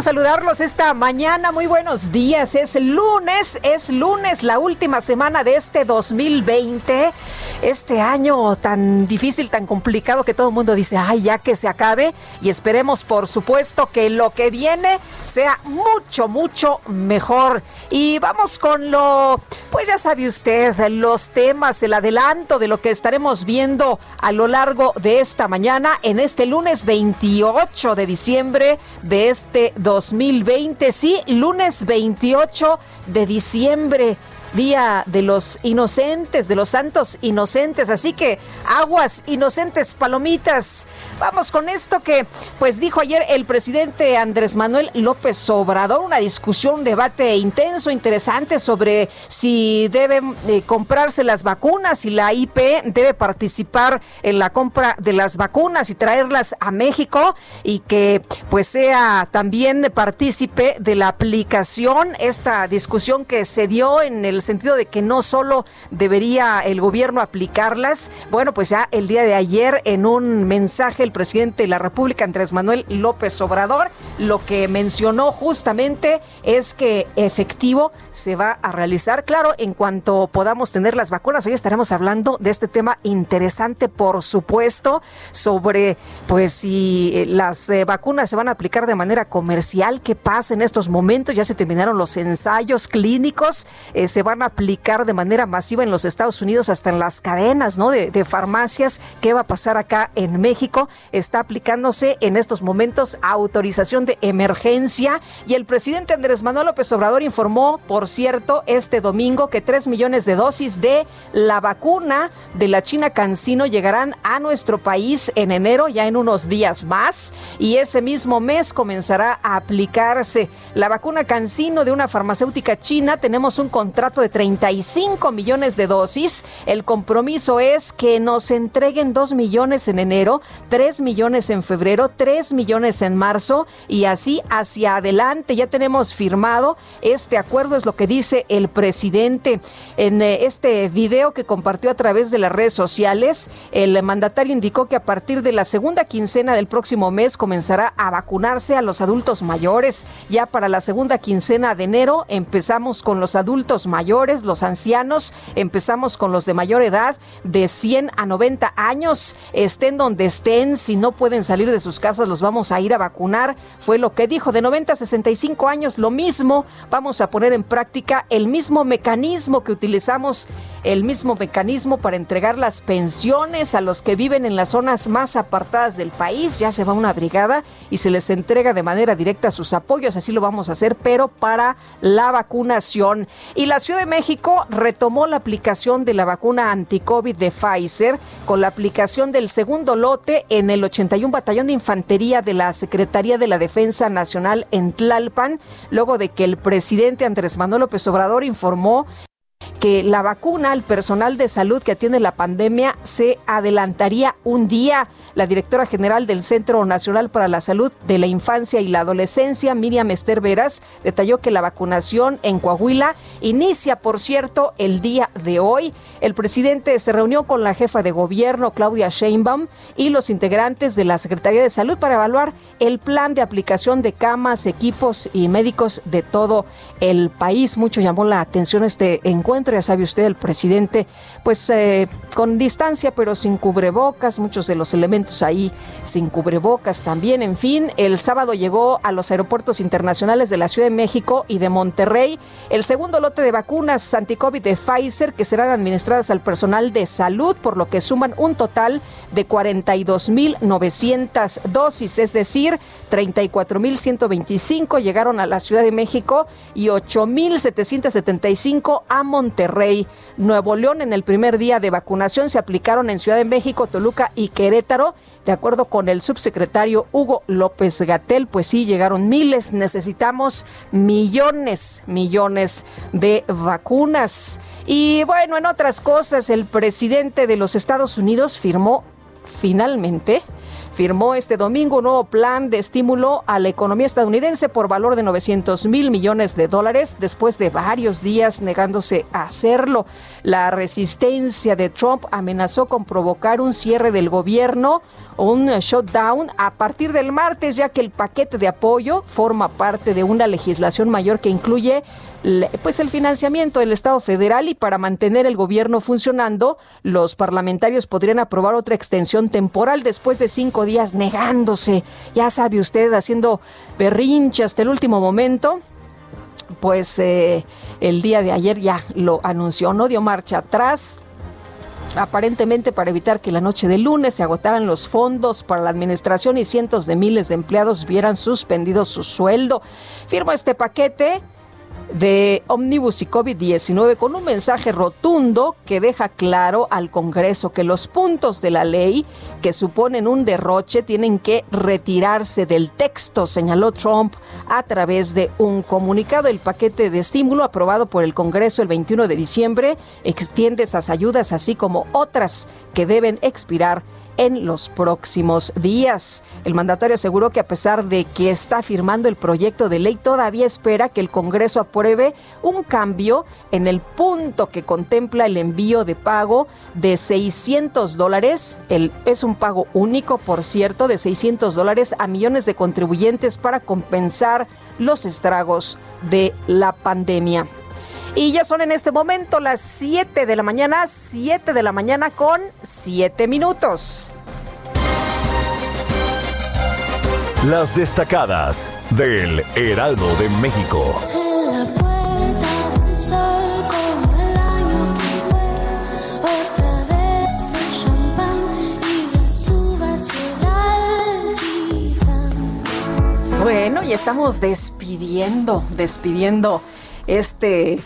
Saludarlos esta mañana. Muy buenos días. Es lunes, es lunes, la última semana de este 2020. Este año tan difícil, tan complicado que todo el mundo dice, ay, ya que se acabe. Y esperemos, por supuesto, que lo que viene sea mucho, mucho mejor. Y vamos con lo, pues ya sabe usted, los temas, el adelanto de lo que estaremos viendo a lo largo de esta mañana en este lunes 28 de diciembre de este 2020. Sí, lunes 28 de diciembre. Día de los inocentes, de los santos inocentes. Así que aguas inocentes, palomitas. Vamos con esto que pues dijo ayer el presidente Andrés Manuel López Obrador, una discusión, un debate intenso, interesante sobre si deben eh, comprarse las vacunas, si la IP debe participar en la compra de las vacunas y traerlas a México y que pues sea también partícipe de la aplicación, esta discusión que se dio en el sentido de que no solo debería el gobierno aplicarlas, bueno, pues ya el día de ayer en un mensaje el presidente de la República, Andrés Manuel López Obrador, lo que mencionó justamente es que efectivo se va a realizar, claro, en cuanto podamos tener las vacunas. Hoy estaremos hablando de este tema interesante, por supuesto, sobre pues si las eh, vacunas se van a aplicar de manera comercial, qué pasa en estos momentos, ya se terminaron los ensayos clínicos, eh, se van a aplicar de manera masiva en los Estados Unidos, hasta en las cadenas ¿no? de, de farmacias. ¿Qué va a pasar acá en México? Está aplicándose en estos momentos autorización de emergencia y el presidente Andrés Manuel López Obrador informó, por cierto, este domingo que tres millones de dosis de la vacuna de la China Cancino llegarán a nuestro país en enero, ya en unos días más, y ese mismo mes comenzará a aplicarse la vacuna Cancino de una farmacéutica china. Tenemos un contrato de 35 millones de dosis. El compromiso es que nos entreguen 2 millones en enero, 3 millones en febrero, 3 millones en marzo y así hacia adelante. Ya tenemos firmado este acuerdo, es lo que dice el presidente. En eh, este video que compartió a través de las redes sociales, el mandatario indicó que a partir de la segunda quincena del próximo mes comenzará a vacunarse a los adultos mayores. Ya para la segunda quincena de enero empezamos con los adultos mayores, los ancianos, empezamos con los de mayor edad, de 100 a 90 años, estén donde estén, si no pueden salir de sus casas, los vamos a ir a vacunar. Fue lo que dijo, de 90 a 65 años, lo mismo, vamos a poner en práctica el mismo mecanismo que utilizamos, el mismo mecanismo para entregar las pensiones a los que viven en las zonas más apartadas del país, ya se va una brigada y se les entrega de manera directa sus apoyos. Así lo vamos a hacer, pero para la vacunación. Y la Ciudad de México retomó la aplicación de la vacuna anti-COVID de Pfizer con la aplicación del segundo lote en el 81 Batallón de Infantería de la Secretaría de la Defensa Nacional en Tlalpan, luego de que el presidente Andrés Manuel López Obrador informó que la vacuna al personal de salud que atiende la pandemia se adelantaría un día. La directora general del Centro Nacional para la Salud de la Infancia y la Adolescencia, Miriam Esther Veras, detalló que la vacunación en Coahuila inicia, por cierto, el día de hoy. El presidente se reunió con la jefa de gobierno, Claudia Sheinbaum, y los integrantes de la Secretaría de Salud para evaluar el plan de aplicación de camas, equipos y médicos de todo el país. Mucho llamó la atención este encuentro, ya sabe usted, el presidente, pues eh, con distancia, pero sin cubrebocas, muchos de los elementos ahí sin cubrebocas también. En fin, el sábado llegó a los aeropuertos internacionales de la Ciudad de México y de Monterrey el segundo lote de vacunas anti-COVID de Pfizer que serán administradas al personal de salud, por lo que suman un total de 42.900 dosis, es decir, 34.125 llegaron a la Ciudad de México y 8.775 a Monterrey. Nuevo León en el primer día de vacunación se aplicaron en Ciudad de México, Toluca y Querétaro de acuerdo con el subsecretario Hugo López Gatel, pues sí, llegaron miles, necesitamos millones, millones de vacunas. Y bueno, en otras cosas, el presidente de los Estados Unidos firmó finalmente firmó este domingo un nuevo plan de estímulo a la economía estadounidense por valor de 900 mil millones de dólares después de varios días negándose a hacerlo. La resistencia de Trump amenazó con provocar un cierre del gobierno un shutdown a partir del martes, ya que el paquete de apoyo forma parte de una legislación mayor que incluye pues el financiamiento del Estado federal y para mantener el gobierno funcionando, los parlamentarios podrían aprobar otra extensión temporal después de cinco días negándose, ya sabe usted, haciendo berrinche hasta el último momento. Pues eh, el día de ayer ya lo anunció, no dio marcha atrás, aparentemente para evitar que la noche de lunes se agotaran los fondos para la administración y cientos de miles de empleados vieran suspendido su sueldo. Firma este paquete de Omnibus y COVID-19 con un mensaje rotundo que deja claro al Congreso que los puntos de la ley que suponen un derroche tienen que retirarse del texto, señaló Trump a través de un comunicado. El paquete de estímulo aprobado por el Congreso el 21 de diciembre extiende esas ayudas así como otras que deben expirar en los próximos días. El mandatario aseguró que a pesar de que está firmando el proyecto de ley, todavía espera que el Congreso apruebe un cambio en el punto que contempla el envío de pago de 600 dólares. Es un pago único, por cierto, de 600 dólares a millones de contribuyentes para compensar los estragos de la pandemia. Y ya son en este momento las 7 de la mañana, 7 de la mañana con 7 minutos. Las destacadas del Heraldo de México. En la puerta del sol como el año que fue, otra vez el champán y las uvas y el. Bueno, y estamos despidiendo, despidiendo este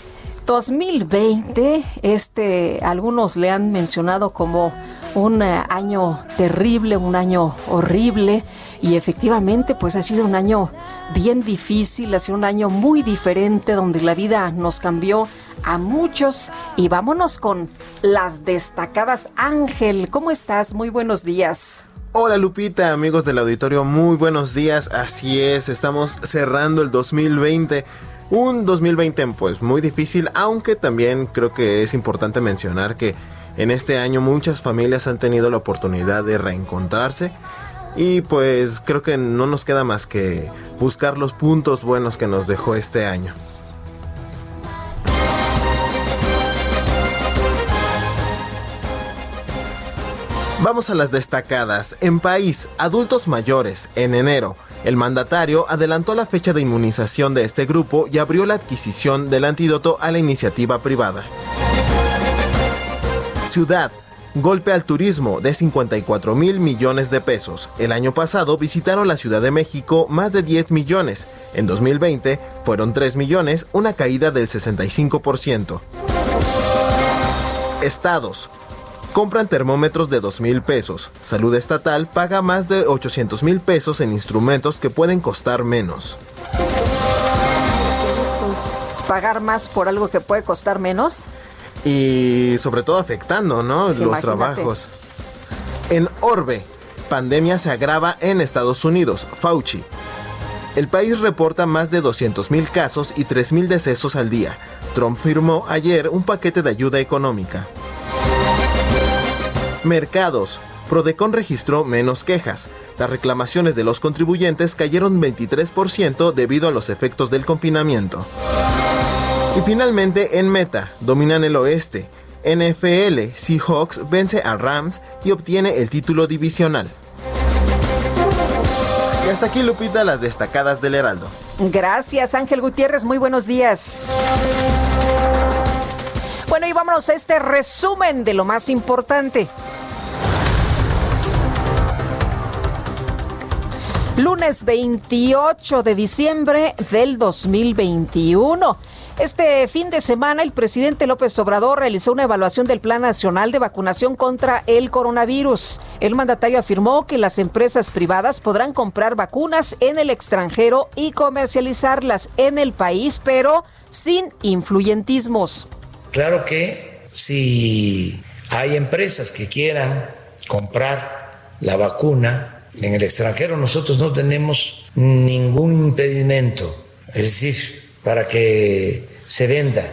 2020, este, algunos le han mencionado como un eh, año terrible, un año horrible y efectivamente pues ha sido un año bien difícil, ha sido un año muy diferente donde la vida nos cambió a muchos y vámonos con las destacadas. Ángel, ¿cómo estás? Muy buenos días. Hola Lupita, amigos del auditorio, muy buenos días. Así es, estamos cerrando el 2020. Un 2020 pues muy difícil, aunque también creo que es importante mencionar que en este año muchas familias han tenido la oportunidad de reencontrarse y pues creo que no nos queda más que buscar los puntos buenos que nos dejó este año. Vamos a las destacadas. En país, adultos mayores, en enero, el mandatario adelantó la fecha de inmunización de este grupo y abrió la adquisición del antídoto a la iniciativa privada. Ciudad. Golpe al turismo de 54 mil millones de pesos. El año pasado visitaron la Ciudad de México más de 10 millones. En 2020 fueron 3 millones, una caída del 65%. Estados. Compran termómetros de 2 mil pesos. Salud Estatal paga más de 800 mil pesos en instrumentos que pueden costar menos. Pagar más por algo que puede costar menos. Y sobre todo afectando, ¿no? Sí, Los imagínate. trabajos. En Orbe, pandemia se agrava en Estados Unidos. Fauci. El país reporta más de 200.000 casos y 3.000 decesos al día. Trump firmó ayer un paquete de ayuda económica. Mercados. Prodecon registró menos quejas. Las reclamaciones de los contribuyentes cayeron 23% debido a los efectos del confinamiento. Y finalmente en meta, dominan el oeste. NFL, Seahawks vence a Rams y obtiene el título divisional. Y hasta aquí Lupita las destacadas del Heraldo. Gracias, Ángel Gutiérrez. Muy buenos días. Bueno, y vámonos a este resumen de lo más importante. Lunes 28 de diciembre del 2021. Este fin de semana el presidente López Obrador realizó una evaluación del Plan Nacional de Vacunación contra el coronavirus. El mandatario afirmó que las empresas privadas podrán comprar vacunas en el extranjero y comercializarlas en el país, pero sin influyentismos. Claro que si hay empresas que quieran comprar la vacuna en el extranjero, nosotros no tenemos ningún impedimento, es decir, para que se venda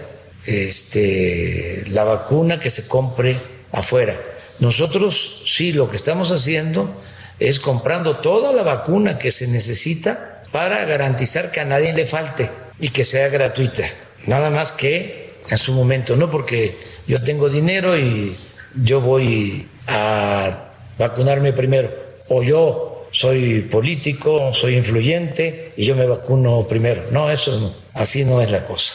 este, la vacuna que se compre afuera. Nosotros sí lo que estamos haciendo es comprando toda la vacuna que se necesita para garantizar que a nadie le falte y que sea gratuita. Nada más que en su momento, no porque yo tengo dinero y yo voy a vacunarme primero, o yo soy político, soy influyente y yo me vacuno primero. No, eso no, así no es la cosa.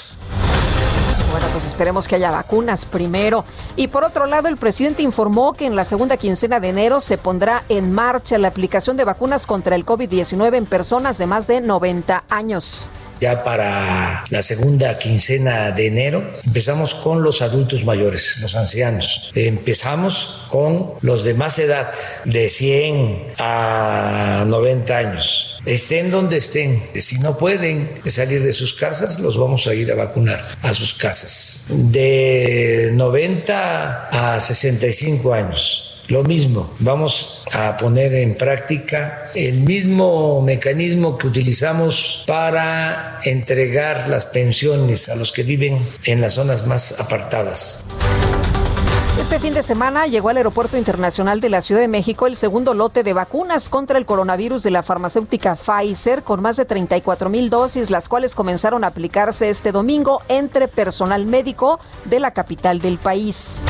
Bueno, pues esperemos que haya vacunas primero. Y por otro lado, el presidente informó que en la segunda quincena de enero se pondrá en marcha la aplicación de vacunas contra el COVID-19 en personas de más de 90 años. Ya para la segunda quincena de enero empezamos con los adultos mayores, los ancianos. Empezamos con los de más edad, de 100 a 90 años. Estén donde estén. Si no pueden salir de sus casas, los vamos a ir a vacunar a sus casas. De 90 a 65 años. Lo mismo, vamos a poner en práctica el mismo mecanismo que utilizamos para entregar las pensiones a los que viven en las zonas más apartadas. Este fin de semana llegó al Aeropuerto Internacional de la Ciudad de México el segundo lote de vacunas contra el coronavirus de la farmacéutica Pfizer con más de 34 mil dosis, las cuales comenzaron a aplicarse este domingo entre personal médico de la capital del país.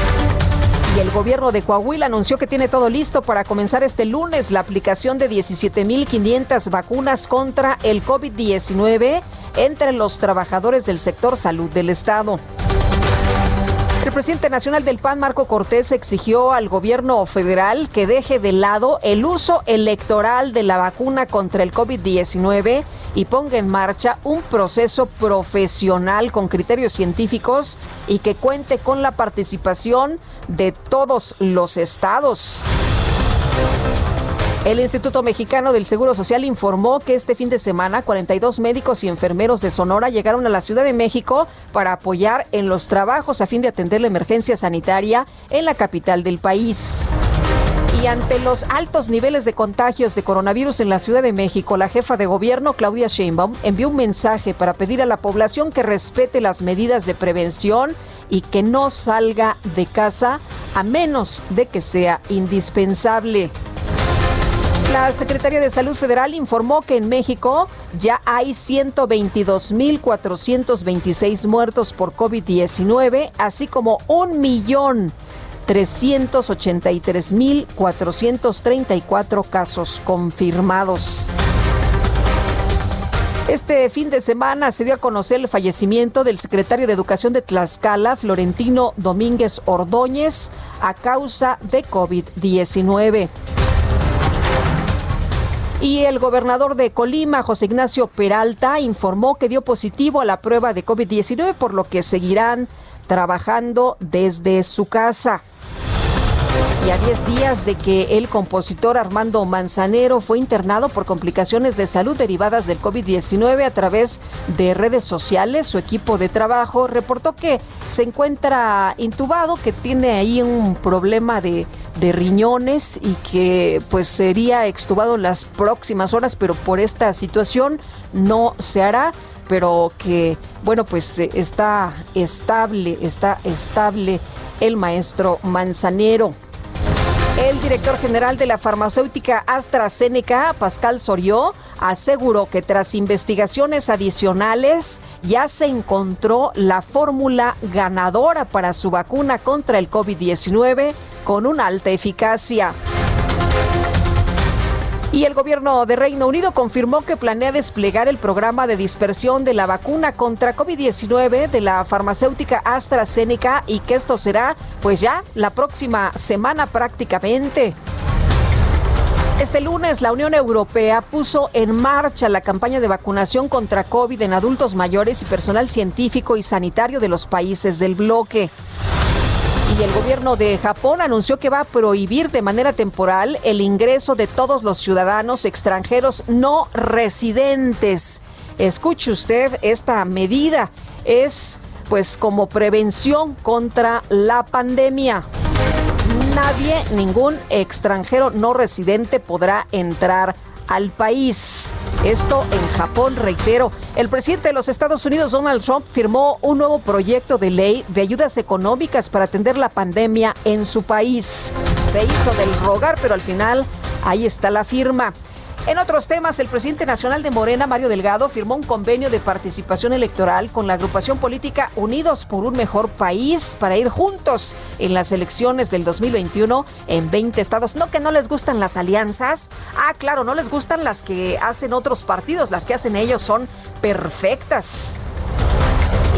Y el gobierno de Coahuila anunció que tiene todo listo para comenzar este lunes la aplicación de 17.500 vacunas contra el COVID-19 entre los trabajadores del sector salud del estado. El presidente nacional del PAN, Marco Cortés, exigió al gobierno federal que deje de lado el uso electoral de la vacuna contra el COVID-19 y ponga en marcha un proceso profesional con criterios científicos y que cuente con la participación de todos los estados. El Instituto Mexicano del Seguro Social informó que este fin de semana 42 médicos y enfermeros de Sonora llegaron a la Ciudad de México para apoyar en los trabajos a fin de atender la emergencia sanitaria en la capital del país. Y ante los altos niveles de contagios de coronavirus en la Ciudad de México, la jefa de gobierno, Claudia Sheinbaum, envió un mensaje para pedir a la población que respete las medidas de prevención y que no salga de casa a menos de que sea indispensable. La Secretaría de Salud Federal informó que en México ya hay 122.426 muertos por COVID-19, así como un millón 383.434 casos confirmados. Este fin de semana se dio a conocer el fallecimiento del secretario de Educación de Tlaxcala, Florentino Domínguez Ordóñez, a causa de COVID-19. Y el gobernador de Colima, José Ignacio Peralta, informó que dio positivo a la prueba de COVID-19, por lo que seguirán trabajando desde su casa. Y a 10 días de que el compositor Armando Manzanero fue internado por complicaciones de salud derivadas del COVID-19 a través de redes sociales, su equipo de trabajo reportó que se encuentra intubado, que tiene ahí un problema de, de riñones y que pues sería extubado las próximas horas, pero por esta situación no se hará pero que, bueno, pues eh, está estable, está estable el maestro Manzanero. El director general de la farmacéutica AstraZeneca, Pascal Sorió, aseguró que tras investigaciones adicionales ya se encontró la fórmula ganadora para su vacuna contra el COVID-19 con una alta eficacia. Y el gobierno de Reino Unido confirmó que planea desplegar el programa de dispersión de la vacuna contra COVID-19 de la farmacéutica AstraZeneca y que esto será pues ya la próxima semana prácticamente. Este lunes la Unión Europea puso en marcha la campaña de vacunación contra COVID en adultos mayores y personal científico y sanitario de los países del bloque. Y el gobierno de Japón anunció que va a prohibir de manera temporal el ingreso de todos los ciudadanos extranjeros no residentes. Escuche usted, esta medida es pues como prevención contra la pandemia. Nadie, ningún extranjero no residente podrá entrar al país. Esto en Japón, reitero. El presidente de los Estados Unidos, Donald Trump, firmó un nuevo proyecto de ley de ayudas económicas para atender la pandemia en su país. Se hizo del rogar, pero al final ahí está la firma. En otros temas, el presidente nacional de Morena, Mario Delgado, firmó un convenio de participación electoral con la agrupación política Unidos por un Mejor País para ir juntos en las elecciones del 2021 en 20 estados. No que no les gustan las alianzas. Ah, claro, no les gustan las que hacen otros partidos. Las que hacen ellos son perfectas.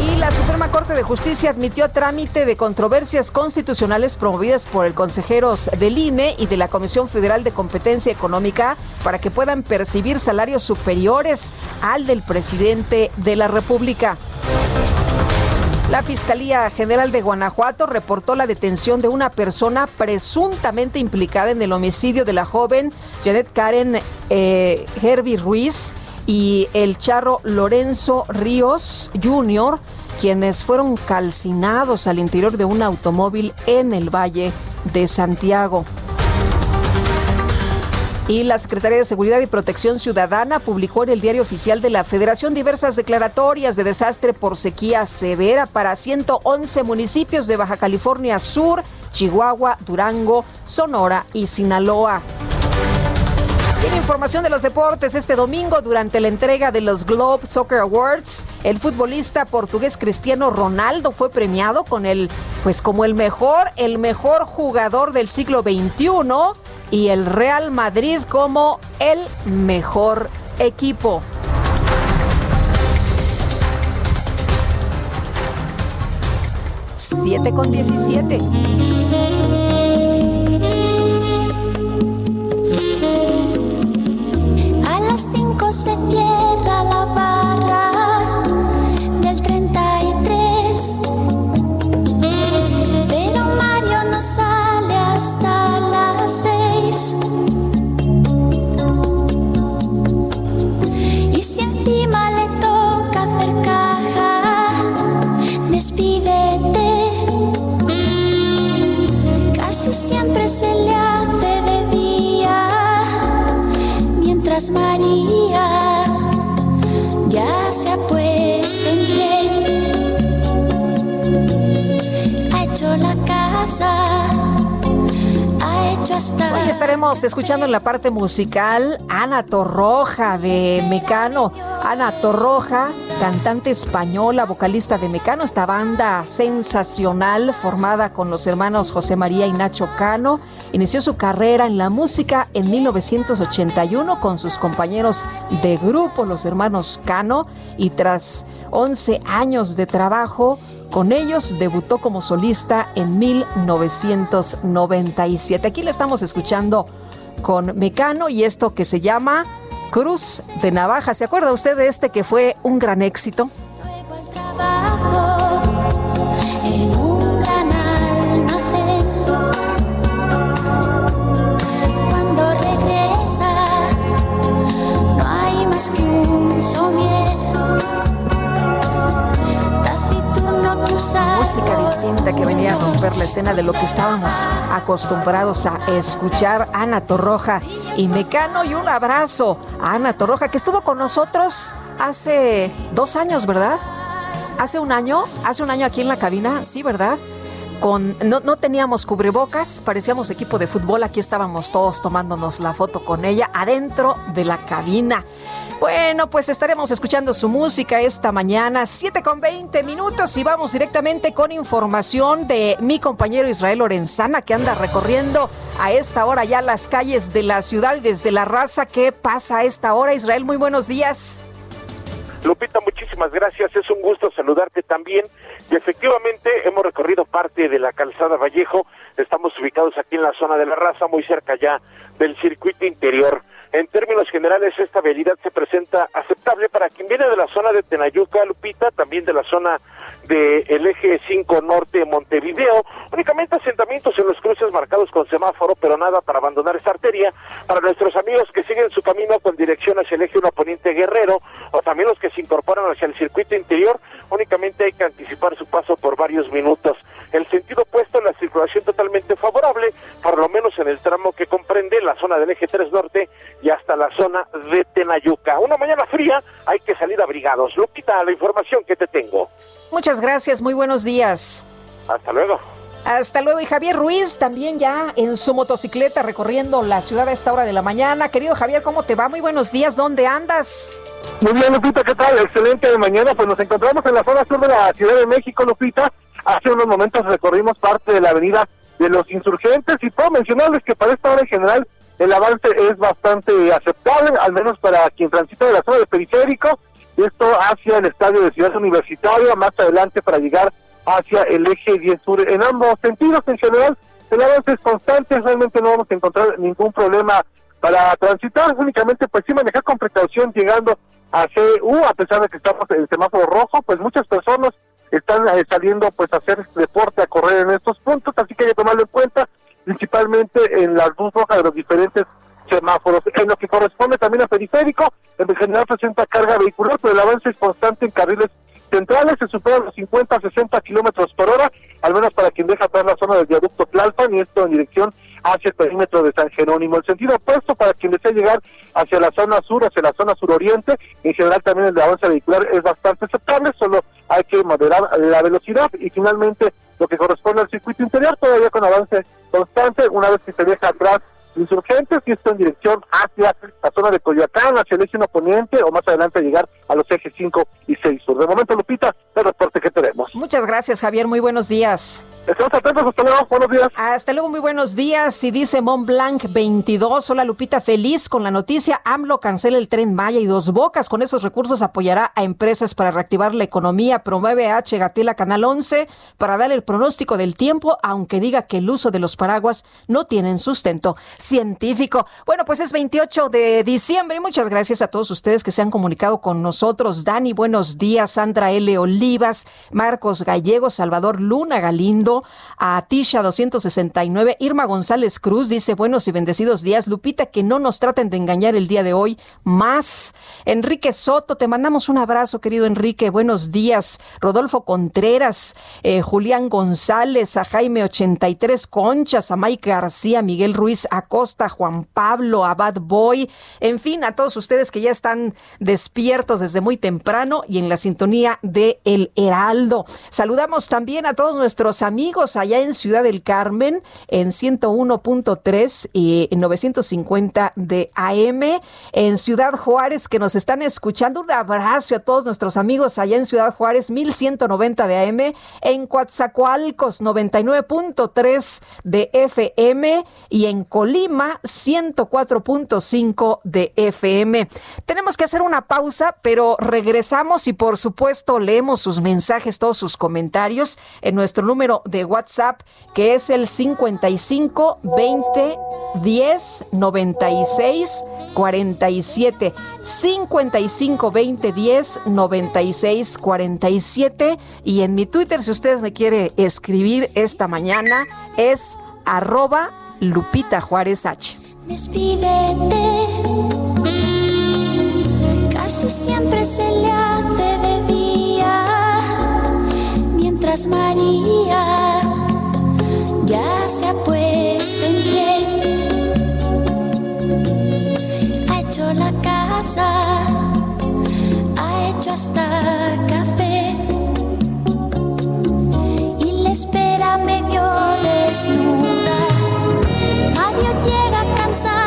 Y la Suprema Corte de Justicia admitió a trámite de controversias constitucionales promovidas por el consejeros del INE y de la Comisión Federal de Competencia Económica para que puedan percibir salarios superiores al del presidente de la República. La Fiscalía General de Guanajuato reportó la detención de una persona presuntamente implicada en el homicidio de la joven Janet Karen eh, Ruiz y el charro Lorenzo Ríos Jr., quienes fueron calcinados al interior de un automóvil en el Valle de Santiago. Y la Secretaría de Seguridad y Protección Ciudadana publicó en el Diario Oficial de la Federación diversas declaratorias de desastre por sequía severa para 111 municipios de Baja California Sur, Chihuahua, Durango, Sonora y Sinaloa. Información de los deportes, este domingo durante la entrega de los Globe Soccer Awards, el futbolista portugués Cristiano Ronaldo fue premiado con el, pues como el mejor, el mejor jugador del siglo XXI y el Real Madrid como el mejor equipo. Siete con 17. Las 5 María ya se ha puesto en pie. Ha hecho la casa, ha hecho hasta. Hoy estaremos escuchando en la parte musical Ana Torroja de Mecano. Ana Torroja, cantante española, vocalista de Mecano, esta banda sensacional formada con los hermanos José María y Nacho Cano. Inició su carrera en la música en 1981 con sus compañeros de grupo, los hermanos Cano, y tras 11 años de trabajo, con ellos debutó como solista en 1997. Aquí le estamos escuchando con Mecano y esto que se llama Cruz de Navaja. ¿Se acuerda usted de este que fue un gran éxito? Trabajo Música distinta que venía a romper la escena de lo que estábamos acostumbrados a escuchar. Ana Torroja y Mecano y un abrazo a Ana Torroja que estuvo con nosotros hace dos años, ¿verdad? Hace un año, hace un año aquí en la cabina, sí, ¿verdad? Con, no, no teníamos cubrebocas, parecíamos equipo de fútbol, aquí estábamos todos tomándonos la foto con ella adentro de la cabina. Bueno, pues estaremos escuchando su música esta mañana, 7 con 20 minutos y vamos directamente con información de mi compañero Israel Lorenzana que anda recorriendo a esta hora ya las calles de la ciudad desde la raza. ¿Qué pasa a esta hora? Israel, muy buenos días. Lupita, muchísimas gracias. Es un gusto saludarte también. Y efectivamente hemos recorrido parte de la calzada Vallejo. Estamos ubicados aquí en la zona de la raza, muy cerca ya del circuito interior. En términos generales, esta vialidad se presenta aceptable para quien viene de la zona de Tenayuca, Lupita, también de la zona del eje 5 norte Montevideo. Únicamente asentamientos en los cruces marcados con semáforo, pero nada para abandonar esta arteria. Para nuestros amigos que siguen su camino con dirección hacia el eje 1 poniente Guerrero, o también los que se incorporan hacia el circuito interior, únicamente hay que anticipar su paso por varios minutos. El sentido opuesto, la circulación totalmente favorable, por lo menos en el tramo que comprende la zona del eje 3 norte y hasta la zona de Tenayuca. Una mañana fría, hay que salir abrigados. Lupita, la información que te tengo. Muchas gracias, muy buenos días. Hasta luego. Hasta luego. Y Javier Ruiz también ya en su motocicleta recorriendo la ciudad a esta hora de la mañana. Querido Javier, ¿cómo te va? Muy buenos días. ¿Dónde andas? Muy bien, Lupita, ¿qué tal? Excelente de mañana. Pues nos encontramos en la zona sur de la Ciudad de México, Lupita. Hace unos momentos recorrimos parte de la avenida de los insurgentes y puedo mencionarles que para esta hora en general el avance es bastante aceptable, al menos para quien transita de la zona del periférico, esto hacia el estadio de Ciudad Universitaria, más adelante para llegar hacia el eje 10 sur. En ambos sentidos, en general, el avance es constante, realmente no vamos a encontrar ningún problema para transitar, únicamente pues sí manejar con precaución llegando a CU, a pesar de que estamos en el semáforo rojo, pues muchas personas están eh, saliendo pues a hacer deporte, a correr en estos puntos, así que hay que tomarlo en cuenta, principalmente en las luz rojas de los diferentes semáforos. En lo que corresponde también a periférico, en general presenta carga vehicular, pero el avance es constante en carriles centrales, se superan los 50 60 kilómetros por hora, al menos para quien deja atrás la zona del viaducto Tlalpan y esto en dirección hacia el perímetro de San Jerónimo. El sentido opuesto para quien desea llegar hacia la zona sur, hacia la zona suroriente, en general también el avance vehicular es bastante aceptable, solo hay que moderar la velocidad y finalmente lo que corresponde al circuito interior todavía con avance constante una vez que se deja atrás insurgentes y esto en dirección hacia la zona de Coyoacán, hacia el eje poniente o más adelante llegar a los ejes 5 y 6 sur. De momento, Lupita, el reporte que tenemos. Muchas gracias, Javier. Muy buenos días. Estamos atentos, hasta luego, buenos días. Hasta luego, muy buenos días. Y dice Mont Blanc 22. Hola Lupita, feliz con la noticia. AMLO cancela el tren Maya y dos bocas. Con esos recursos apoyará a empresas para reactivar la economía. Promueve H. Gatela Canal 11 para dar el pronóstico del tiempo, aunque diga que el uso de los paraguas no tienen sustento científico. Bueno, pues es 28 de diciembre muchas gracias a todos ustedes que se han comunicado con nosotros. Dani, buenos días. Sandra L. Olivas, Marcos Gallego, Salvador Luna Galindo, a Tisha 269, Irma González Cruz dice buenos y bendecidos días. Lupita, que no nos traten de engañar el día de hoy más. Enrique Soto, te mandamos un abrazo, querido Enrique. Buenos días. Rodolfo Contreras, eh, Julián González, a Jaime 83 Conchas, a Mike García, Miguel Ruiz Acosta, Juan Pablo, a Bad Boy, en fin, a todos ustedes que ya están despiertos desde muy temprano y en la sintonía de El Heraldo. Saludamos también a todos nuestros amigos amigos allá en Ciudad del Carmen en 101.3 y 950 de AM. En Ciudad Juárez que nos están escuchando. Un abrazo a todos nuestros amigos allá en Ciudad Juárez 1190 de AM. En Coatzacoalcos 99.3 de FM y en Colima 104.5 de FM. Tenemos que hacer una pausa, pero regresamos y por supuesto leemos sus mensajes, todos sus comentarios en nuestro número de WhatsApp que es el 55 20 10 96 47 55 20 10 96 47 y en mi Twitter si usted me quiere escribir esta mañana es arroba Lupita Juárez H. Despídete. Casi siempre se le hace de día, mientras María ya se ha puesto en pie. Ha hecho la casa, ha hecho hasta café y le espera medio desnuda. Mario llega cansado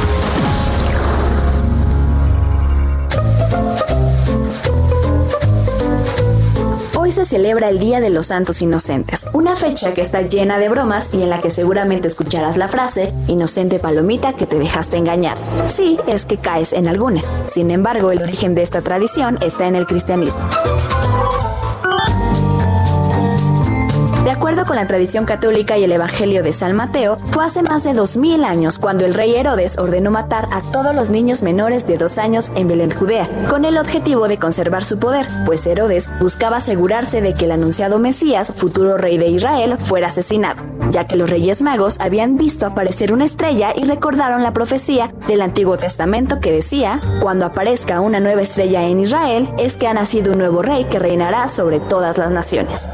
Se celebra el Día de los Santos Inocentes, una fecha que está llena de bromas y en la que seguramente escucharás la frase, inocente palomita que te dejaste engañar. Sí, es que caes en alguna. Sin embargo, el origen de esta tradición está en el cristianismo. De acuerdo con la tradición católica y el Evangelio de San Mateo, fue hace más de 2000 años cuando el rey Herodes ordenó matar a todos los niños menores de dos años en Belén, Judea, con el objetivo de conservar su poder, pues Herodes buscaba asegurarse de que el anunciado Mesías, futuro rey de Israel, fuera asesinado, ya que los reyes magos habían visto aparecer una estrella y recordaron la profecía del Antiguo Testamento que decía, cuando aparezca una nueva estrella en Israel, es que ha nacido un nuevo rey que reinará sobre todas las naciones.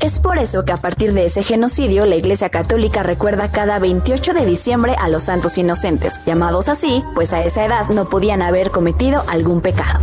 Es por eso que a partir de ese genocidio la Iglesia Católica recuerda cada 28 de diciembre a los santos inocentes, llamados así, pues a esa edad no podían haber cometido algún pecado.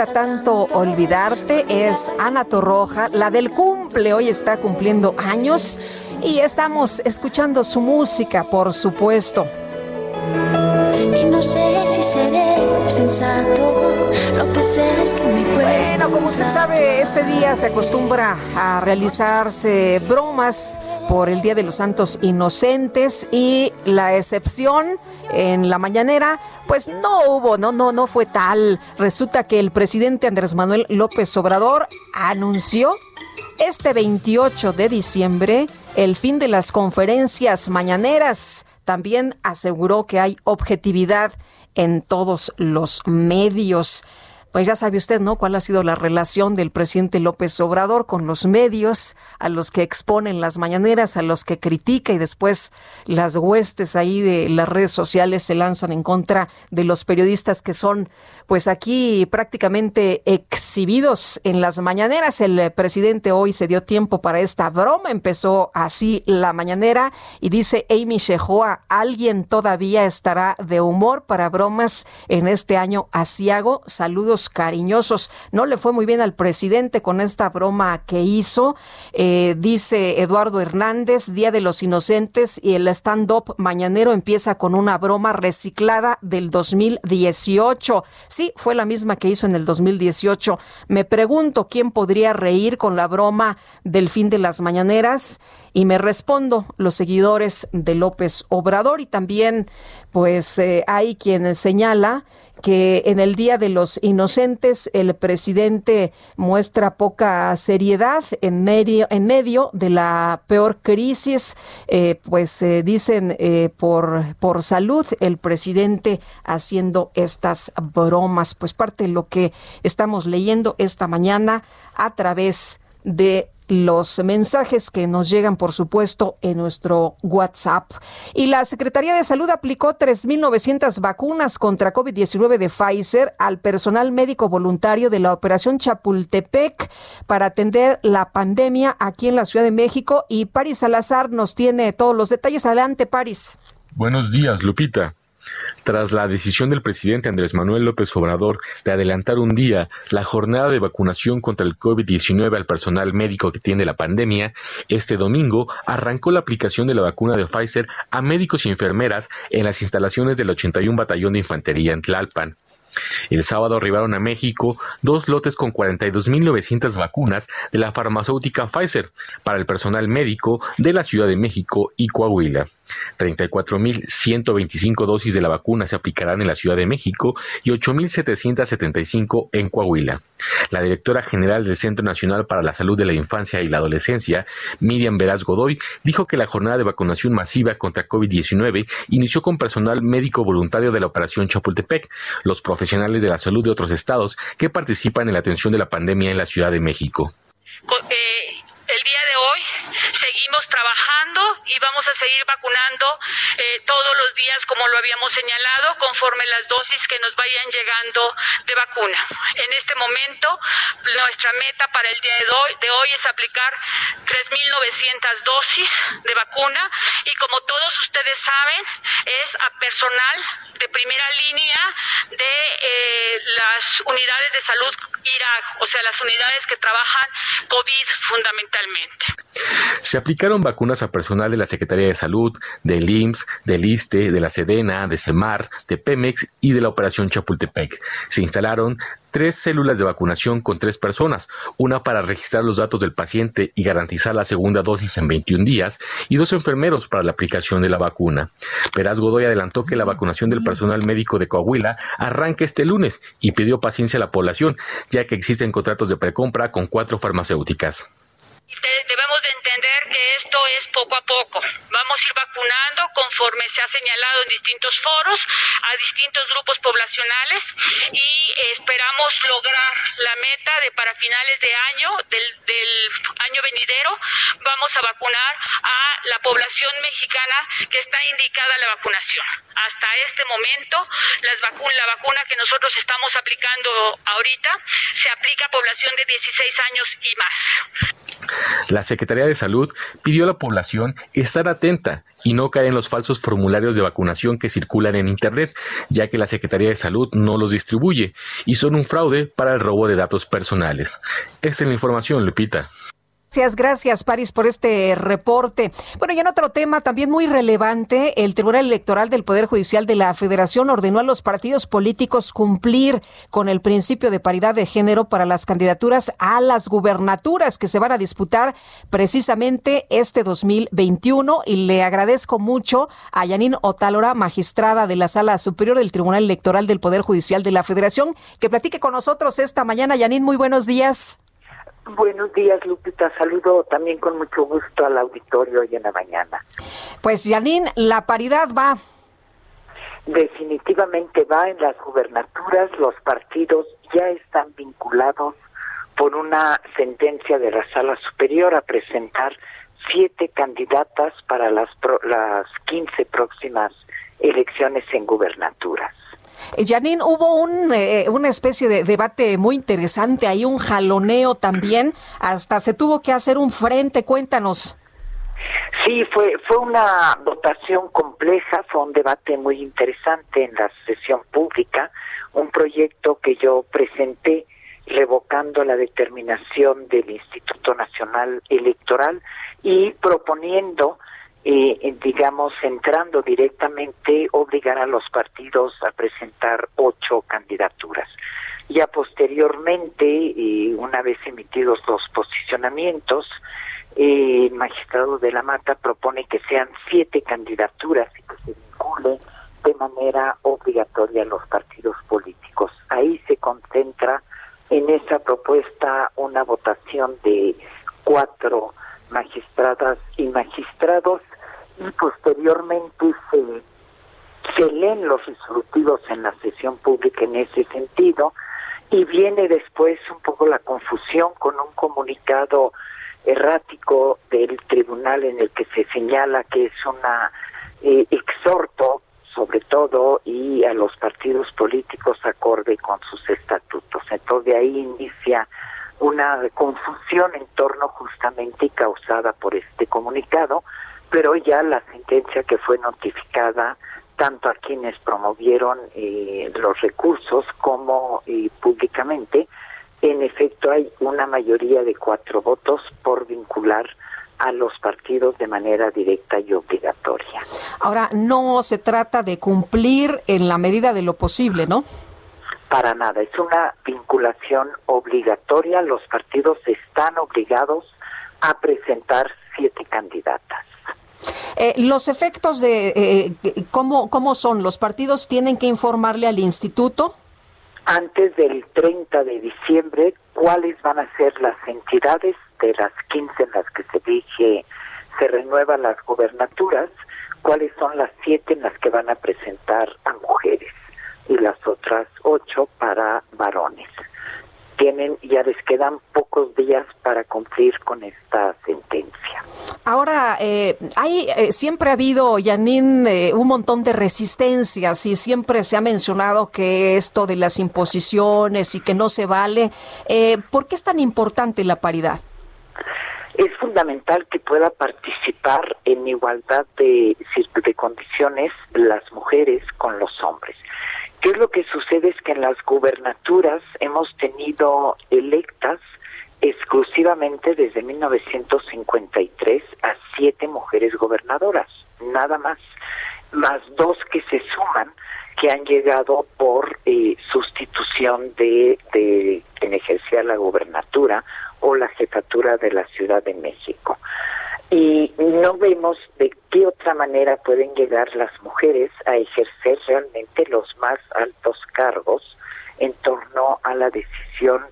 Cuesta tanto olvidarte. Es Ana Torroja, la del cumple. Hoy está cumpliendo años y estamos escuchando su música, por supuesto. Y no sé si seré sensato. Lo que sé es que me cuesta. Bueno, como usted sabe, este día se acostumbra a realizarse bromas por el Día de los Santos Inocentes y la excepción en la mañanera, pues no hubo, no, no, no fue tal. Resulta que el presidente Andrés Manuel López Obrador anunció este 28 de diciembre el fin de las conferencias mañaneras. También aseguró que hay objetividad en todos los medios. Pues ya sabe usted, ¿no? Cuál ha sido la relación del presidente López Obrador con los medios, a los que exponen las mañaneras, a los que critica y después las huestes ahí de las redes sociales se lanzan en contra de los periodistas que son, pues aquí prácticamente exhibidos en las mañaneras. El presidente hoy se dio tiempo para esta broma, empezó así la mañanera y dice Amy Shehoa, alguien todavía estará de humor para bromas en este año asiago. Saludos cariñosos. No le fue muy bien al presidente con esta broma que hizo. Eh, dice Eduardo Hernández, Día de los Inocentes y el stand-up mañanero empieza con una broma reciclada del 2018. Sí, fue la misma que hizo en el 2018. Me pregunto quién podría reír con la broma del fin de las mañaneras y me respondo los seguidores de López Obrador y también pues eh, hay quien señala que en el Día de los Inocentes el presidente muestra poca seriedad en medio, en medio de la peor crisis, eh, pues eh, dicen eh, por, por salud el presidente haciendo estas bromas, pues parte de lo que estamos leyendo esta mañana a través de los mensajes que nos llegan, por supuesto, en nuestro WhatsApp. Y la Secretaría de Salud aplicó 3.900 vacunas contra COVID-19 de Pfizer al personal médico voluntario de la Operación Chapultepec para atender la pandemia aquí en la Ciudad de México. Y Paris Salazar nos tiene todos los detalles. Adelante, Paris. Buenos días, Lupita. Tras la decisión del presidente Andrés Manuel López Obrador de adelantar un día la jornada de vacunación contra el COVID-19 al personal médico que tiene la pandemia, este domingo arrancó la aplicación de la vacuna de Pfizer a médicos y enfermeras en las instalaciones del 81 Batallón de Infantería en Tlalpan. El sábado arribaron a México dos lotes con 42.900 vacunas de la farmacéutica Pfizer para el personal médico de la Ciudad de México y Coahuila. 34.125 dosis de la vacuna se aplicarán en la Ciudad de México y 8.775 en Coahuila. La directora general del Centro Nacional para la Salud de la Infancia y la Adolescencia, Miriam Veraz Godoy, dijo que la jornada de vacunación masiva contra COVID-19 inició con personal médico voluntario de la Operación Chapultepec, los profesionales de la salud de otros estados que participan en la atención de la pandemia en la Ciudad de México. Eh, el día de hoy seguimos trabajando y vamos a seguir vacunando eh, todos los días como lo habíamos señalado conforme las dosis que nos vayan llegando de vacuna. En este momento nuestra meta para el día de hoy, de hoy es aplicar 3.900 dosis de vacuna y como todos ustedes saben es a personal de primera línea de eh, las unidades de salud Irak, o sea, las unidades que trabajan COVID fundamentalmente. Aplicaron vacunas a personal de la Secretaría de Salud, del IMSS, del ISTE, de la SEDENA, de CEMAR, de Pemex y de la Operación Chapultepec. Se instalaron tres células de vacunación con tres personas, una para registrar los datos del paciente y garantizar la segunda dosis en 21 días, y dos enfermeros para la aplicación de la vacuna. Peraz Godoy adelantó que la vacunación del personal médico de Coahuila arranca este lunes y pidió paciencia a la población, ya que existen contratos de precompra con cuatro farmacéuticas debemos de entender esto es poco a poco. Vamos a ir vacunando conforme se ha señalado en distintos foros a distintos grupos poblacionales y esperamos lograr la meta de para finales de año, del, del año venidero, vamos a vacunar a la población mexicana que está indicada a la vacunación. Hasta este momento, la vacuna que nosotros estamos aplicando ahorita se aplica a población de 16 años y más. La Secretaría de Salud pidió a la población estar atenta y no caer en los falsos formularios de vacunación que circulan en Internet, ya que la Secretaría de Salud no los distribuye y son un fraude para el robo de datos personales. Esta es la información, Lupita. Gracias, gracias, París, por este reporte. Bueno, y en otro tema también muy relevante, el Tribunal Electoral del Poder Judicial de la Federación ordenó a los partidos políticos cumplir con el principio de paridad de género para las candidaturas a las gubernaturas que se van a disputar precisamente este 2021. Y le agradezco mucho a Yanin Otálora, magistrada de la Sala Superior del Tribunal Electoral del Poder Judicial de la Federación, que platique con nosotros esta mañana. Yanin, muy buenos días. Buenos días, Lupita. Saludo también con mucho gusto al auditorio hoy en la mañana. Pues, Janine, la paridad va. definitivamente va en las gubernaturas, los partidos ya están vinculados por una sentencia de la Sala Superior a presentar siete candidatas para las, pro- las 15 próximas elecciones en gubernaturas. Eh, Janine, hubo un, eh, una especie de debate muy interesante, hay un jaloneo también, hasta se tuvo que hacer un frente, cuéntanos. Sí, fue, fue una votación compleja, fue un debate muy interesante en la sesión pública, un proyecto que yo presenté revocando la determinación del Instituto Nacional Electoral y proponiendo, eh, digamos, entrando directamente, obligar a los partidos a presentar ocho candidaturas. Ya posteriormente, eh, una vez emitidos los posicionamientos, eh, el magistrado de la Mata propone que sean siete candidaturas y que se vincule de manera obligatoria a los partidos políticos. Ahí se concentra en esa propuesta una votación de cuatro magistradas y magistrados y posteriormente se, leen los resolutivos en la sesión pública en ese sentido y viene después un poco la confusión con un comunicado errático del tribunal en el que se señala que es una eh, exhorto sobre todo y a los partidos políticos acorde con sus estatutos. Entonces de ahí inicia una confusión en torno justamente causada por este comunicado, pero ya la sentencia que fue notificada tanto a quienes promovieron eh, los recursos como eh, públicamente, en efecto hay una mayoría de cuatro votos por vincular a los partidos de manera directa y obligatoria. Ahora, no se trata de cumplir en la medida de lo posible, ¿no? Para nada, es una vinculación obligatoria. Los partidos están obligados a presentar siete candidatas. Eh, los efectos de eh, ¿cómo, cómo son. Los partidos tienen que informarle al instituto. Antes del 30 de diciembre, cuáles van a ser las entidades de las 15 en las que se dije se renuevan las gobernaturas, cuáles son las siete en las que van a presentar a mujeres y las otras ocho para varones. Tienen, ya les quedan pocos días para cumplir con esta sentencia. Ahora, eh, hay, eh, siempre ha habido, Yanin, eh, un montón de resistencias y siempre se ha mencionado que esto de las imposiciones y que no se vale. Eh, ¿Por qué es tan importante la paridad? Es fundamental que pueda participar en igualdad de, de condiciones las mujeres con los hombres. ¿Qué es lo que sucede? Es que en las gubernaturas hemos tenido electas exclusivamente desde 1953 a siete mujeres gobernadoras, nada más, más dos que se suman que han llegado por eh, sustitución de, de quien ejercía la gubernatura o la jefatura de la Ciudad de México. Y no vemos de qué otra manera pueden llegar las mujeres a ejercer realmente los más altos cargos en torno a la decisión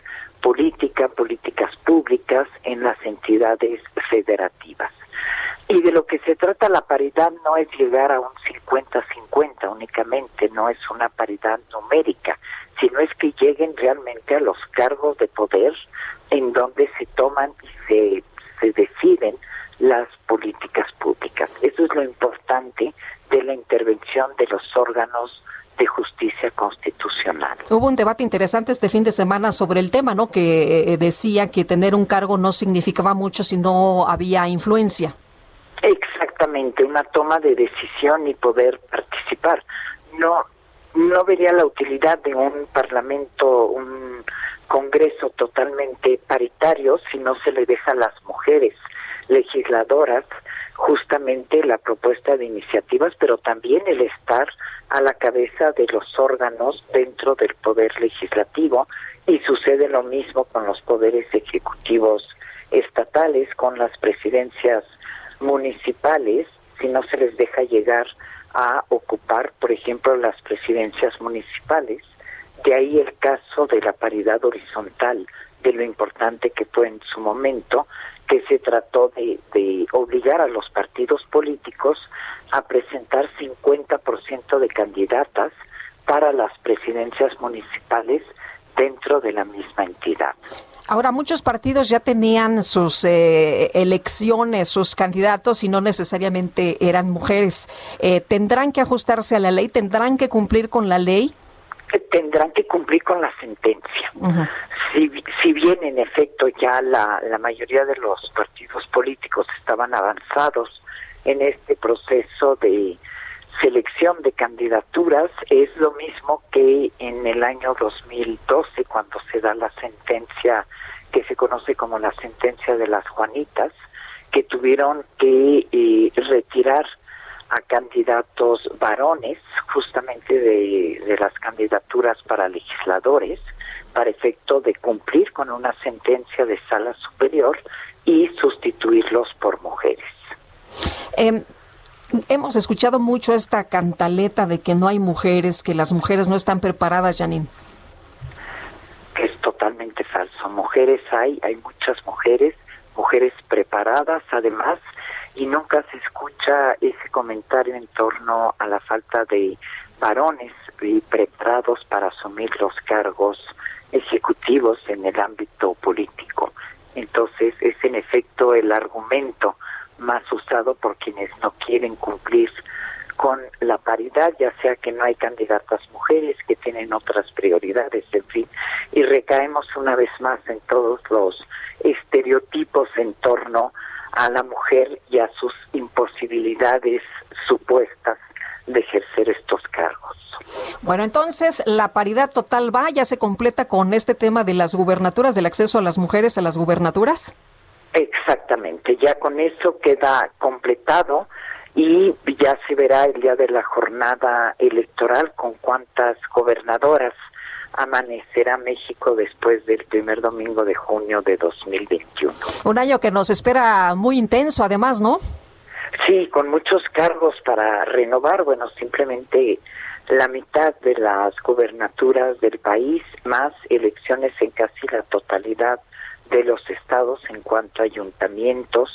política, políticas públicas en las entidades federativas. Y de lo que se trata la paridad no es llegar a un 50-50 únicamente, no es una paridad numérica, sino es que lleguen realmente a los cargos de poder en donde se toman y se, se deciden las políticas públicas. Eso es lo importante de la intervención de los órganos de justicia constitucional. Hubo un debate interesante este fin de semana sobre el tema, ¿no? Que eh, decía que tener un cargo no significaba mucho si no había influencia. Exactamente, una toma de decisión y poder participar. No, no vería la utilidad de un parlamento, un congreso totalmente paritario si no se le deja a las mujeres legisladoras justamente la propuesta de iniciativas, pero también el estar a la cabeza de los órganos dentro del poder legislativo y sucede lo mismo con los poderes ejecutivos estatales, con las presidencias municipales, si no se les deja llegar a ocupar, por ejemplo, las presidencias municipales. De ahí el caso de la paridad horizontal, de lo importante que fue en su momento que se trató de, obligar a los partidos políticos a presentar 50% de candidatas para las presidencias municipales dentro de la misma entidad. Ahora, muchos partidos ya tenían sus eh, elecciones, sus candidatos y no necesariamente eran mujeres. Eh, ¿Tendrán que ajustarse a la ley? ¿Tendrán que cumplir con la ley? Tendrán que cumplir con la sentencia. si, si bien en efecto ya la, la mayoría de los partidos políticos estaban avanzados en este proceso de selección de candidaturas, es lo mismo que en el año 2012 cuando se da la sentencia que se conoce como la sentencia de las Juanitas, que tuvieron que eh, retirar a candidatos varones justamente de, de las candidaturas para legisladores para efecto de cumplir con una sentencia de sala superior y sustituirlos por mujeres. Eh, hemos escuchado mucho esta cantaleta de que no hay mujeres, que las mujeres no están preparadas, Janine. Es totalmente falso. Mujeres hay, hay muchas mujeres, mujeres preparadas además, y nunca se escucha ese comentario en torno a la falta de varones y preparados para asumir los cargos ejecutivos en el ámbito político. Entonces es en efecto el argumento más usado por quienes no quieren cumplir con la paridad, ya sea que no hay candidatas mujeres que tienen otras prioridades, en fin, y recaemos una vez más en todos los estereotipos en torno a la mujer y a sus imposibilidades supuestas de ejercer estos cargos. Bueno, entonces la paridad total va, ya se completa con este tema de las gubernaturas, del acceso a las mujeres a las gubernaturas. Exactamente, ya con eso queda completado y ya se verá el día de la jornada electoral con cuántas gobernadoras amanecerá México después del primer domingo de junio de 2021. Un año que nos espera muy intenso, además, ¿no? Sí, con muchos cargos para renovar, bueno, simplemente la mitad de las gubernaturas del país, más elecciones en casi la totalidad de los estados en cuanto a ayuntamientos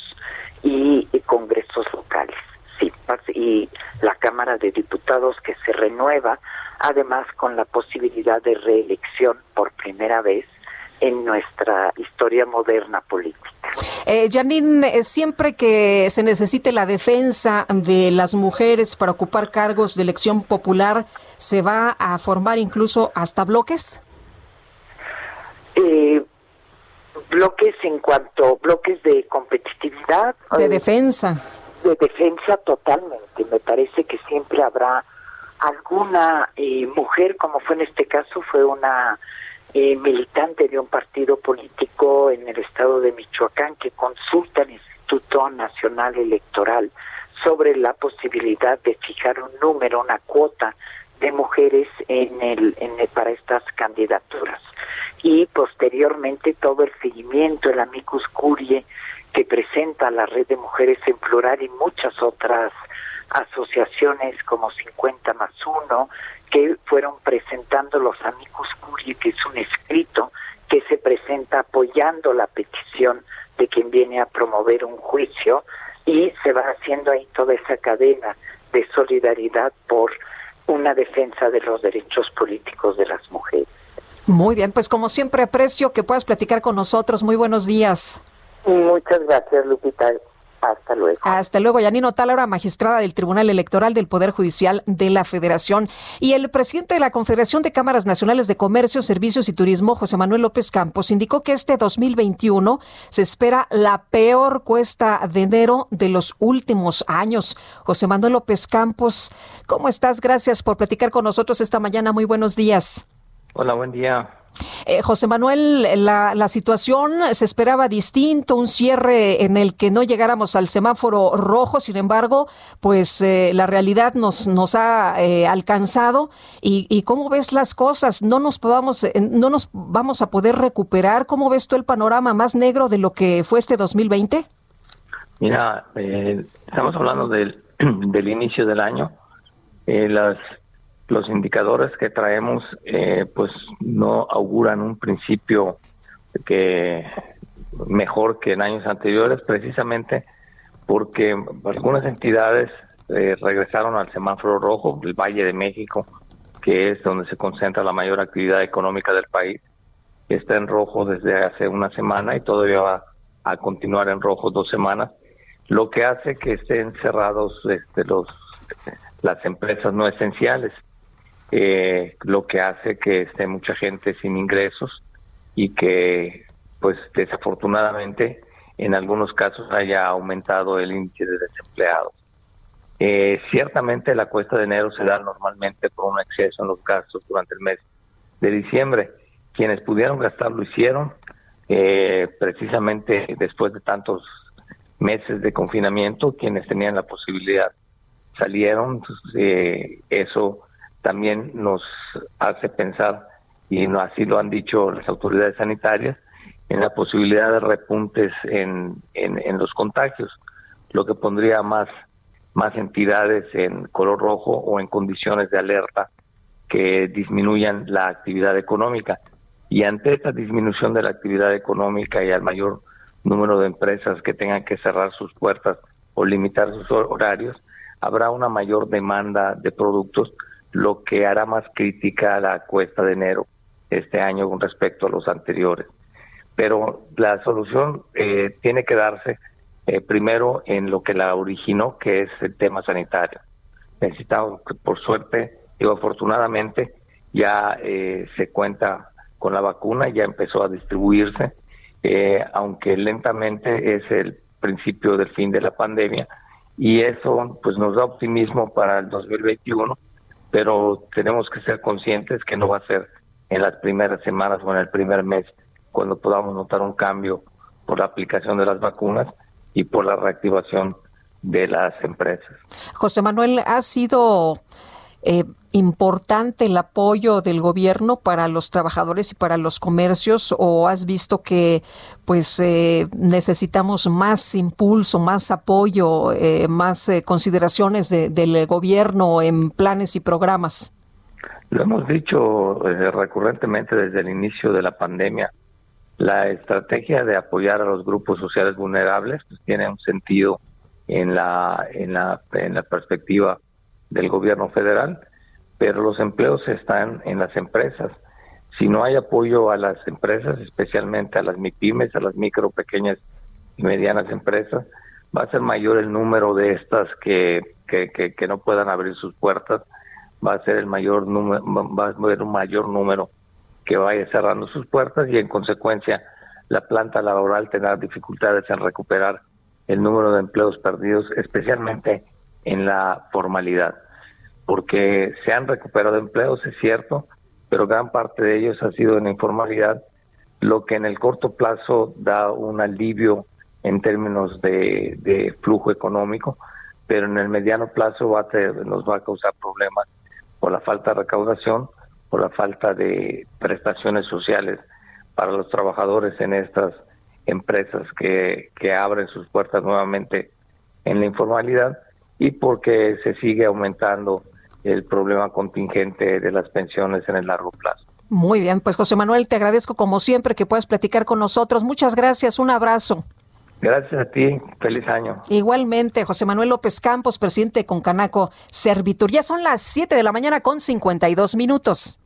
y, y congresos locales. Sí, y la Cámara de Diputados que se renueva, además con la posibilidad de reelección por primera vez en nuestra historia moderna política. Eh, Janine, eh, siempre que se necesite la defensa de las mujeres para ocupar cargos de elección popular, ¿se va a formar incluso hasta bloques? Eh, bloques en cuanto bloques de competitividad. De defensa. De defensa totalmente. Me parece que siempre habrá alguna eh, mujer, como fue en este caso, fue una eh, militante de un partido político en el estado de Michoacán que consulta al Instituto Nacional Electoral sobre la posibilidad de fijar un número, una cuota de mujeres en el, en el, para estas candidaturas y posteriormente todo el seguimiento, el amicus curie que presenta la red de mujeres en plural y muchas otras asociaciones como 50 más 1 que fueron presentando los amicus curie, que es un escrito que se presenta apoyando la petición de quien viene a promover un juicio y se va haciendo ahí toda esa cadena de solidaridad por una defensa de los derechos políticos de las mujeres. Muy bien, pues como siempre aprecio que puedas platicar con nosotros. Muy buenos días. Muchas gracias, Lupita. Hasta luego. Hasta luego. Yanino Talara, magistrada del Tribunal Electoral del Poder Judicial de la Federación. Y el presidente de la Confederación de Cámaras Nacionales de Comercio, Servicios y Turismo, José Manuel López Campos, indicó que este 2021 se espera la peor cuesta de enero de los últimos años. José Manuel López Campos, ¿cómo estás? Gracias por platicar con nosotros esta mañana. Muy buenos días. Hola, buen día. Eh, José Manuel, la, situación se esperaba distinto, un cierre en el que no llegáramos al semáforo rojo, sin embargo, pues eh, la realidad nos, ha eh, alcanzado. Y, y, cómo ves las cosas, no nos podamos, no nos vamos a poder recuperar, ¿cómo ves tú el panorama más negro de lo que fue este 2020? Mira, estamos hablando del inicio del año, las los indicadores que traemos eh, pues no auguran un principio que mejor que en años anteriores, precisamente porque algunas entidades eh, regresaron al semáforo rojo, el Valle de México, que es donde se concentra la mayor actividad económica del país, está en rojo desde hace una semana y todavía va a continuar en rojo dos semanas, lo que hace que estén cerrados este, los, las empresas no esenciales, eh, lo que hace que esté mucha gente sin ingresos y que, pues desafortunadamente, en algunos casos haya aumentado el índice de desempleados. Eh, ciertamente la cuesta de enero se da normalmente por un exceso en los gastos durante el mes de diciembre. Quienes pudieron gastar lo hicieron, eh, precisamente después de tantos meses de confinamiento, quienes tenían la posibilidad salieron. Eh, eso también nos hace pensar, y no así lo han dicho las autoridades sanitarias, en la posibilidad de repuntes en, en, los contagios, lo que pondría más, más entidades en color rojo o en condiciones de alerta que disminuyan la actividad económica. Y ante esta disminución de la actividad económica y al mayor número de empresas que tengan que cerrar sus puertas o limitar sus horarios, habrá una mayor demanda de productos, lo que hará más crítica la cuesta de enero este año con respecto a los anteriores pero la solución eh, tiene que darse eh, primero en lo que la originó, que es el tema sanitario. Necesitamos, por suerte, y afortunadamente, ya eh, se cuenta con la vacuna, ya empezó a distribuirse, aunque lentamente es el principio del fin de la pandemia, y eso pues nos da optimismo para el 2021, pero tenemos que ser conscientes que no va a ser en las primeras semanas o en el primer mes cuando podamos notar un cambio por la aplicación de las vacunas y por la reactivación de las empresas. José Manuel, ¿ha sido eh, importante el apoyo del gobierno para los trabajadores y para los comercios o has visto que pues eh, necesitamos más impulso, más apoyo, eh, más consideraciones del gobierno en planes y programas? Lo hemos dicho recurrentemente desde el inicio de la pandemia la estrategia de apoyar a los grupos sociales vulnerables pues, tiene un sentido en la, en, la, en la perspectiva del gobierno federal, pero los empleos están en las empresas. Si no hay apoyo a las empresas, especialmente a las MIPIMES, a las micro, pequeñas y medianas empresas, va a ser mayor el número de estas que, que, que, no puedan abrir sus puertas, va a ser el mayor número, va a haber un mayor número que vaya cerrando sus puertas y en consecuencia la planta laboral tendrá dificultades en recuperar el número de empleos perdidos, especialmente en la formalidad, porque se han recuperado empleos, es cierto, pero gran parte de ellos ha sido en informalidad, lo que en el corto plazo da un alivio en términos de, flujo económico, pero en el mediano plazo va a nos va a causar problemas por la falta de recaudación por la falta de prestaciones sociales para los trabajadores en estas empresas que, que abren sus puertas nuevamente en la informalidad y porque se sigue aumentando el problema contingente de las pensiones en el largo plazo. Muy bien, pues José Manuel, te agradezco como siempre que puedas platicar con nosotros. Muchas gracias, un abrazo. Gracias a ti, feliz año. Igualmente, José Manuel López Campos, presidente con Canaco Servitur. Ya son las 7 de la mañana con 52 minutos.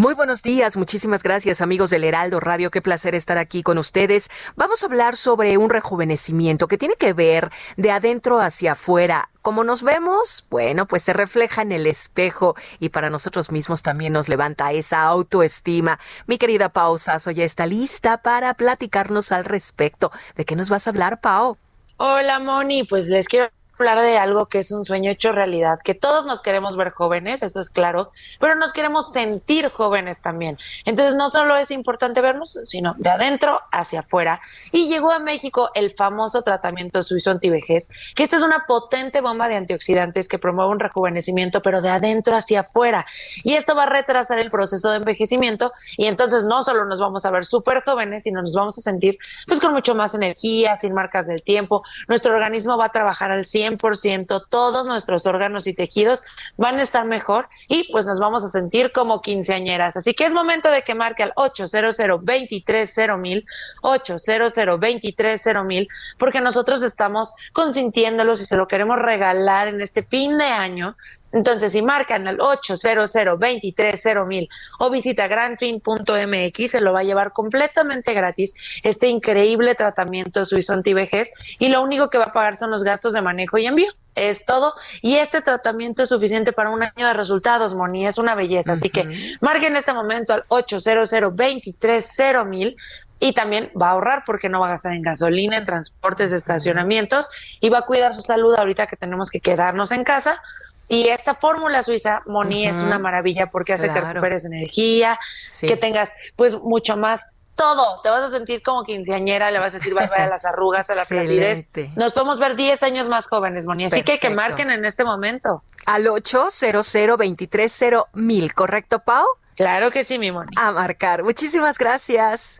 Muy buenos días, muchísimas gracias amigos del Heraldo Radio, qué placer estar aquí con ustedes. Vamos a hablar sobre un rejuvenecimiento que tiene que ver de adentro hacia afuera. Como nos vemos, bueno, pues se refleja en el espejo y para nosotros mismos también nos levanta esa autoestima. Mi querida Pau Sasso ya está lista para platicarnos al respecto. ¿De qué nos vas a hablar, Pau? Hola, Moni, pues les quiero hablar de algo que es un sueño hecho realidad, que todos nos queremos ver jóvenes, eso es claro, pero nos queremos sentir jóvenes también. Entonces no solo es importante vernos, sino de adentro hacia afuera. Y llegó a México el famoso tratamiento suizo antivejez, que esta es una potente bomba de antioxidantes que promueve un rejuvenecimiento, pero de adentro hacia afuera. Y esto va a retrasar el proceso de envejecimiento y entonces no solo nos vamos a ver súper jóvenes, sino nos vamos a sentir pues con mucho más energía, sin marcas del tiempo. Nuestro organismo va a trabajar al 100 100%, todos nuestros órganos y tejidos van a estar mejor y pues nos vamos a sentir como quinceañeras. Así que es momento de que marque al 800 mil 800 mil porque nosotros estamos consintiéndolos y se lo queremos regalar en este fin de año entonces, si marcan al 800 mil o visita granfin.mx, se lo va a llevar completamente gratis este increíble tratamiento suizo antivejez y lo único que va a pagar son los gastos de manejo y envío. Es todo. Y este tratamiento es suficiente para un año de resultados, Moni. Es una belleza. Así que marquen en este momento al 800 mil y también va a ahorrar porque no va a gastar en gasolina, en transportes, estacionamientos y va a cuidar su salud ahorita que tenemos que quedarnos en casa y esta fórmula suiza, Moni, es una maravilla porque hace que recuperes energía, que tengas pues mucho más todo. Te vas a sentir como quinceañera, le vas a decir bye bye a las arrugas, a la flacidez. Nos podemos ver 10 años más jóvenes, Moni. Así que que marquen en este momento. Al 800 mil, ¿correcto, Pau? Claro que sí, mi Moni. A marcar. Muchísimas gracias.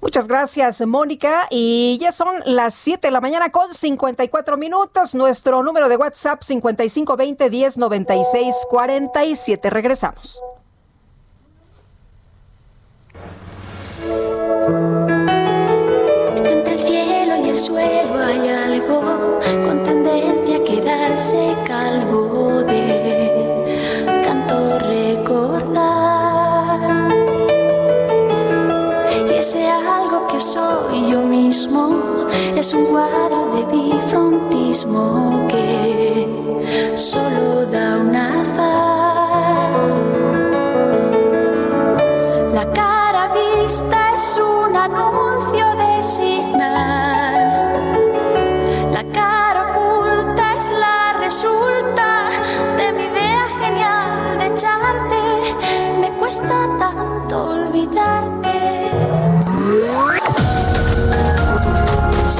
Muchas gracias, Mónica. Y ya son las 7 de la mañana con 54 minutos. Nuestro número de WhatsApp 5520 1096 47. Regresamos. Entre el cielo y el suelo hay algo con tendencia a quedarse calvo de es un cuadro de bifrontismo que solo da una faz. La cara vista es un anuncio de señal. La cara oculta es la resulta de mi idea genial de echarte. Me cuesta tanto olvidarte.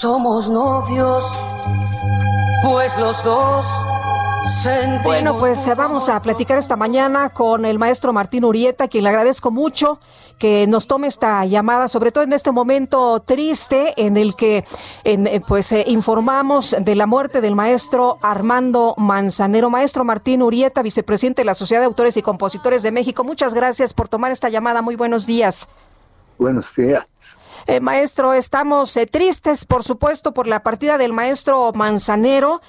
Somos novios, pues los dos sentimos. Bueno, pues vamos a platicar esta mañana con el maestro Martín Urieta, quien le agradezco mucho que nos tome esta llamada, sobre todo en este momento triste en el que en, eh, pues eh, informamos de la muerte del maestro Armando Manzanero. Maestro Martín Urieta, vicepresidente de la Sociedad de Autores y Compositores de México, muchas gracias por tomar esta llamada. Muy buenos días. Buenos días. Eh, maestro, estamos eh, tristes, por supuesto, por la partida del maestro Manzanero.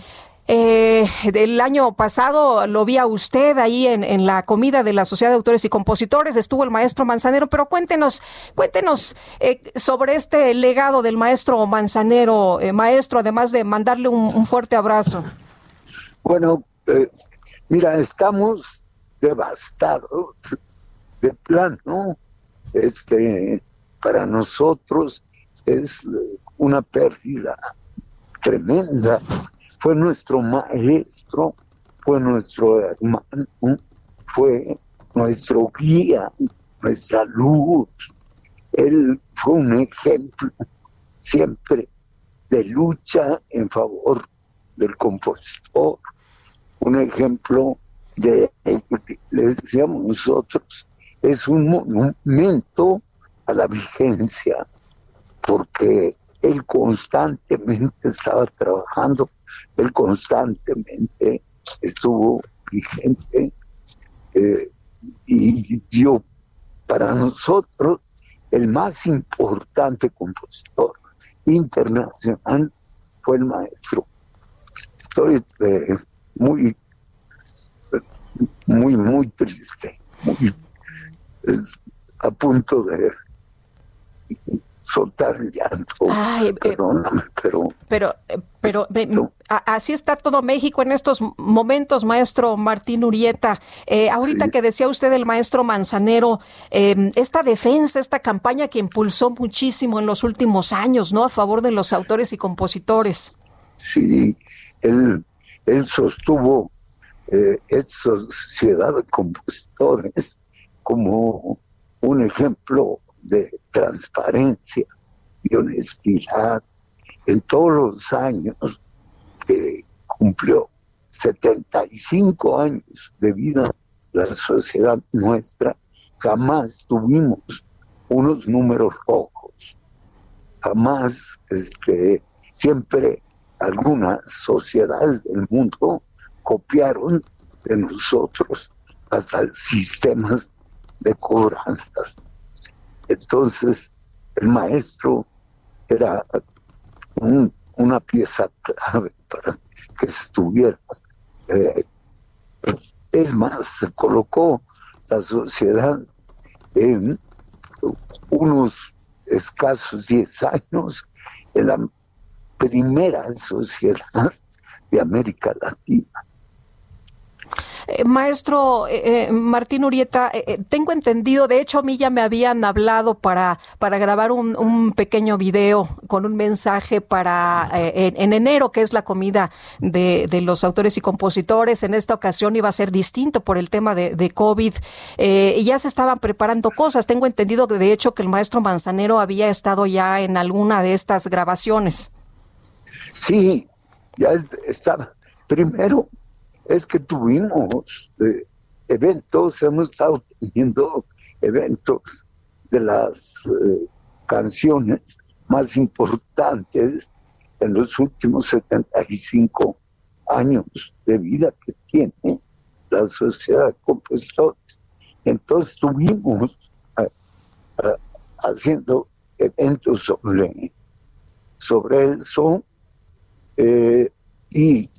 Eh, del año pasado lo vi a usted ahí en, en, la comida de la Sociedad de Autores y Compositores, estuvo el maestro Manzanero, pero cuéntenos, cuéntenos eh, sobre este legado del maestro Manzanero, eh, maestro, además de mandarle un, fuerte abrazo. Bueno, mira, estamos devastados de plano. Este, para nosotros es una pérdida tremenda. Fue nuestro maestro, fue nuestro hermano, fue nuestro guía, nuestra luz. Él fue un ejemplo siempre de lucha en favor del compositor, un ejemplo de, le decíamos nosotros, es un monumento a la vigencia, porque él constantemente estaba trabajando, él constantemente estuvo vigente eh, y dio para nosotros el más importante compositor internacional fue el maestro. Estoy eh, muy, muy, muy triste, a punto de soltar el llanto. Ay, Perdóname, eh, pero... Pero, pero no. a, así está todo México en estos momentos, maestro Martín Urieta. Eh, ahorita sí. que decía usted el maestro Manzanero, eh, esta defensa, esta campaña que impulsó muchísimo en los últimos años, ¿no? A favor de los autores y compositores. Sí, él, él sostuvo eh, esta sociedad de compositores como un ejemplo de transparencia y honestidad en todos los años que cumplió 75 años de vida la sociedad nuestra, jamás tuvimos unos números rojos, jamás, este, siempre algunas sociedades del mundo copiaron de nosotros hasta sistemas de cobranzas. Entonces, el maestro era un- una pieza clave para que estuviera. eh, es más, se colocó la sociedad en unos escasos 10 años en la primera sociedad de América Latina. Eh, maestro eh, eh, Martín Urieta, eh, tengo entendido, de hecho a mí ya me habían hablado para, para grabar un, un pequeño video con un mensaje para en, en enero, que es la comida de, de los autores y compositores. En esta ocasión iba a ser distinto por el tema de, de COVID y ya se estaban preparando cosas. Tengo entendido que de hecho que el maestro Manzanero había estado ya en alguna de estas grabaciones. Sí, ya es- estaba. Primero es que tuvimos eh, eventos, hemos estado teniendo eventos de las eh, canciones más importantes en los últimos 75 años de vida que tiene la sociedad de compositores. Entonces tuvimos eh, haciendo eventos sobre, sobre eso y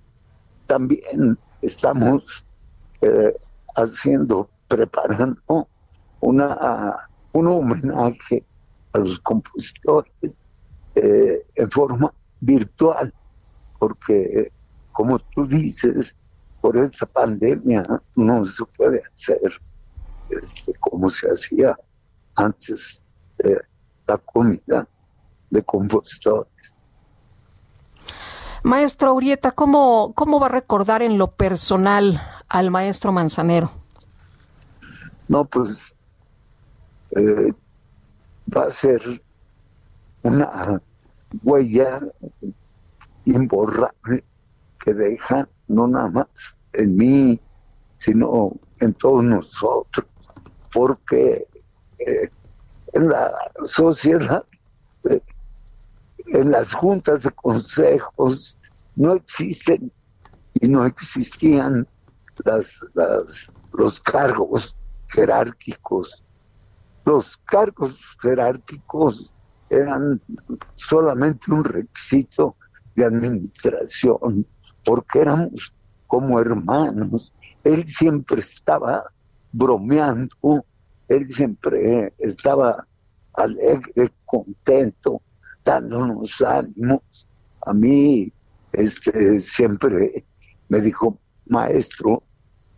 también estamos eh, haciendo, preparando una, un homenaje a los compositores eh, en forma virtual, porque como tú dices, por esta pandemia no se puede hacer este, como se hacía antes eh, la comida de compositores. Maestro Urieta, ¿cómo, ¿cómo va a recordar en lo personal al maestro Manzanero? No, pues eh, va a ser una huella imborrable que deja no nada más en mí, sino en todos nosotros, porque eh, en la sociedad, eh, en las juntas de consejos, no existen y no existían las, las- los cargos jerárquicos. Los cargos jerárquicos eran solamente un requisito de administración, porque éramos como hermanos. Él siempre estaba bromeando, él siempre estaba alegre, contento, dándonos ánimos. A mí este, siempre me dijo, maestro,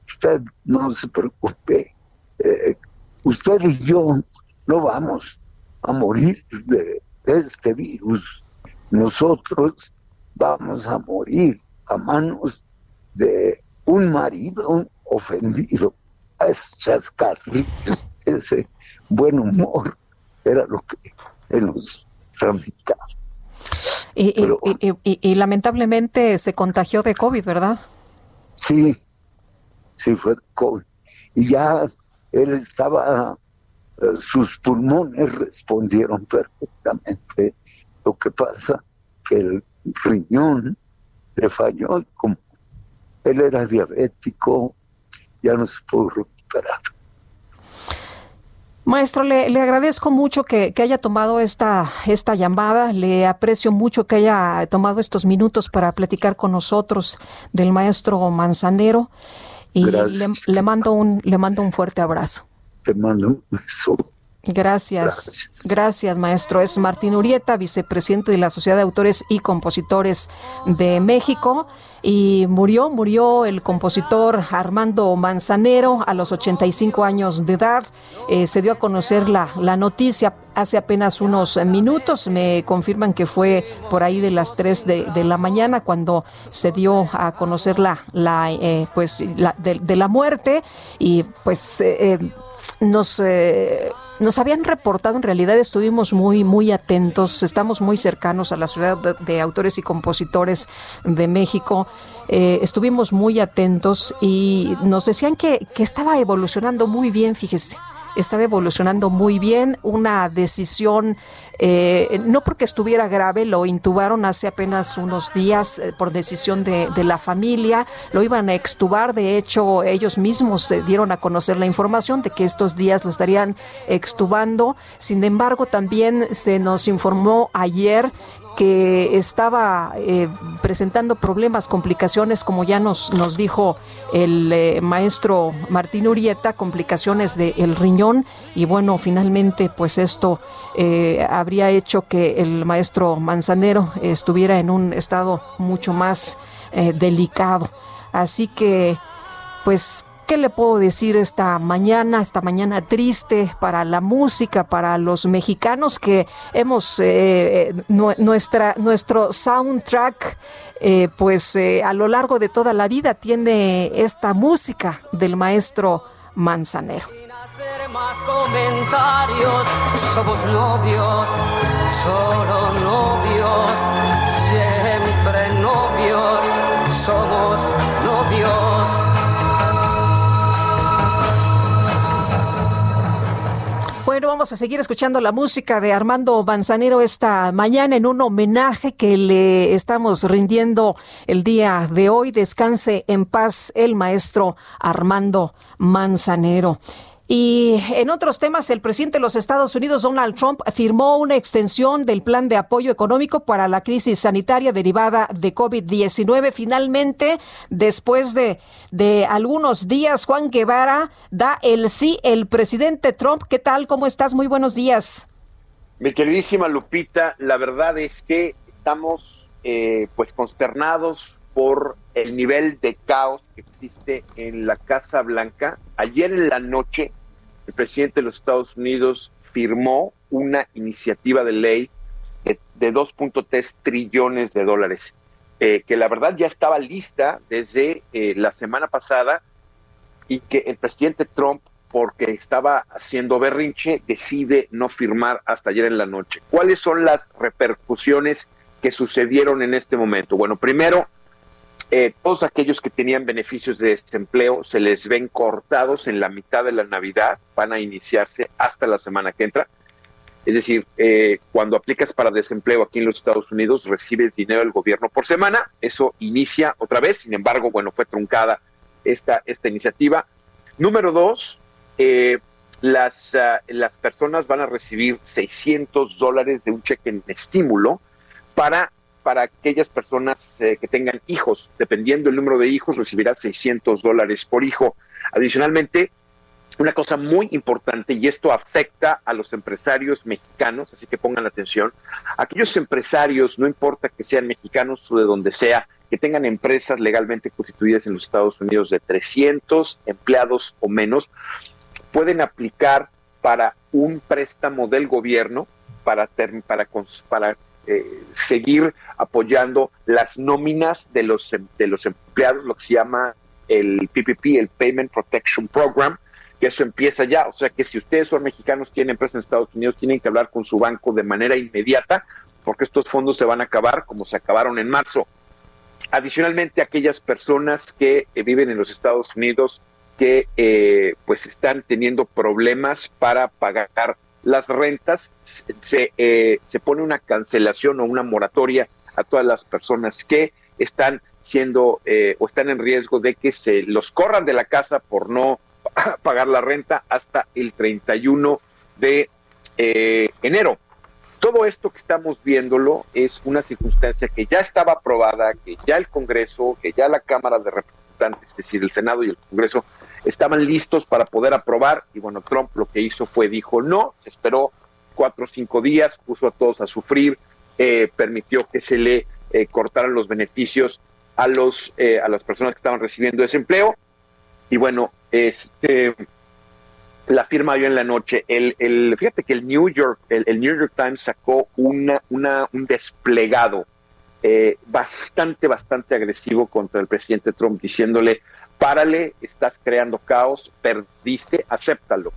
usted no se preocupe, eh, usted y yo no vamos a morir de, este virus. Nosotros vamos a morir a manos de un marido ofendido. A chascarrillos, ese buen humor era lo que él nos Y, y- y- y- y- y lamentablemente se contagió de COVID, ¿verdad? Sí, sí fue COVID. Y ya él estaba, eh, sus pulmones respondieron perfectamente. Lo que pasa que el riñón le falló y como él era diabético, ya no se pudo recuperar. Maestro, le, le agradezco mucho que, que haya tomado esta, esta llamada. Le aprecio mucho que haya tomado estos minutos para platicar con nosotros del maestro Manzanero. Y le, mando un, le mando un fuerte abrazo. Te mando un beso. Gracias. Gracias, maestro. Es Martín Urieta, vicepresidente de la Sociedad de Autores y Compositores de México. y murió, murió el compositor Armando Manzanero a los 85 años de edad. Eh, se dio a conocer la, la noticia hace apenas unos minutos. Me confirman que fue por ahí de las 3 de, de la mañana cuando se dio a conocer la, la eh, pues, la, de, de, la muerte y pues eh, nos... Eh, nos habían reportado, en realidad estuvimos muy, muy atentos, estamos muy cercanos a la ciudad de, autores y compositores de México. Eh, estuvimos muy atentos y nos decían que, que estaba evolucionando muy bien, fíjese estaba evolucionando muy bien, una decisión, eh, no porque estuviera grave, lo intubaron hace apenas unos días eh, por decisión de, de, la familia, lo iban a extubar, de hecho ellos mismos se dieron a conocer la información de que estos días lo estarían extubando, sin embargo también se nos informó ayer que estaba eh, presentando problemas, complicaciones, como ya nos, nos dijo el eh, maestro Martín Urieta, complicaciones del el riñón y bueno, finalmente pues esto eh, habría hecho que el maestro Manzanero estuviera en un estado mucho más delicado. Así que pues ¿Qué le puedo decir esta mañana, esta mañana triste para la música, para los mexicanos que hemos, eh, nuestra, nuestro soundtrack, eh, pues eh, a lo largo de toda la vida tiene esta música del maestro Manzanero. Más comentarios, somos novios, solo novios, Bueno, vamos a seguir escuchando la música de Armando Manzanero esta mañana en un homenaje que le estamos rindiendo el día de hoy. Descanse en paz el maestro Armando Manzanero. Y en otros temas, el presidente de los Estados Unidos, Donald Trump, firmó una extensión del plan de apoyo económico para la crisis sanitaria derivada de COVID-19. Finalmente, después de, de algunos días, Juan Guevara da el sí, el presidente Trump. ¿Qué tal? ¿Cómo estás? Muy buenos días. Mi queridísima Lupita, la verdad es que estamos eh, pues consternados por el nivel de caos que existe en la Casa Blanca. Ayer en la noche, el presidente de los Estados Unidos firmó una iniciativa de ley de, de 2.3 trillones de dólares, eh, que la verdad ya estaba lista desde eh, la semana pasada y que el presidente Trump, porque estaba haciendo berrinche, decide no firmar hasta ayer en la noche. ¿Cuáles son las repercusiones que sucedieron en este momento? Bueno, primero, eh, todos aquellos que tenían beneficios de desempleo se les ven cortados en la mitad de la Navidad, van a iniciarse hasta la semana que entra. Es decir, eh, cuando aplicas para desempleo aquí en los Estados Unidos, recibes dinero del gobierno por semana, eso inicia otra vez, sin embargo, bueno, fue truncada esta, esta iniciativa. Número dos, eh, las, uh, las personas van a recibir 600 dólares de un cheque en estímulo para para aquellas personas eh, que tengan hijos. Dependiendo del número de hijos, recibirá 600 dólares por hijo. Adicionalmente, una cosa muy importante, y esto afecta a los empresarios mexicanos, así que pongan atención, aquellos empresarios, no importa que sean mexicanos o de donde sea, que tengan empresas legalmente constituidas en los Estados Unidos de 300 empleados o menos, pueden aplicar para un préstamo del gobierno para, para, para eh, seguir apoyando las nóminas de los, de los empleados, lo que se llama el PPP, el Payment Protection Program, que eso empieza ya. O sea que si ustedes son mexicanos, tienen empresas en Estados Unidos, tienen que hablar con su banco de manera inmediata, porque estos fondos se van a acabar como se acabaron en marzo. Adicionalmente, aquellas personas que eh, viven en los Estados Unidos que eh, pues están teniendo problemas para pagar las rentas, se, eh, se pone una cancelación o una moratoria a todas las personas que están siendo eh, o están en riesgo de que se los corran de la casa por no pagar la renta hasta el 31 de eh, enero. Todo esto que estamos viéndolo es una circunstancia que ya estaba aprobada, que ya el Congreso, que ya la Cámara de Representantes, es decir, el Senado y el Congreso, estaban listos para poder aprobar y bueno, Trump lo que hizo fue dijo no, se esperó cuatro o cinco días, puso a todos a sufrir, eh, permitió que se le eh, cortaran los beneficios a los eh, a las personas que estaban recibiendo desempleo y bueno este la firma hoy en la noche el, el fíjate que el New York el, el New York Times sacó una, una un desplegado eh, bastante bastante agresivo contra el presidente Trump diciéndole párale estás creando caos perdiste acéptalo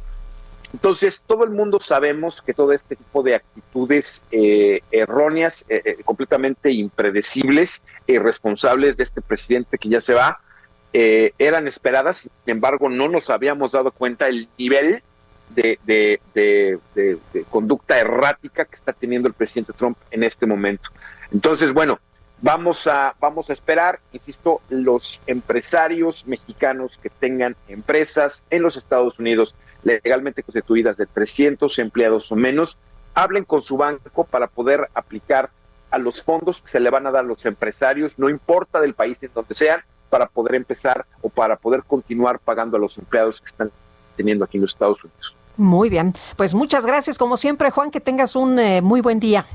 entonces, todo el mundo sabemos que todo este tipo de actitudes eh, erróneas, eh, eh, completamente impredecibles e irresponsables de este presidente que ya se va, eran esperadas, sin embargo, no nos habíamos dado cuenta el nivel de, de, conducta errática que está teniendo el presidente Trump en este momento. Entonces, bueno, vamos a, vamos a esperar, insisto, los empresarios mexicanos que tengan empresas en los Estados Unidos legalmente constituidas de 300 empleados o menos, hablen con su banco para poder aplicar a los fondos que se le van a dar a los empresarios, no importa del país en donde sean, para poder empezar o para poder continuar pagando a los empleados que están teniendo aquí en los Estados Unidos. Muy bien, pues muchas gracias como siempre Juan, que tengas un eh, muy buen día.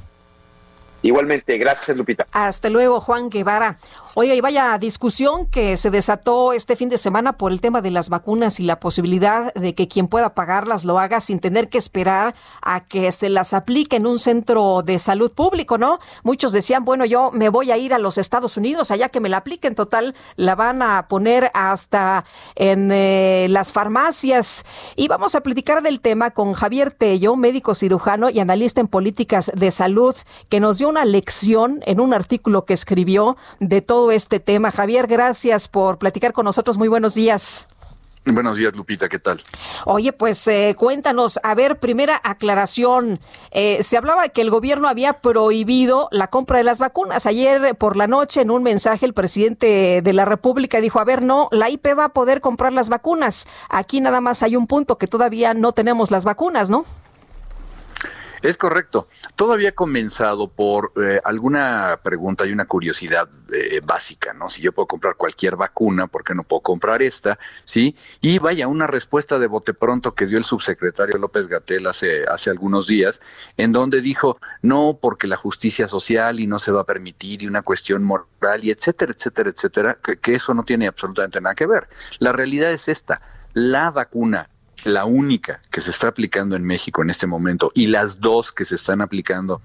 Igualmente, gracias Lupita. Hasta luego, Juan Guevara. Oiga, y vaya discusión que se desató este fin de semana por el tema de las vacunas y la posibilidad de que quien pueda pagarlas lo haga sin tener que esperar a que se las aplique en un centro de salud público, ¿no? Muchos decían, bueno, yo me voy a ir a los Estados Unidos, allá que me la apliquen, total, la van a poner hasta en eh, las farmacias. Y vamos a platicar del tema con Javier Tello, médico cirujano y analista en políticas de salud, que nos dio una lección en un artículo que escribió de todo este tema. Javier, gracias por platicar con nosotros. Muy buenos días. Buenos días, Lupita, ¿qué tal? Oye, pues eh, cuéntanos, a ver, primera aclaración, eh, se hablaba que el gobierno había prohibido la compra de las vacunas. Ayer por la noche, en un mensaje, el presidente de la República dijo, a ver, no, la IP va a poder comprar las vacunas. Aquí nada más hay un punto que todavía no tenemos las vacunas, ¿no? Es correcto. Todo había comenzado por eh, alguna pregunta y una curiosidad eh, básica, ¿no? Si yo puedo comprar cualquier vacuna, ¿por qué no puedo comprar esta? ¿Sí? Y vaya, una respuesta de bote pronto que dio el subsecretario López Gatel hace, hace algunos días, en donde dijo, no, porque la justicia social y no se va a permitir y una cuestión moral y etcétera, etcétera, etcétera, que, que eso no tiene absolutamente nada que ver. La realidad es esta. La vacuna la única que se está aplicando en México en este momento y las dos que se están aplicando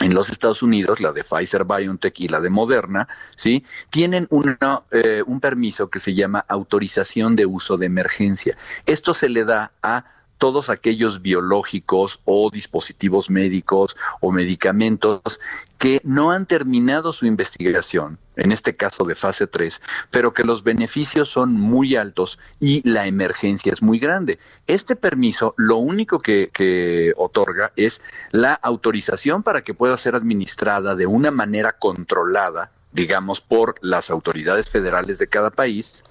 en los Estados Unidos, la de Pfizer BioNTech y la de Moderna, ¿sí? Tienen eh, un permiso que se llama autorización de uso de emergencia. Esto se le da a todos aquellos biológicos o dispositivos médicos o medicamentos que no han terminado su investigación, en este caso de fase 3, pero que los beneficios son muy altos y la emergencia es muy grande. Este permiso lo único que, que otorga es la autorización para que pueda ser administrada de una manera controlada, digamos, por las autoridades federales de cada país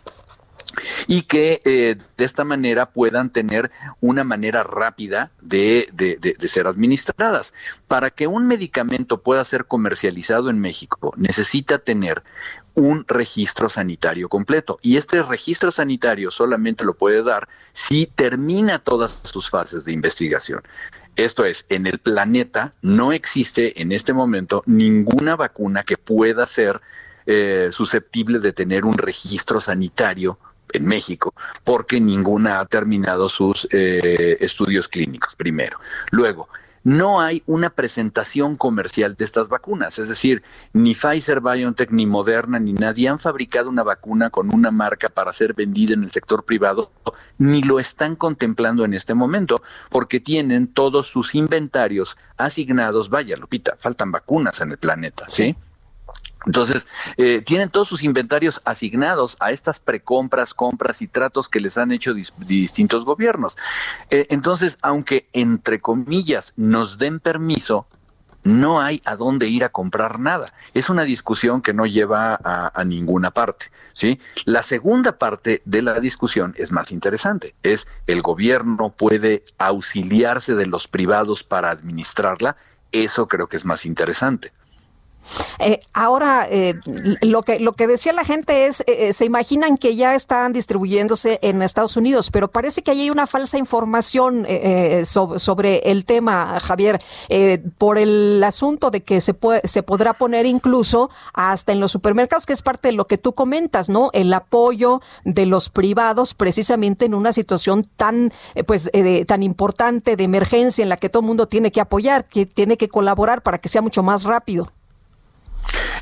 y que eh, de esta manera puedan tener una manera rápida de, ser administradas. Para que un medicamento pueda ser comercializado en México, necesita tener un registro sanitario completo. Y este registro sanitario solamente lo puede dar si termina todas sus fases de investigación. Esto es, en el planeta no existe en este momento ninguna vacuna que pueda ser eh, susceptible de tener un registro sanitario en México, porque ninguna ha terminado sus eh, estudios clínicos, primero. Luego, no hay una presentación comercial de estas vacunas, es decir, ni Pfizer, BioNTech, ni Moderna, ni nadie han fabricado una vacuna con una marca para ser vendida en el sector privado, ni lo están contemplando en este momento, porque tienen todos sus inventarios asignados, vaya, Lupita, faltan vacunas en el planeta, ¿sí? Entonces, eh, tienen todos sus inventarios asignados a estas precompras, compras y tratos que les han hecho dis distintos gobiernos. Eh, entonces, aunque entre comillas nos den permiso, no hay a dónde ir a comprar nada. Es una discusión que no lleva a, a, ninguna parte. ¿sí? La segunda parte de la discusión es más interesante. Es el gobierno puede auxiliarse de los privados para administrarla. Eso creo que es más interesante. Eh, ahora, eh, lo que lo que decía la gente es, eh, se imaginan que ya están distribuyéndose en Estados Unidos, pero parece que ahí hay una falsa información sobre el tema, Javier, por el asunto de que se puede, se podrá poner incluso hasta en los supermercados, que es parte de lo que tú comentas, ¿no? El apoyo de los privados, precisamente en una situación tan, pues, tan importante de emergencia en la que todo el mundo tiene que apoyar, que tiene que colaborar para que sea mucho más rápido.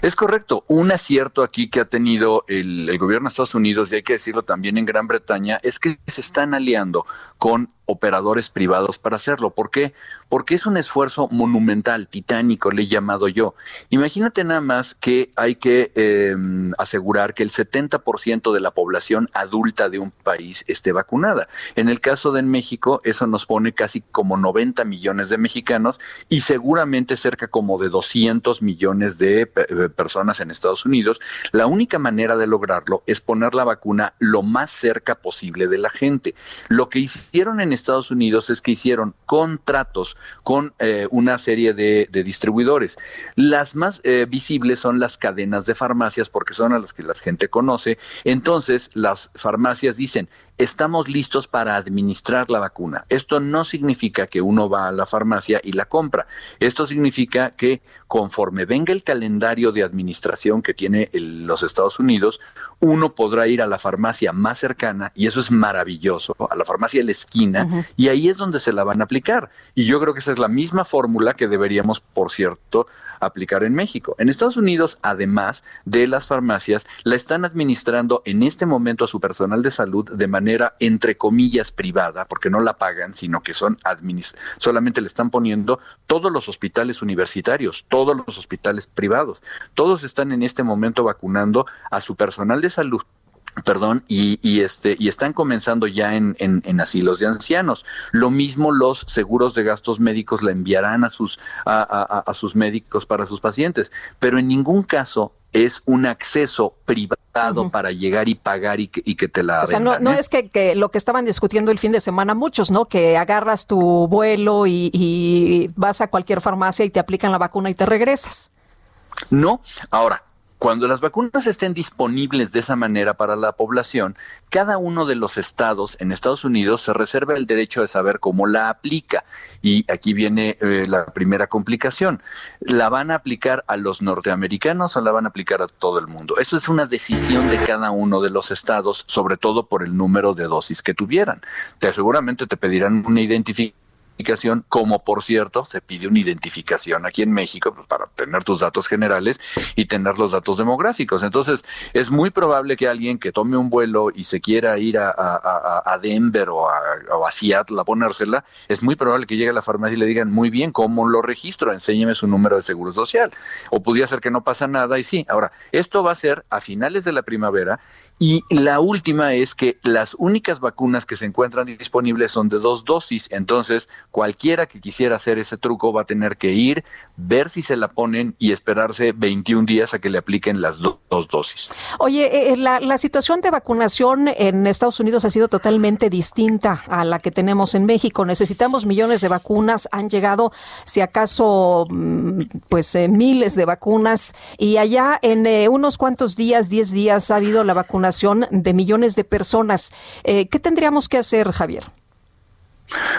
Es correcto. Un acierto aquí que ha tenido el, el, gobierno de Estados Unidos, y hay que decirlo también en Gran Bretaña, es que se están aliando con operadores privados para hacerlo. ¿Por qué? Porque es un esfuerzo monumental, titánico, le he llamado yo. Imagínate nada más que hay que eh, asegurar que el 70% de la población adulta de un país esté vacunada. En el caso de México, eso nos pone casi como 90 millones de mexicanos y seguramente cerca como de 200 millones de personas en Estados Unidos. La única manera de lograrlo es poner la vacuna lo más cerca posible de la gente. Lo que hicieron en Estados Unidos es que hicieron contratos con eh, una serie de, distribuidores. Las más eh, visibles son las cadenas de farmacias porque son a las que la gente conoce. Entonces, las farmacias dicen, estamos listos para administrar la vacuna. Esto no significa que uno va a la farmacia y la compra. Esto significa que conforme venga el calendario de administración que tiene el, los Estados Unidos, uno podrá ir a la farmacia más cercana y eso es maravilloso, a la farmacia de la esquina uh -huh. y ahí es donde se la van a aplicar. Y yo creo que esa es la misma fórmula que deberíamos, por cierto, aplicar en México. En Estados Unidos, además de las farmacias, la están administrando en este momento a su personal de salud de manera, entre comillas, privada, porque no la pagan, sino que son solamente le están poniendo todos los hospitales universitarios, todos los hospitales privados. Todos están en este momento vacunando a su personal de salud perdón, y, y, este, y están comenzando ya en, en, en, asilos de ancianos. Lo mismo los seguros de gastos médicos la enviarán a sus, a, a, a sus médicos para sus pacientes, pero en ningún caso es un acceso privado uh -huh. para llegar y pagar y que, y que te la O sea, no, no ¿eh? es que, que, lo que estaban discutiendo el fin de semana muchos, ¿no? Que agarras tu vuelo y, y vas a cualquier farmacia y te aplican la vacuna y te regresas. No, ahora, cuando las vacunas estén disponibles de esa manera para la población, cada uno de los estados en Estados Unidos se reserva el derecho de saber cómo la aplica. Y aquí viene eh, la primera complicación. ¿La van a aplicar a los norteamericanos o la van a aplicar a todo el mundo? Eso es una decisión de cada uno de los estados, sobre todo por el número de dosis que tuvieran. Te, seguramente te pedirán una identificación como por cierto se pide una identificación aquí en México pues, para tener tus datos generales y tener los datos demográficos. Entonces, es muy probable que alguien que tome un vuelo y se quiera ir a Denver o a, o a, Seattle a ponérsela, es muy probable que llegue a la farmacia y le digan, muy bien, ¿cómo lo registro? Enséñeme su número de seguro social. O pudiera ser que no pasa nada y sí. Ahora, esto va a ser a finales de la primavera y la última es que las únicas vacunas que se encuentran disponibles son de dos dosis. Entonces, cualquiera que quisiera hacer ese truco va a tener que ir, ver si se la ponen y esperarse 21 días a que le apliquen las do dos dosis. Oye, eh, la, la, situación de vacunación en Estados Unidos ha sido totalmente distinta a la que tenemos en México. Necesitamos millones de vacunas, han llegado, si acaso, pues eh, miles de vacunas y allá en eh, unos cuantos días, 10 días, ha habido la vacunación de millones de personas. Eh, ¿Qué tendríamos que hacer, Javier?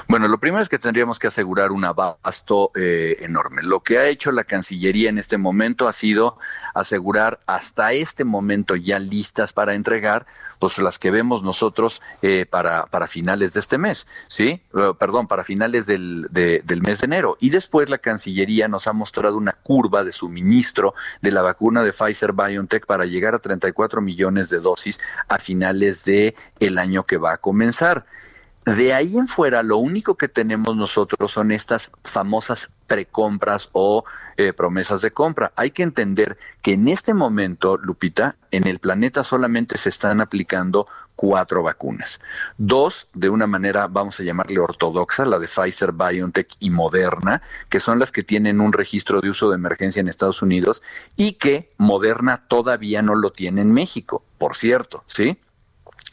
Bueno, lo primero es que tendríamos que asegurar un abasto eh, enorme. Lo que ha hecho la Cancillería en este momento ha sido asegurar hasta este momento ya listas para entregar, pues las que vemos nosotros eh, para, para finales de este mes, ¿sí? Uh, perdón, para finales del, de, del mes de enero. Y después la Cancillería nos ha mostrado una curva de suministro de la vacuna de Pfizer BioNTech para llegar a 34 millones de dosis a finales de el año que va a comenzar. De ahí en fuera, lo único que tenemos nosotros son estas famosas precompras o eh, promesas de compra. Hay que entender que en este momento, Lupita, en el planeta solamente se están aplicando cuatro vacunas. Dos, de una manera, vamos a llamarle ortodoxa, la de Pfizer, BioNTech y Moderna, que son las que tienen un registro de uso de emergencia en Estados Unidos y que Moderna todavía no lo tiene en México, por cierto, ¿sí?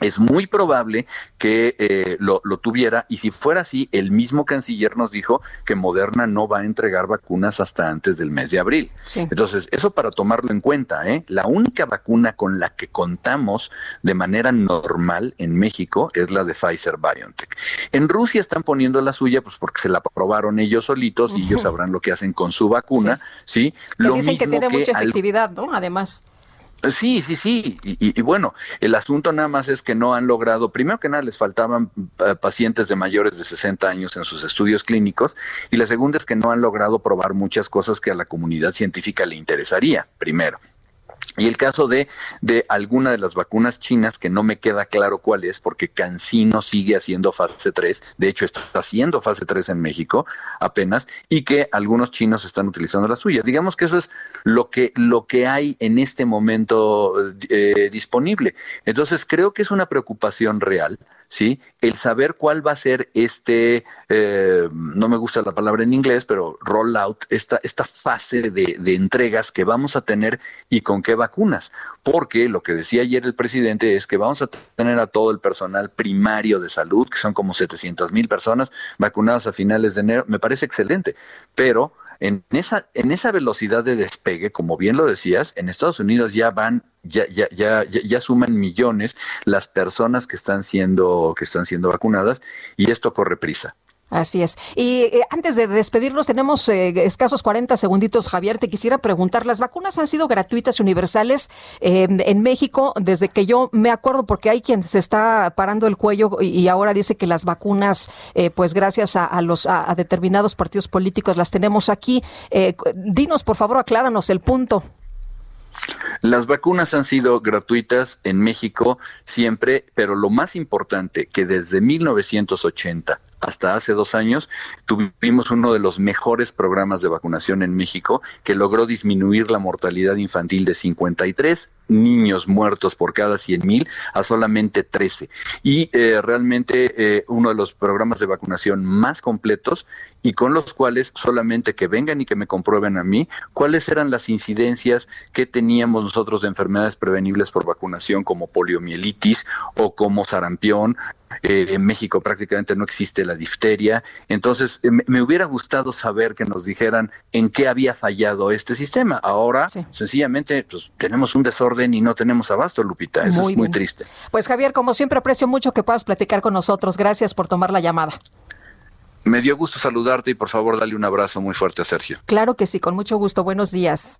Es muy probable que eh, lo, lo, tuviera y si fuera así, el mismo canciller nos dijo que Moderna no va a entregar vacunas hasta antes del mes de abril. Sí. Entonces, eso para tomarlo en cuenta, ¿eh? la única vacuna con la que contamos de manera normal en México es la de Pfizer BioNTech. En Rusia están poniendo la suya, pues porque se la aprobaron ellos solitos y ellos sabrán lo que hacen con su vacuna, ¿sí? ¿sí? Lo dicen mismo que tiene que mucha efectividad, ¿no? Además. Sí, sí, sí. Y, y, bueno, el asunto nada más es que no han logrado, primero que nada, les faltaban uh, pacientes de mayores de 60 años en sus estudios clínicos y la segunda es que no han logrado probar muchas cosas que a la comunidad científica le interesaría, primero. Y el caso de, de alguna de las vacunas chinas, que no me queda claro cuál es, porque Cancino sigue haciendo fase 3, de hecho está haciendo fase 3 en México apenas, y que algunos chinos están utilizando la suya. Digamos que eso es lo que, lo que hay en este momento eh, disponible. Entonces creo que es una preocupación real. ¿Sí? El saber cuál va a ser este, eh, no me gusta la palabra en inglés, pero rollout, esta, esta fase de, de, entregas que vamos a tener y con qué vacunas. Porque lo que decía ayer el presidente es que vamos a tener a todo el personal primario de salud, que son como 700 mil personas vacunadas a finales de enero. Me parece excelente, pero en esa, en esa velocidad de despegue, como bien lo decías, en Estados Unidos ya van, ya, ya, ya, ya, suman millones las personas que están siendo, que están siendo vacunadas, y esto corre prisa. Así es. Y eh, antes de despedirnos, tenemos eh, escasos 40 segunditos, Javier. Te quisiera preguntar, ¿las vacunas han sido gratuitas y universales eh, en México desde que yo me acuerdo? Porque hay quien se está parando el cuello y, ahora dice que las vacunas, eh, pues gracias a, los a, a, determinados partidos políticos las tenemos aquí. dinos, por favor, acláranos el punto. Las vacunas han sido gratuitas en México siempre, pero lo más importante que desde 1980 hasta hace dos años tuvimos uno de los mejores programas de vacunación en México que logró disminuir la mortalidad infantil de 53 niños muertos por cada 100 mil a solamente 13. Y eh, realmente eh, uno de los programas de vacunación más completos y con los cuales solamente que vengan y que me comprueben a mí cuáles eran las incidencias que teníamos nosotros de enfermedades prevenibles por vacunación como poliomielitis o como sarampión eh, en México prácticamente no existe la difteria. Entonces, eh, me, hubiera gustado saber que nos dijeran en qué había fallado este sistema. Ahora, sí. sencillamente, pues tenemos un desorden y no tenemos abasto, Lupita. Eso muy es muy triste. Pues Javier, como siempre, aprecio mucho que puedas platicar con nosotros. Gracias por tomar la llamada. Me dio gusto saludarte y por favor dale un abrazo muy fuerte a Sergio. Claro que sí, con mucho gusto. Buenos días.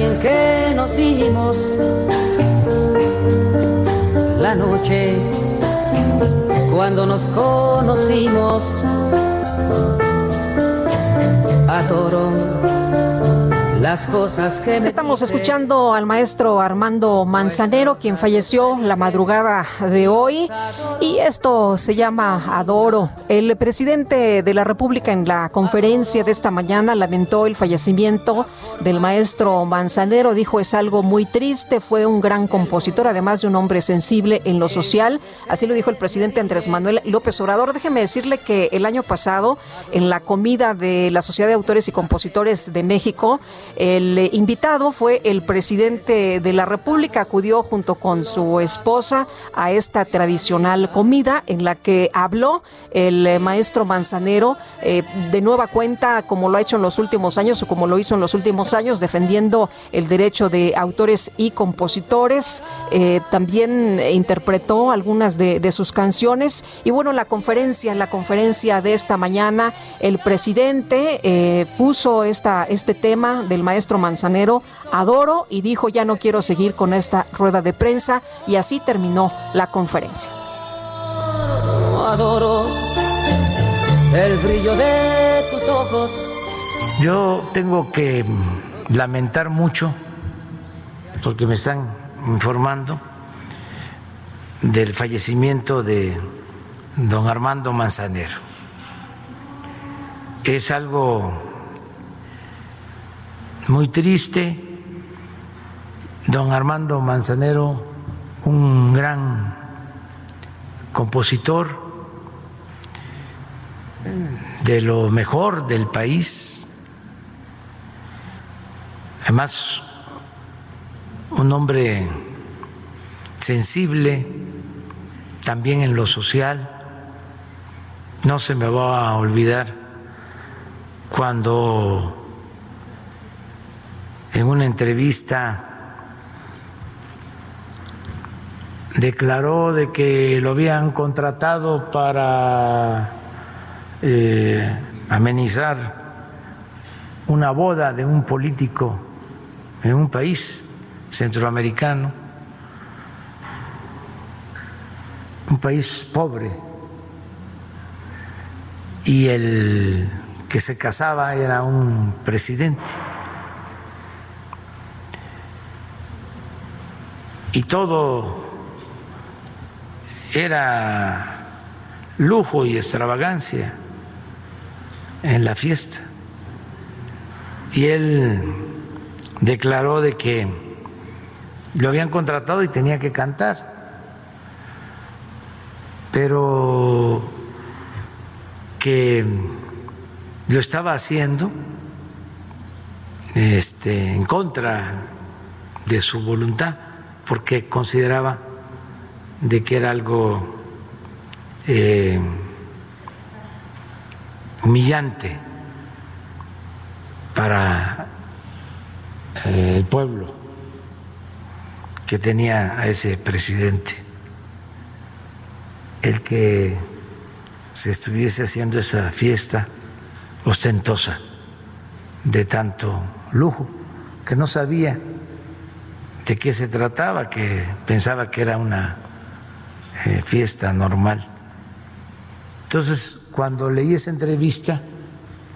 En que nos dimos, la noche cuando nos conocimos. Adoro las cosas que Estamos escuchando al maestro Armando Manzanero, quien falleció la madrugada de hoy, y esto se llama Adoro. El presidente de la República en la conferencia de esta mañana lamentó el fallecimiento del maestro Manzanero, dijo es algo muy triste, fue un gran compositor, además de un hombre sensible en lo social, así lo dijo el presidente Andrés Manuel López Obrador. Déjeme decirle que el año pasado, en la comida de la Sociedad de Autores y Compositores de México, el invitado fue el presidente de la República, acudió junto con su esposa a esta tradicional comida en la que habló el maestro Manzanero eh, de nueva cuenta, como lo ha hecho en los últimos años o como lo hizo en los últimos años, defendiendo el derecho de autores y compositores. Eh, también interpretó algunas de, sus canciones. Y bueno, la conferencia, la conferencia de esta mañana, el presidente eh, puso esta, este tema de maestro Manzanero, adoro y dijo ya no quiero seguir con esta rueda de prensa y así terminó la conferencia. Adoro el brillo de tus ojos. Yo tengo que lamentar mucho porque me están informando del fallecimiento de don Armando Manzanero. Es algo muy triste. Don Armando Manzanero, un gran compositor de lo mejor del país, además un hombre sensible también en lo social. No se me va a olvidar cuando en una entrevista declaró de que lo habían contratado para eh, amenizar una boda de un político en un país centroamericano, un país pobre, y el que se casaba era un presidente. Y todo era lujo y extravagancia en la fiesta. Y él declaró de que lo habían contratado y tenía que cantar. Pero que lo estaba haciendo este, en contra de su voluntad, porque consideraba de que era algo eh, humillante para eh, el pueblo que tenía a ese presidente, el que se estuviese haciendo esa fiesta ostentosa de tanto lujo, que no sabía de qué se trataba, que pensaba que era una eh, fiesta normal. Entonces, cuando leí esa entrevista,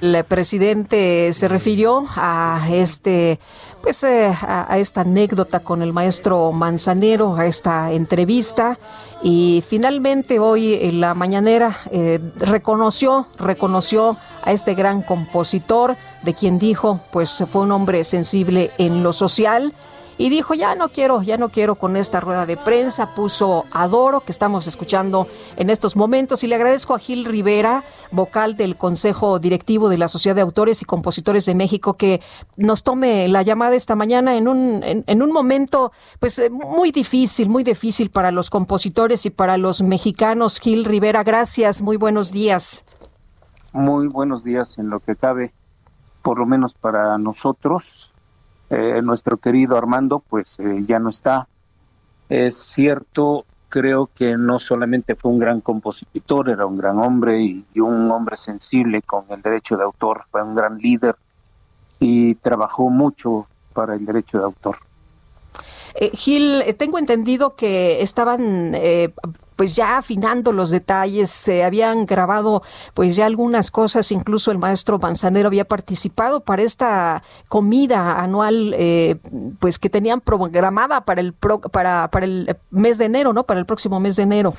el presidente se refirió a este pues eh, esta anécdota con el maestro Manzanero, a esta entrevista y finalmente hoy en la mañanera eh, reconoció reconoció a este gran compositor de quien dijo pues fue un hombre sensible en lo social y dijo, ya no quiero, ya no quiero con esta rueda de prensa, puso Adoro, que estamos escuchando en estos momentos, y le agradezco a Gil Rivera, vocal del Consejo Directivo de la Sociedad de Autores y Compositores de México, que nos tome la llamada esta mañana en un, en, un momento pues muy difícil, muy difícil para los compositores y para los mexicanos. Gil Rivera, gracias, muy buenos días. Muy buenos días en lo que cabe, por lo menos para nosotros, eh, nuestro querido Armando pues eh, ya no está. Es cierto, creo que no solamente fue un gran compositor, era un gran hombre y, un hombre sensible con el derecho de autor, fue un gran líder y trabajó mucho para el derecho de autor. Eh, Gil, tengo entendido que estaban pues ya afinando los detalles, se habían grabado pues ya algunas cosas, incluso el maestro Manzanero había participado para esta comida anual eh, pues que tenían programada para el pro, para, para el mes de enero, ¿no? Para el próximo mes de enero.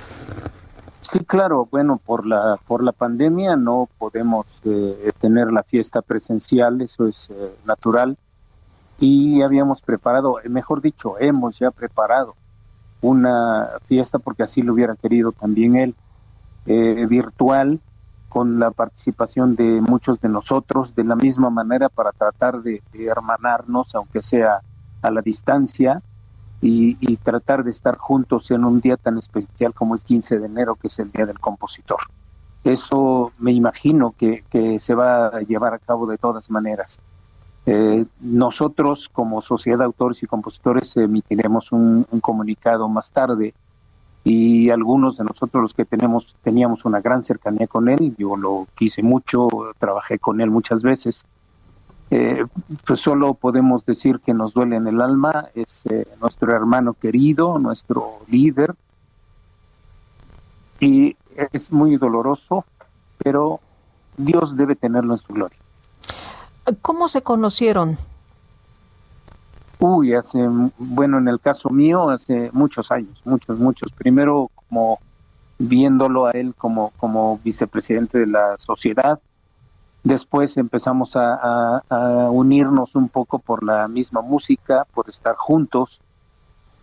Sí, claro, bueno, por la por la pandemia no podemos eh, tener la fiesta presencial, eso es eh, natural. Y habíamos preparado, mejor dicho, hemos ya preparado una fiesta, porque así lo hubiera querido también él, eh, virtual, con la participación de muchos de nosotros, de la misma manera para tratar de, hermanarnos, aunque sea a la distancia, y, y, tratar de estar juntos en un día tan especial como el 15 de enero, que es el Día del Compositor. Eso me imagino que, que se va a llevar a cabo de todas maneras. Eh, nosotros, como Sociedad de Autores y Compositores, emitiremos un, un, comunicado más tarde y algunos de nosotros los que tenemos teníamos una gran cercanía con él, yo lo quise mucho, trabajé con él muchas veces eh, pues solo podemos decir que nos duele en el alma, es eh, nuestro hermano querido, nuestro líder, y es muy doloroso, pero Dios debe tenerlo en su gloria. ¿Cómo se conocieron? Uy, hace, bueno, en el caso mío, hace muchos años, muchos, muchos. Primero, como viéndolo a él como, como vicepresidente de la sociedad, Después empezamos a, unirnos un poco por la misma música, por estar juntos.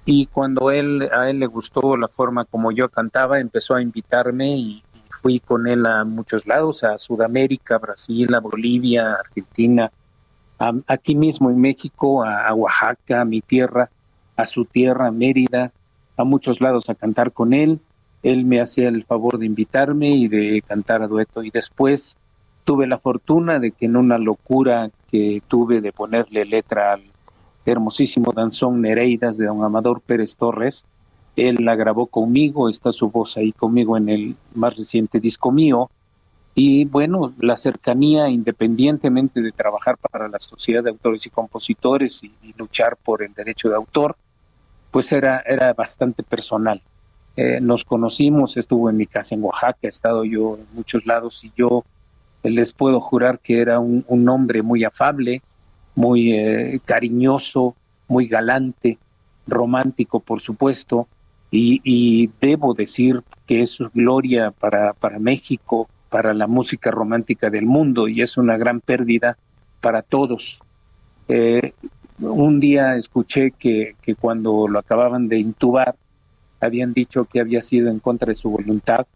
Y cuando él, a él le gustó la forma como yo cantaba, empezó a invitarme y, fui con él a muchos lados, a Sudamérica, Brasil, a Bolivia, Argentina, aquí mismo en México, a, Oaxaca, a mi tierra, a su tierra, Mérida, a muchos lados a cantar con él. Él me hacía el favor de invitarme y de cantar a dueto. Y después tuve la fortuna de que en una locura que tuve de ponerle letra al hermosísimo danzón Nereidas de don Amador Pérez Torres, él la grabó conmigo, está su voz ahí conmigo en el más reciente disco mío. Y bueno, la cercanía, independientemente de trabajar para la Sociedad de Autores y Compositores y, luchar por el derecho de autor, pues era, era bastante personal. Eh, nos conocimos, estuvo en mi casa en Oaxaca, he estado yo en muchos lados y yo les puedo jurar que era un, hombre muy afable, muy eh, cariñoso, muy galante, romántico, por supuesto, y, debo decir que es gloria para, para México, para la música romántica del mundo, y es una gran pérdida para todos. Eh, un día escuché que, que cuando lo acababan de intubar, habían dicho que había sido en contra de su voluntad.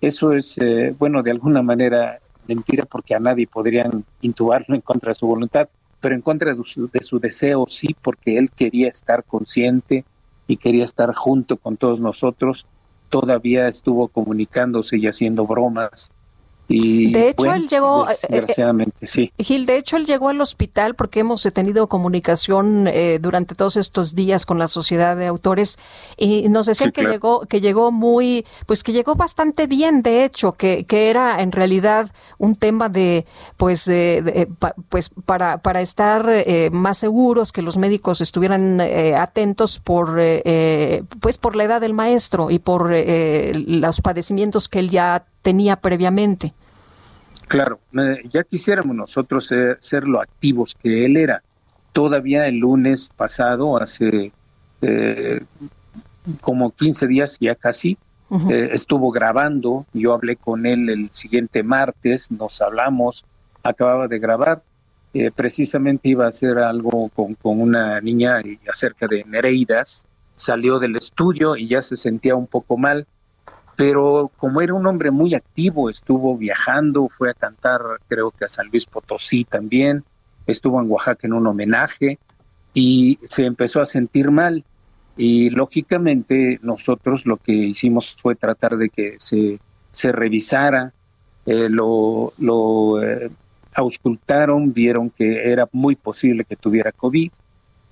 Eso es, eh, bueno, de alguna manera mentira porque a nadie podrían intubarlo en contra de su voluntad, pero en contra de su, de su deseo sí, porque él quería estar consciente y quería estar junto con todos nosotros. Todavía estuvo comunicándose y haciendo bromas de hecho, él llegó. Eh, eh, desgraciadamente, sí. Gil, de hecho, él llegó al hospital porque hemos tenido comunicación eh, durante todos estos días con la sociedad de autores y nos decían que llegó, que llegó muy, pues que llegó bastante bien, de hecho, que, que era en realidad un tema de, pues, pues para, para estar más seguros, que los médicos estuvieran atentos por, pues, por la edad del maestro y por los padecimientos que él ya tenía previamente. Claro, ya quisiéramos nosotros ser, lo activos que él era. Todavía el lunes pasado, hace eh, como 15 días ya casi, eh, estuvo grabando, yo hablé con él el siguiente martes, nos hablamos, acababa de grabar, eh, precisamente iba a hacer algo con, con una niña acerca de Nereidas, salió del estudio y ya se sentía un poco mal, pero como era un hombre muy activo, estuvo viajando, fue a cantar creo que a San Luis Potosí también, estuvo en Oaxaca en un homenaje y se empezó a sentir mal. Y lógicamente nosotros lo que hicimos fue tratar de que se, se revisara, eh, lo, lo eh, auscultaron, vieron que era muy posible que tuviera COVID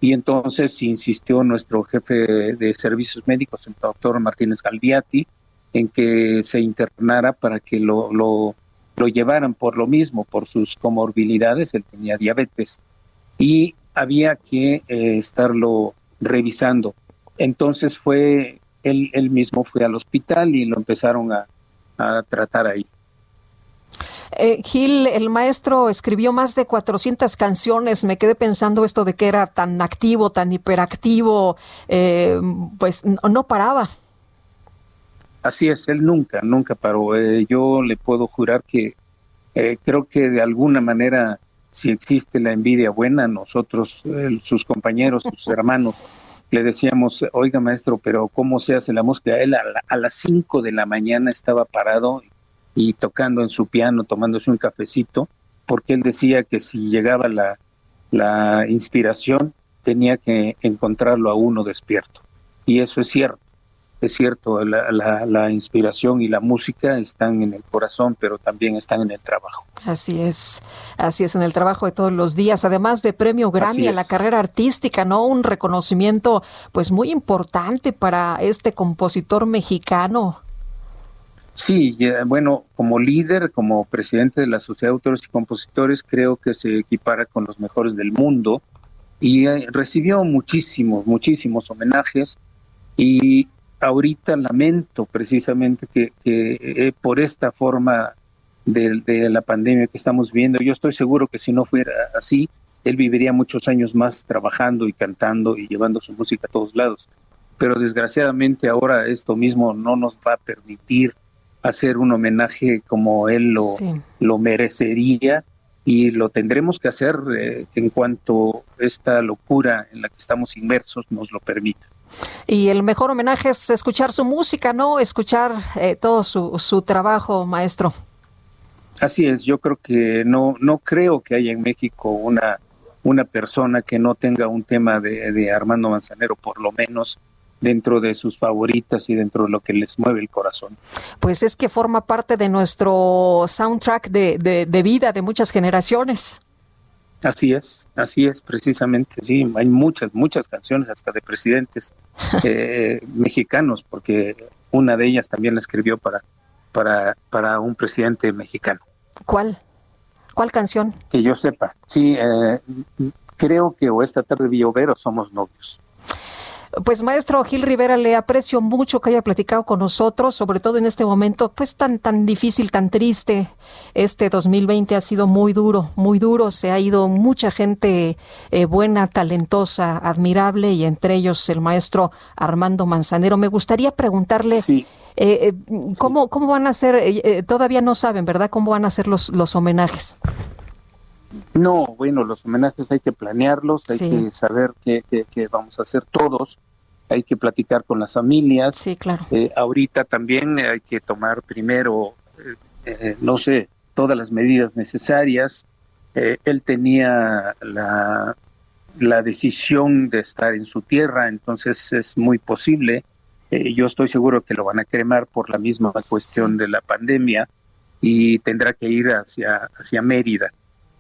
y entonces insistió nuestro jefe de servicios médicos, el doctor Martínez Galviati, en que se internara para que lo, lo, llevaran por lo mismo, por sus comorbilidades, él tenía diabetes, y había que eh, estarlo revisando. Entonces fue, él, él mismo fue al hospital y lo empezaron a, tratar ahí. Eh, Gil, el maestro escribió más de 400 canciones. Me quedé pensando esto de que era tan activo, tan hiperactivo, eh, pues no paraba. Así es, él nunca, nunca paró. Eh, yo le puedo jurar que eh, creo que de alguna manera, si existe la envidia buena, nosotros, sus compañeros, sus hermanos, le decíamos, oiga maestro, pero ¿cómo se hace la música? Él a, las 5 de la mañana estaba parado y tocando en su piano, tomándose un cafecito, porque él decía que si llegaba la, la inspiración, tenía que encontrarlo a uno despierto. Y eso es cierto es cierto, la, inspiración y la música están en el corazón, pero también están en el trabajo. Así es, así es, en el trabajo de todos los días, además de premio Grammy a la carrera artística, ¿no? Un reconocimiento pues muy importante para este compositor mexicano. Sí, bueno, como líder, como presidente de la Sociedad de Autores y Compositores, creo que se equipara con los mejores del mundo y eh, recibió muchísimos, muchísimos homenajes y ahorita lamento precisamente que, eh, por esta forma de, de, la pandemia que estamos viendo, yo estoy seguro que si no fuera así, él viviría muchos años más trabajando y cantando y llevando su música a todos lados. Pero desgraciadamente ahora esto mismo no nos va a permitir hacer un homenaje como él lo, lo merecería y lo tendremos que hacer eh, en cuanto esta locura en la que estamos inmersos nos lo permita. Y el mejor homenaje es escuchar su música, ¿no? Escuchar eh, todo su, su trabajo, maestro. Así es, yo creo que no, no creo que haya en México una, una persona que no tenga un tema de, de Armando Manzanero, por lo menos dentro de sus favoritas y dentro de lo que les mueve el corazón. Pues es que forma parte de nuestro soundtrack de, de, vida de muchas generaciones. Así es, así es, precisamente, sí, hay muchas, muchas canciones hasta de presidentes eh, mexicanos, porque una de ellas también la escribió para, para, para un presidente mexicano. ¿Cuál? ¿Cuál canción? Que yo sepa, sí, eh, creo que o esta tarde vi o somos novios. Pues maestro Gil Rivera, le aprecio mucho que haya platicado con nosotros, sobre todo en este momento pues tan tan difícil, tan triste. Este 2020 ha sido muy duro, muy duro. Se ha ido mucha gente eh, buena, talentosa, admirable y entre ellos el maestro Armando Manzanero. Me gustaría preguntarle eh, eh, ¿cómo, cómo van a ser, todavía no saben, ¿verdad? ¿Cómo van a ser los, los homenajes? No, bueno, los homenajes hay que planearlos, hay que saber qué, vamos a hacer todos, hay que platicar con las familias. Sí, claro. Eh, ahorita también hay que tomar primero, eh, eh, no sé, todas las medidas necesarias. él tenía la, la decisión de estar en su tierra, entonces es muy posible. yo estoy seguro que lo van a cremar por la misma cuestión de la pandemia y tendrá que ir hacia, hacia Mérida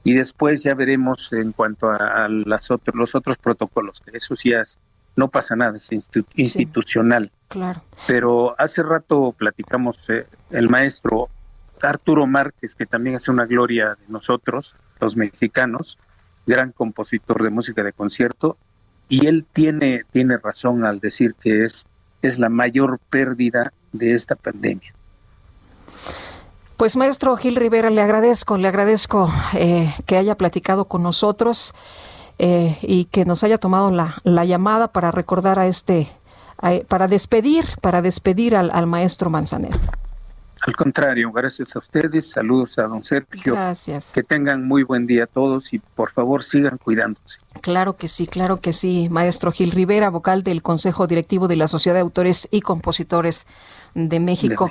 y después ya veremos en cuanto a, las otros, los otros protocolos, que eso sí es, no pasa nada, es institucional. claro. Pero hace rato platicamos eh, el maestro Arturo Márquez, que también hace una gloria de nosotros, los mexicanos, gran compositor de música de concierto, y él tiene, tiene razón al decir que es, es la mayor pérdida de esta pandemia. Pues maestro Gil Rivera, le agradezco, le agradezco eh, que haya platicado con nosotros eh, y que nos haya tomado la, la llamada para recordar a este, para despedir, para despedir al, al maestro Manzanero. Al contrario, gracias a ustedes, saludos a don Sergio. Gracias. Que tengan muy buen día todos y por favor sigan cuidándose. Claro que sí, claro que sí. Maestro Gil Rivera, vocal del Consejo Directivo de la Sociedad de Autores y Compositores de México. De México.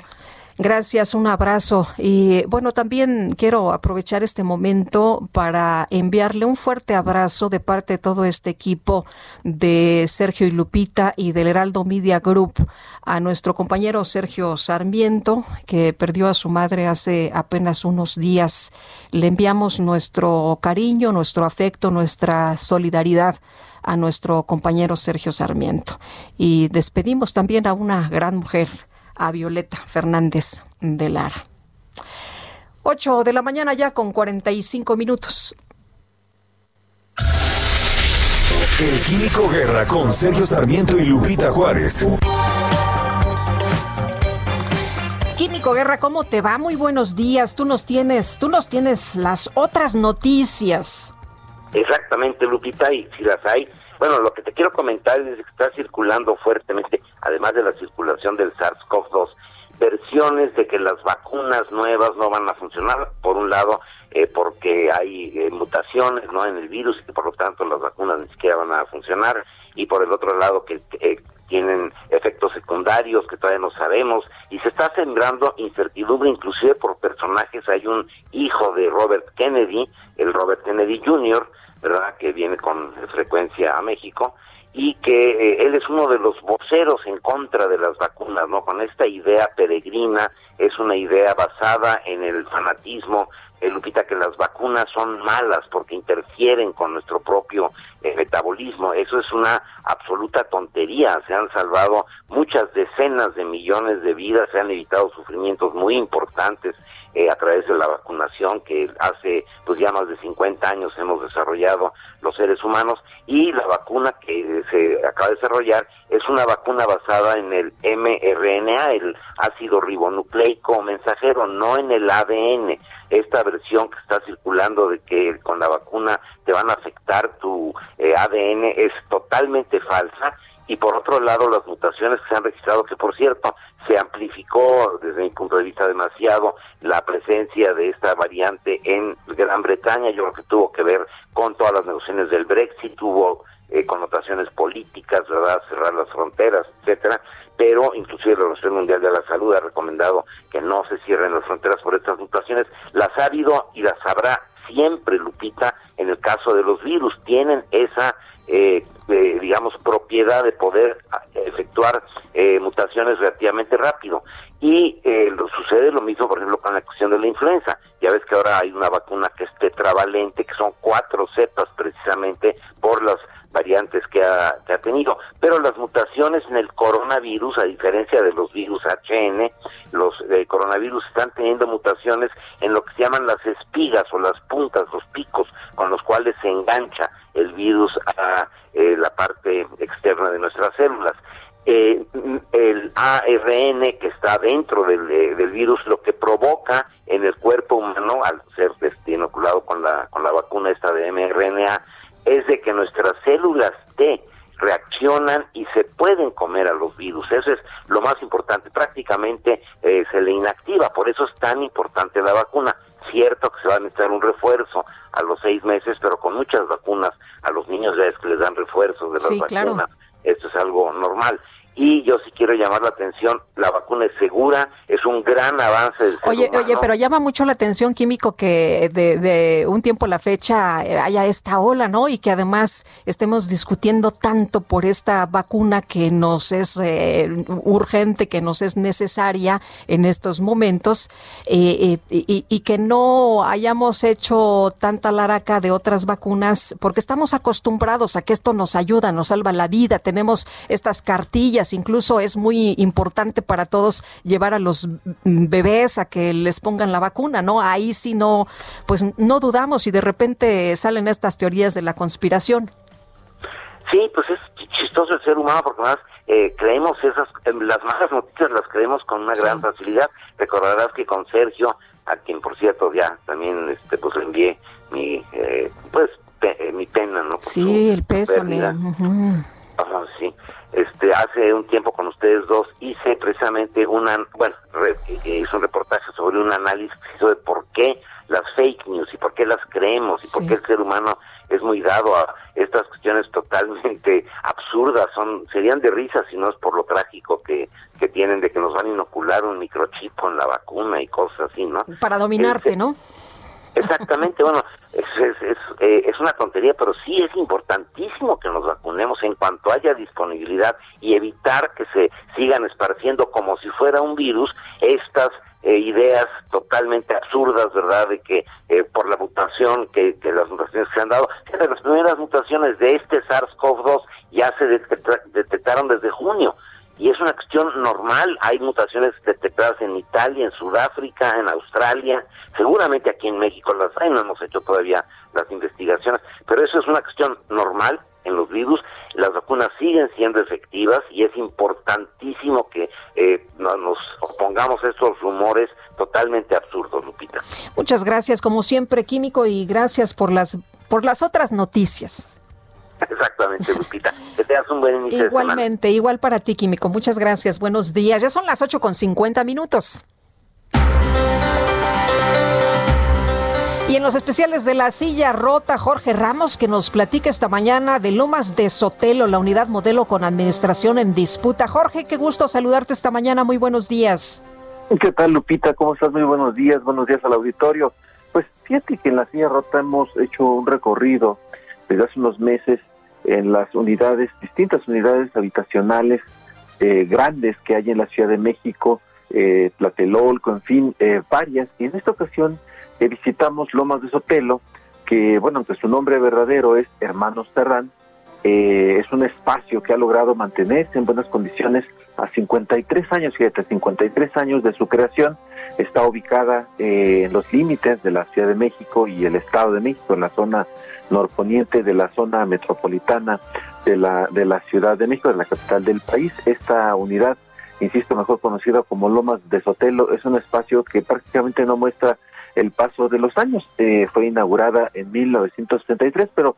Gracias, un abrazo. Y bueno, también quiero aprovechar este momento para enviarle un fuerte abrazo de parte de todo este equipo de Sergio y Lupita y del Heraldo Media Group a nuestro compañero Sergio Sarmiento, que perdió a su madre hace apenas unos días. Le enviamos nuestro cariño, nuestro afecto, nuestra solidaridad a nuestro compañero Sergio Sarmiento. Y despedimos también a una gran mujer a Violeta Fernández de Lara. 8 de la mañana ya con 45 minutos. El Químico Guerra con Sergio Sarmiento y Lupita Juárez. Químico Guerra, ¿cómo te va? Muy buenos días. Tú nos tienes, tú nos tienes las otras noticias. Exactamente, Lupita, y si las hay, bueno, lo que te quiero comentar es que está circulando fuertemente, además de la circulación del SARS-CoV-2, versiones de que las vacunas nuevas no van a funcionar, por un lado, eh, porque hay eh, mutaciones no en el virus y que por lo tanto las vacunas ni siquiera van a funcionar, y por el otro lado que eh, tienen efectos secundarios que todavía no sabemos, y se está sembrando incertidumbre inclusive por personajes, hay un hijo de Robert Kennedy, el Robert Kennedy Jr., ¿verdad? Que viene con frecuencia a México y que eh, él es uno de los voceros en contra de las vacunas, ¿no? Con esta idea peregrina, es una idea basada en el fanatismo eh, Lupita, que las vacunas son malas porque interfieren con nuestro propio eh, metabolismo. Eso es una absoluta tontería. Se han salvado muchas decenas de millones de vidas, se han evitado sufrimientos muy importantes eh, a través de la vacunación que hace pues ya más de 50 años hemos desarrollado los seres humanos y la vacuna que se acaba de desarrollar es una vacuna basada en el mRNA, el ácido ribonucleico mensajero, no en el ADN. Esta versión que está circulando de que con la vacuna te van a afectar tu eh, ADN es totalmente falsa y por otro lado las mutaciones que se han registrado, que por cierto se amplificó desde mi punto de vista demasiado la presencia de esta variante en Gran Bretaña, yo creo que tuvo que ver con todas las negociaciones del Brexit, tuvo eh, connotaciones políticas, ¿verdad? cerrar las fronteras, etcétera, pero inclusive la Organización Mundial de la Salud ha recomendado que no se cierren las fronteras por estas mutaciones, las ha habido y las habrá siempre, Lupita, en el caso de los virus, tienen esa eh, digamos, propiedad de poder efectuar eh, mutaciones relativamente rápido. Y eh, sucede lo mismo, por ejemplo, con la cuestión de la influenza. Ya ves que ahora hay una vacuna que es tetravalente, que son cuatro cepas precisamente por las variantes que ha, que ha tenido. Pero las mutaciones en el coronavirus, a diferencia de los virus HN, los eh, coronavirus están teniendo mutaciones en lo que se llaman las espigas o las puntas, los picos con los cuales se engancha el virus a eh, la parte externa de nuestras células. Eh, el ARN que está dentro del, eh, del, virus lo que provoca en el cuerpo humano al ser este, inoculado con la con la vacuna esta de mRNA es de que nuestras células T reaccionan y se pueden comer a los virus. Eso es lo más importante. Prácticamente eh, se le inactiva. Por eso es tan importante la vacuna. Cierto que se va a necesitar un refuerzo a los seis meses, pero con muchas vacunas a los niños ya es que les dan refuerzos de las Sí, vacunas. claro. Esto es algo normal. Y yo sí quiero llamar la atención, la vacuna es segura, es un gran avance del ser Oye, humano. oye, pero llama mucho la atención, Químico, que de, de un tiempo a la fecha eh, haya esta ola, ¿no? Y que además estemos discutiendo tanto por esta vacuna que nos es eh, urgente, que nos es necesaria en estos momentos, eh, eh, y, y que no hayamos hecho tanta laraca de otras vacunas, porque estamos acostumbrados a que esto nos ayuda, nos salva la vida, tenemos estas cartillas, incluso es muy importante para todos llevar a los bebés a que les pongan la vacuna, ¿no? Ahí sí no, pues no dudamos y de repente salen estas teorías de la conspiración. Sí, pues es chistoso el ser humano porque más eh, creemos esas, eh, las malas noticias las creemos con una gran facilidad. Recordarás que con Sergio, a quien por cierto ya también este pues le envié mi eh, pues pe- eh, mi pena, ¿no? Por Sí, el pésame. Ajá, sí. Este, hace un tiempo con ustedes dos hice precisamente una, bueno, re- eh, hice un reportaje sobre un análisis de por qué las fake news y por qué las creemos y por qué el ser humano es muy dado a estas cuestiones totalmente absurdas, son serían de risa si no es por lo trágico que, que tienen de que nos van a inocular un microchip con la vacuna y cosas así, ¿no? Para dominarte, ¿no? Exactamente, bueno, es, es, es, eh, es una tontería, pero sí es importantísimo que nos vacunemos en cuanto haya disponibilidad y evitar que se sigan esparciendo como si fuera un virus estas eh, ideas totalmente absurdas, ¿verdad? De que eh, por la mutación, que, las mutaciones que se han dado, las primeras mutaciones de este SARS-CoV-2 ya se detecta- detectaron desde junio y es una cuestión normal. Hay mutaciones detectadas en Italia, en Sudáfrica, en Australia, seguramente aquí en México las hay, no hemos hecho todavía las investigaciones, pero eso es una cuestión normal en los virus. Las vacunas siguen siendo efectivas y es importantísimo que eh, no nos opongamos a estos rumores totalmente absurdos, Lupita. Muchas gracias, como siempre, Químico, y gracias por las, por las otras noticias. Exactamente, Lupita. Que tengas un buen inicio de semana. Igualmente, igual para ti, Químico. Muchas gracias. Buenos días. Ya son las 8 con 50 minutos. Y en los especiales de la silla rota, Jorge Ramos, que nos platica esta mañana de Lomas de Sotelo, la unidad modelo con administración en disputa. Jorge, qué gusto saludarte esta mañana. Muy buenos días. ¿Qué tal, Lupita? ¿Cómo estás? Muy buenos días. Buenos días al auditorio. Pues fíjate que en la silla rota hemos hecho un recorrido desde hace unos meses en las unidades, distintas unidades habitacionales eh, grandes que hay en la Ciudad de México, eh, Tlatelolco, en fin, eh, varias. Y en esta ocasión eh, visitamos Lomas de Sotelo, que, bueno, aunque su nombre verdadero es Hermanos Terrán, eh, es un espacio que ha logrado mantenerse en buenas condiciones a 53 años, fíjate, 53 años de su creación, está ubicada eh, en los límites de la Ciudad de México y el Estado de México, en la zona norponiente de la zona metropolitana de la, de la Ciudad de México, de la capital del país. Esta unidad, insisto, mejor conocida como Lomas de Sotelo, es un espacio que prácticamente no muestra el paso de los años. Eh, fue inaugurada en 1973, pero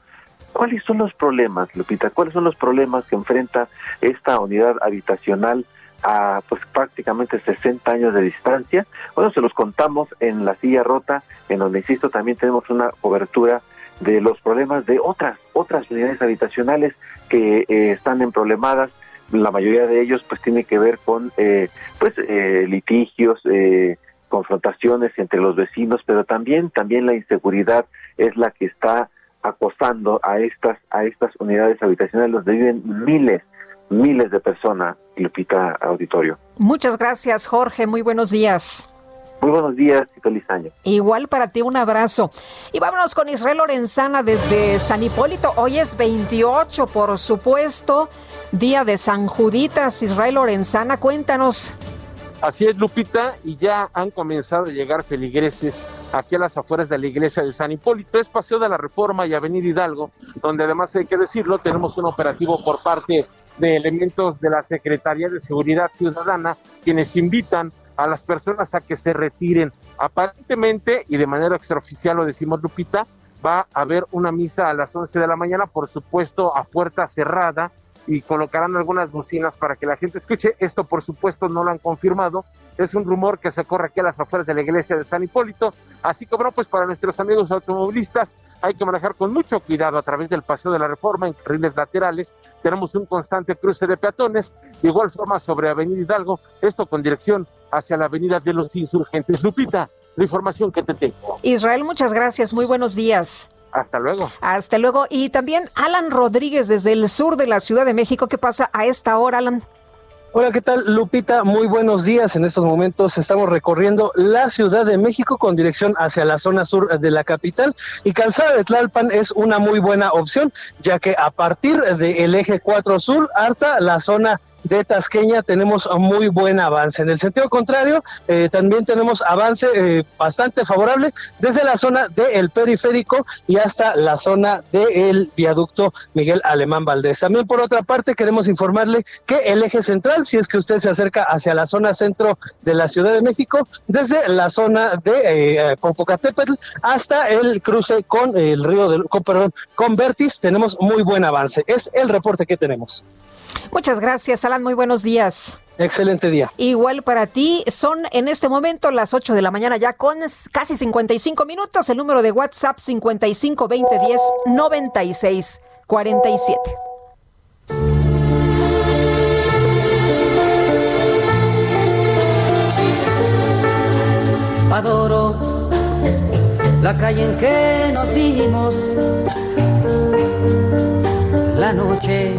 ¿cuáles son los problemas, Lupita? ¿Cuáles son los problemas que enfrenta esta unidad habitacional a pues prácticamente 60 años de distancia? Bueno, se los contamos en la silla rota, en donde, insisto, también tenemos una cobertura de los problemas de otras otras unidades habitacionales que eh, están en problemadas la mayoría de ellos pues tiene que ver con eh, pues eh, litigios eh, confrontaciones entre los vecinos pero también también la inseguridad es la que está acosando a estas a estas unidades habitacionales donde viven miles miles de personas Lupita Auditorio Muchas gracias, Jorge. Muy buenos días. Muy buenos días y feliz año Igual para ti, un abrazo. Y vámonos con Israel Lorenzana desde San Hipólito. Hoy es 28, por supuesto, día de San Juditas. Israel Lorenzana, cuéntanos. Así es, Lupita, y ya han comenzado a llegar feligreses aquí a las afueras de la iglesia de San Hipólito. Es Paseo de la Reforma y Avenida Hidalgo, donde además hay que decirlo, tenemos un operativo por parte de elementos de la Secretaría de Seguridad Ciudadana, quienes invitan a las personas a que se retiren. Aparentemente, y de manera extraoficial lo decimos Lupita, va a haber una misa a las 11 de la mañana, por supuesto a puerta cerrada, y colocarán algunas bocinas para que la gente escuche. Esto, por supuesto, no lo han confirmado. Es un rumor que se corre aquí a las afueras de la iglesia de San Hipólito. Así que, bueno, pues para nuestros amigos automovilistas hay que manejar con mucho cuidado a través del Paseo de la Reforma en carriles laterales. Tenemos un constante cruce de peatones. De igual forma sobre Avenida Hidalgo, esto con dirección hacia la Avenida de los Insurgentes. Lupita, la información que te tengo. Israel, muchas gracias. Muy buenos días. Hasta luego. Hasta luego. Y también Alan Rodríguez desde el sur de la Ciudad de México. ¿Qué pasa a esta hora, Alan? Hola, ¿qué tal Lupita? Muy buenos días. En estos momentos estamos recorriendo la Ciudad de México con dirección hacia la zona sur de la capital y Calzada de Tlalpan es una muy buena opción, ya que a partir del eje 4 sur hasta la zona de Tasqueña tenemos muy buen avance. En el sentido contrario, eh, también tenemos avance eh, bastante favorable desde la zona del periférico y hasta la zona del viaducto Miguel Alemán Valdés. También por otra parte queremos informarle que el eje central, si es que usted se acerca hacia la zona centro de la Ciudad de México, desde la zona de eh, hasta el cruce con el río del, con, perdón, con tenemos muy buen avance. Es el reporte que tenemos. Muchas gracias, Alan. Muy buenos días. Excelente día. Igual para ti, son en este momento las 8 de la mañana ya con casi 55 minutos. El número de WhatsApp 55 20 10 96 47. Adoro la calle en que nos dimos la noche.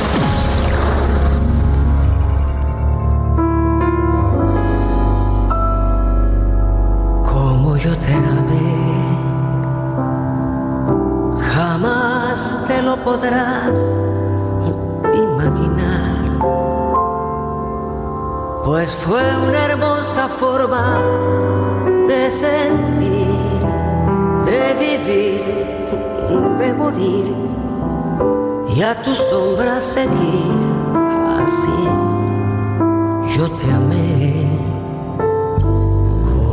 Podrás imaginar. Pues fue una hermosa forma de sentir, de vivir, de morir y a tu sombra seguir así. Yo te amé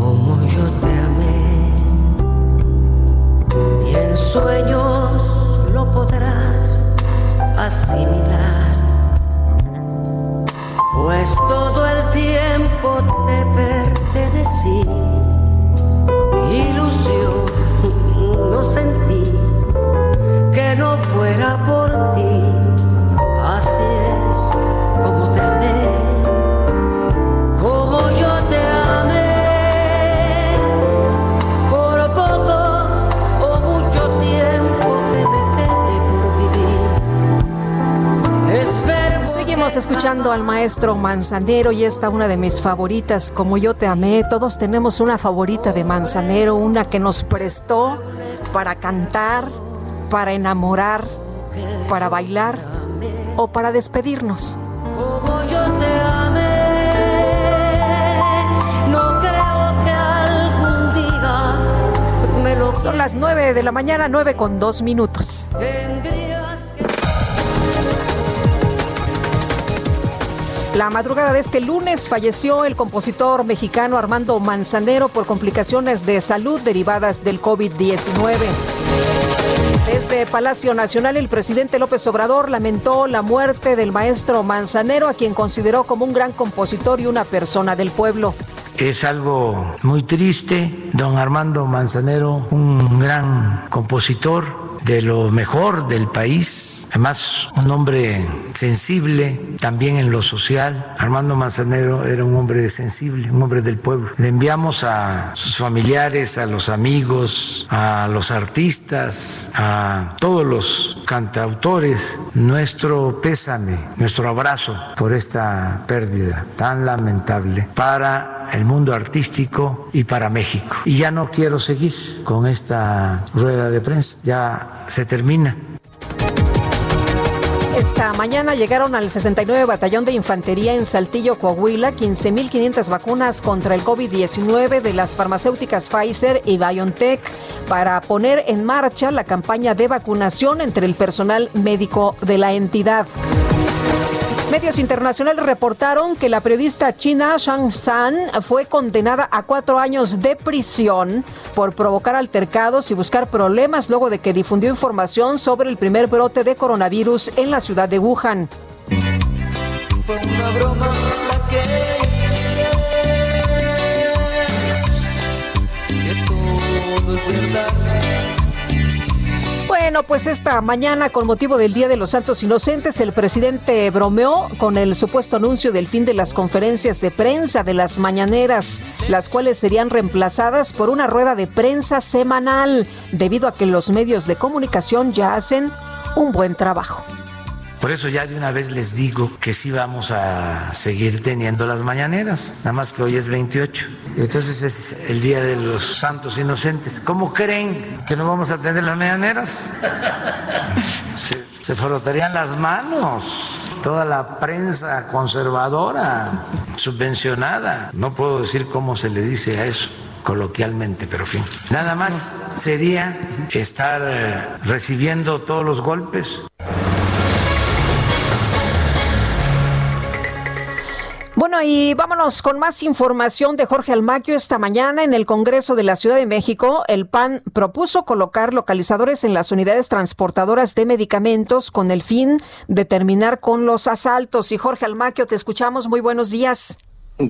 como yo te amé y en sueños lo podrás asimilar. Pues todo el tiempo te pertenecí, ilusión no sentí que no fuera por ti, así es como te amé. Escuchando al maestro Manzanero y esta una de mis favoritas, como yo te amé. Todos tenemos una favorita de Manzanero, una que nos prestó para cantar, para enamorar, para bailar o para despedirnos. como yo te amé. No creo que algún día me lo Son las 9 de la mañana, 9 con 2 minutos. La madrugada de este lunes falleció el compositor mexicano Armando Manzanero por complicaciones de salud derivadas del COVID-19. Desde Palacio Nacional, el presidente López Obrador lamentó la muerte del maestro Manzanero, a quien consideró como un gran compositor y una persona del pueblo. Es algo muy triste. Don Armando Manzanero, un gran compositor de lo mejor del país, además un hombre sensible también en lo social. Armando Manzanero era un hombre sensible, un hombre del pueblo. Le enviamos a sus familiares, a los amigos, a los artistas, a todos los cantautores, nuestro pésame, nuestro abrazo por esta pérdida tan lamentable para el mundo artístico y para México. Y ya no quiero seguir con esta rueda de prensa, ya se termina. Esta mañana llegaron al 69 Batallón de Infantería en Saltillo, Coahuila, 15.500 vacunas contra el COVID-19 de las farmacéuticas Pfizer y BioNTech para poner en marcha la campaña de vacunación entre el personal médico de la entidad. Medios internacionales reportaron que la periodista china Shang San fue condenada a cuatro años de prisión por provocar altercados y buscar problemas luego de que difundió información sobre el primer brote de coronavirus en la ciudad de Wuhan. Fue una broma la que hice. Que todo es verdad. Bueno, pues esta mañana, con motivo del Día de los Santos Inocentes, el presidente bromeó con el supuesto anuncio del fin de las conferencias de prensa de las mañaneras, las cuales serían reemplazadas por una rueda de prensa semanal, debido a que los medios de comunicación ya hacen un buen trabajo. Por eso ya de una vez les digo que sí vamos a seguir teniendo las mañaneras, nada más que hoy es 28. Entonces es el Día de los Santos Inocentes. ¿Cómo creen que no vamos a tener las mañaneras? Se, se frotarían las manos toda la prensa conservadora, subvencionada. No puedo decir cómo se le dice a eso coloquialmente, pero fin. Nada más sería estar eh, recibiendo todos los golpes. Y vámonos con más información de Jorge Almaquio. Esta mañana en el Congreso de la Ciudad de México, el PAN propuso colocar localizadores en las unidades transportadoras de medicamentos con el fin de terminar con los asaltos. Y Jorge Almaquio, te escuchamos. Muy buenos días.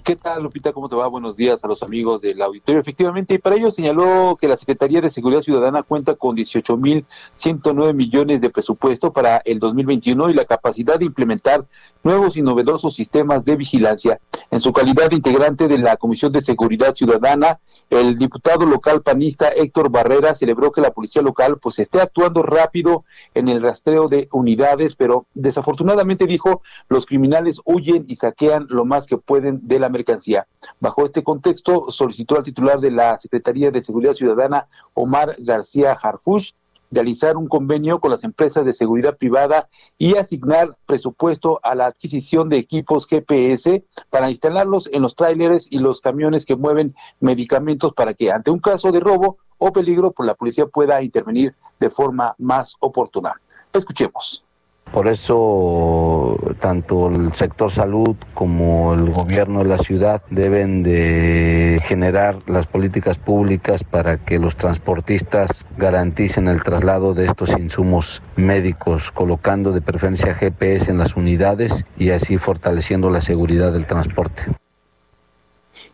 ¿Qué tal, Lupita? ¿Cómo te va? Buenos días a los amigos del auditorio. Efectivamente, y para ello señaló que la Secretaría de Seguridad Ciudadana cuenta con 18.109 millones de presupuesto para el 2021 y la capacidad de implementar nuevos y novedosos sistemas de vigilancia. En su calidad de integrante de la Comisión de Seguridad Ciudadana, el diputado local panista Héctor Barrera celebró que la policía local pues esté actuando rápido en el rastreo de unidades, pero desafortunadamente dijo, los criminales huyen y saquean lo más que pueden de la mercancía. Bajo este contexto, solicitó al titular de la Secretaría de Seguridad Ciudadana, Omar García Harfush, realizar un convenio con las empresas de seguridad privada y asignar presupuesto a la adquisición de equipos GPS para instalarlos en los tráileres y los camiones que mueven medicamentos para que ante un caso de robo o peligro, pues la policía pueda intervenir de forma más oportuna. Escuchemos. Por eso tanto el sector salud como el gobierno de la ciudad deben de generar las políticas públicas para que los transportistas garanticen el traslado de estos insumos médicos, colocando de preferencia GPS en las unidades y así fortaleciendo la seguridad del transporte.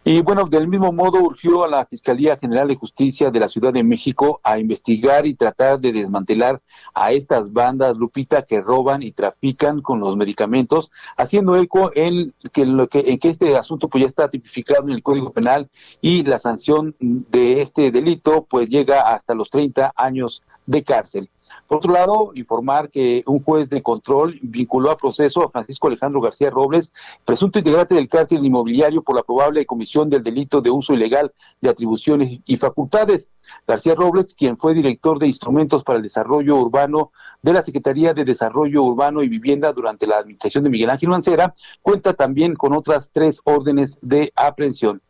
Y bueno, del mismo modo urgió a la Fiscalía General de Justicia de la Ciudad de México a investigar y tratar de desmantelar a estas bandas, Lupita, que roban y trafican con los medicamentos, haciendo eco en que, lo que, en que este asunto pues ya está tipificado en el Código Penal y la sanción de este delito pues llega hasta los 30 años de cárcel. Por otro lado, informar que un juez de control vinculó a proceso a Francisco Alejandro García Robles, presunto integrante del cártel inmobiliario por la probable comisión del delito de uso ilegal de atribuciones y facultades. García Robles, quien fue director de instrumentos para el desarrollo urbano de la Secretaría de Desarrollo Urbano y Vivienda durante la administración de Miguel Ángel Mancera, cuenta también con otras tres órdenes de aprehensión.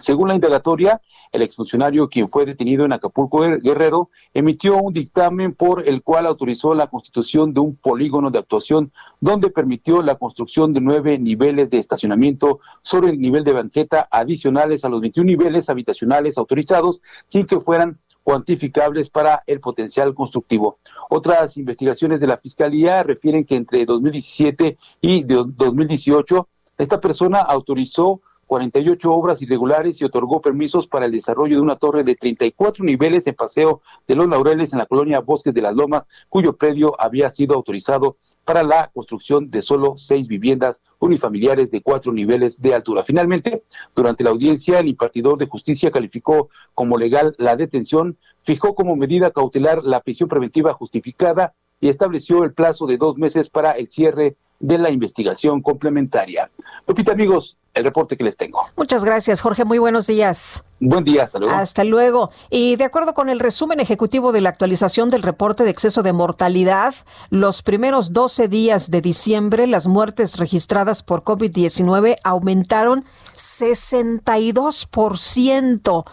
Según la indagatoria, el exfuncionario, quien fue detenido en Acapulco Guerrero, emitió un dictamen por el cual autorizó la constitución de un polígono de actuación donde permitió la construcción de nueve niveles de estacionamiento sobre el nivel de banqueta adicionales a los 21 niveles habitacionales autorizados sin que fueran cuantificables para el potencial constructivo. Otras investigaciones de la Fiscalía refieren que entre 2017 y 2018 esta persona autorizó 48 obras irregulares y otorgó permisos para el desarrollo de una torre de 34 niveles en Paseo de los Laureles en la colonia Bosques de las Lomas, cuyo predio había sido autorizado para la construcción de solo seis viviendas unifamiliares de cuatro niveles de altura. Finalmente, durante la audiencia, el impartidor de justicia calificó como legal la detención, fijó como medida cautelar la prisión preventiva justificada y estableció el plazo de dos meses para el cierre de la investigación complementaria. Lupita, amigos, el reporte que les tengo. Muchas gracias, Jorge. Muy buenos días. Buen día, hasta luego. Hasta luego. Y de acuerdo con el resumen ejecutivo de la actualización del reporte de exceso de mortalidad, los primeros 12 días de diciembre, las muertes registradas por COVID-19 aumentaron 62%.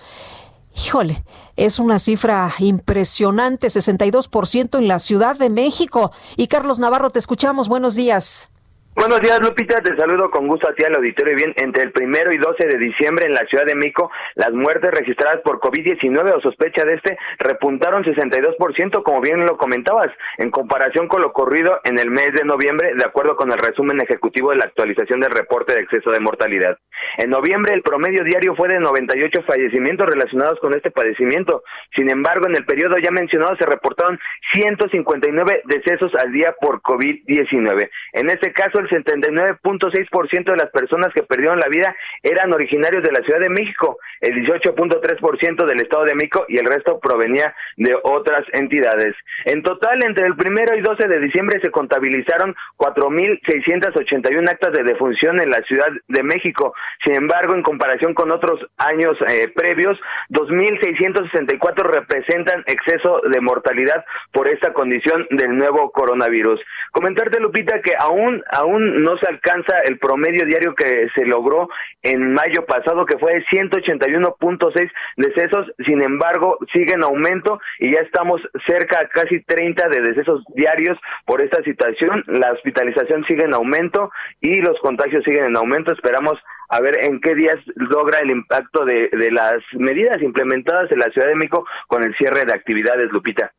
Híjole, es una cifra impresionante, 62% en la Ciudad de México. Y Carlos Navarro, te escuchamos. Buenos días. Buenos días, Lupita. Te saludo con gusto a ti al auditorio. Bien, entre el primero y 12 de diciembre en la Ciudad de México, las muertes registradas por COVID-19 o sospecha de este repuntaron 62%, como bien lo comentabas, en comparación con lo ocurrido en el mes de noviembre, de acuerdo con el resumen ejecutivo de la actualización del reporte de exceso de mortalidad. En noviembre, el promedio diario fue de 98 fallecimientos relacionados con este padecimiento. Sin embargo, en el periodo ya mencionado se reportaron 159 decesos al día por COVID-19. En este caso, 79.6% de las personas que perdieron la vida eran originarios de la Ciudad de México, el 18.3% del Estado de México y el resto provenía de otras entidades. En total, entre el primero y 12 de diciembre se contabilizaron 4.681 actas de defunción en la Ciudad de México. Sin embargo, en comparación con otros años eh, previos, 2.664 representan exceso de mortalidad por esta condición del nuevo coronavirus. Comentarte, Lupita, que aún, aún no se alcanza el promedio diario que se logró en mayo pasado, que fue de 181.6 decesos, sin embargo, sigue en aumento y ya estamos cerca a casi 30 de decesos diarios por esta situación. La hospitalización sigue en aumento y los contagios siguen en aumento. Esperamos a ver en qué días logra el impacto de, de las medidas implementadas en la Ciudad de México con el cierre de actividades, Lupita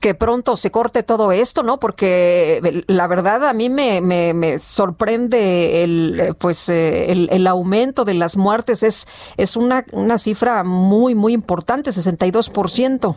que pronto se corte todo esto, ¿no? Porque eh, la verdad a mí me, me, sorprende el eh, pues eh, el, el, aumento de las muertes es es una, una cifra muy muy importante, 62%.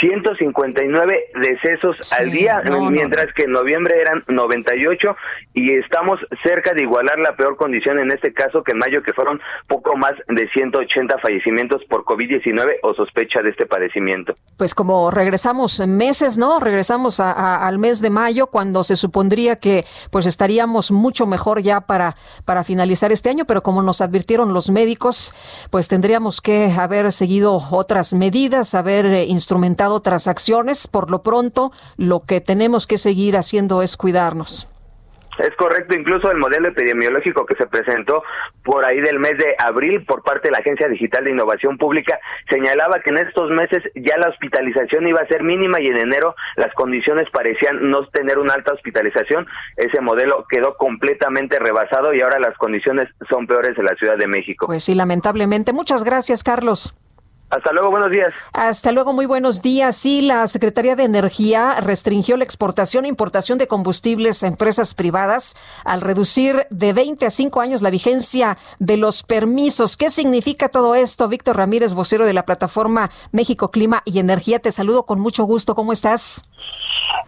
159 decesos sí, al día, no, mientras no. que en noviembre eran 98 y estamos cerca de igualar la peor condición en este caso que en mayo que fueron poco más de 180 fallecimientos por COVID-19 o sospecha de este padecimiento. Pues como regresamos meses, ¿no? Regresamos a, a, al mes de mayo cuando se supondría que pues estaríamos mucho mejor ya para para finalizar este año, pero como nos advirtieron los médicos, pues tendríamos que haber seguido otras medidas, haber eh, instrumentado otras acciones. Por lo pronto, lo que tenemos que seguir haciendo es cuidarnos. Es correcto, incluso el modelo epidemiológico que se presentó por ahí del mes de abril por parte de la Agencia Digital de Innovación Pública señalaba que en estos meses ya la hospitalización iba a ser mínima y en enero las condiciones parecían no tener una alta hospitalización. Ese modelo quedó completamente rebasado y ahora las condiciones son peores en la Ciudad de México. Pues sí, lamentablemente. Muchas gracias, Carlos. Hasta luego, buenos días. Hasta luego, muy buenos días. Sí, la Secretaría de Energía restringió la exportación e importación de combustibles a empresas privadas al reducir de 20 a 5 años la vigencia de los permisos. ¿Qué significa todo esto? Víctor Ramírez, vocero de la plataforma México Clima y Energía. Te saludo con mucho gusto. ¿Cómo estás?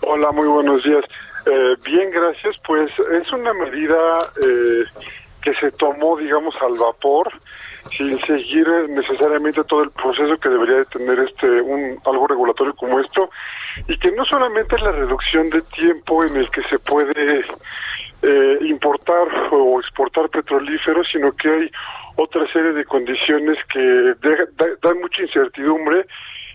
Hola, muy buenos días. Eh, bien, gracias. Pues es una medida eh, que se tomó, digamos, al vapor sin seguir necesariamente todo el proceso que debería de tener este un algo regulatorio como esto y que no solamente es la reducción de tiempo en el que se puede eh, importar o exportar petrolíferos sino que hay otra serie de condiciones que dan mucha incertidumbre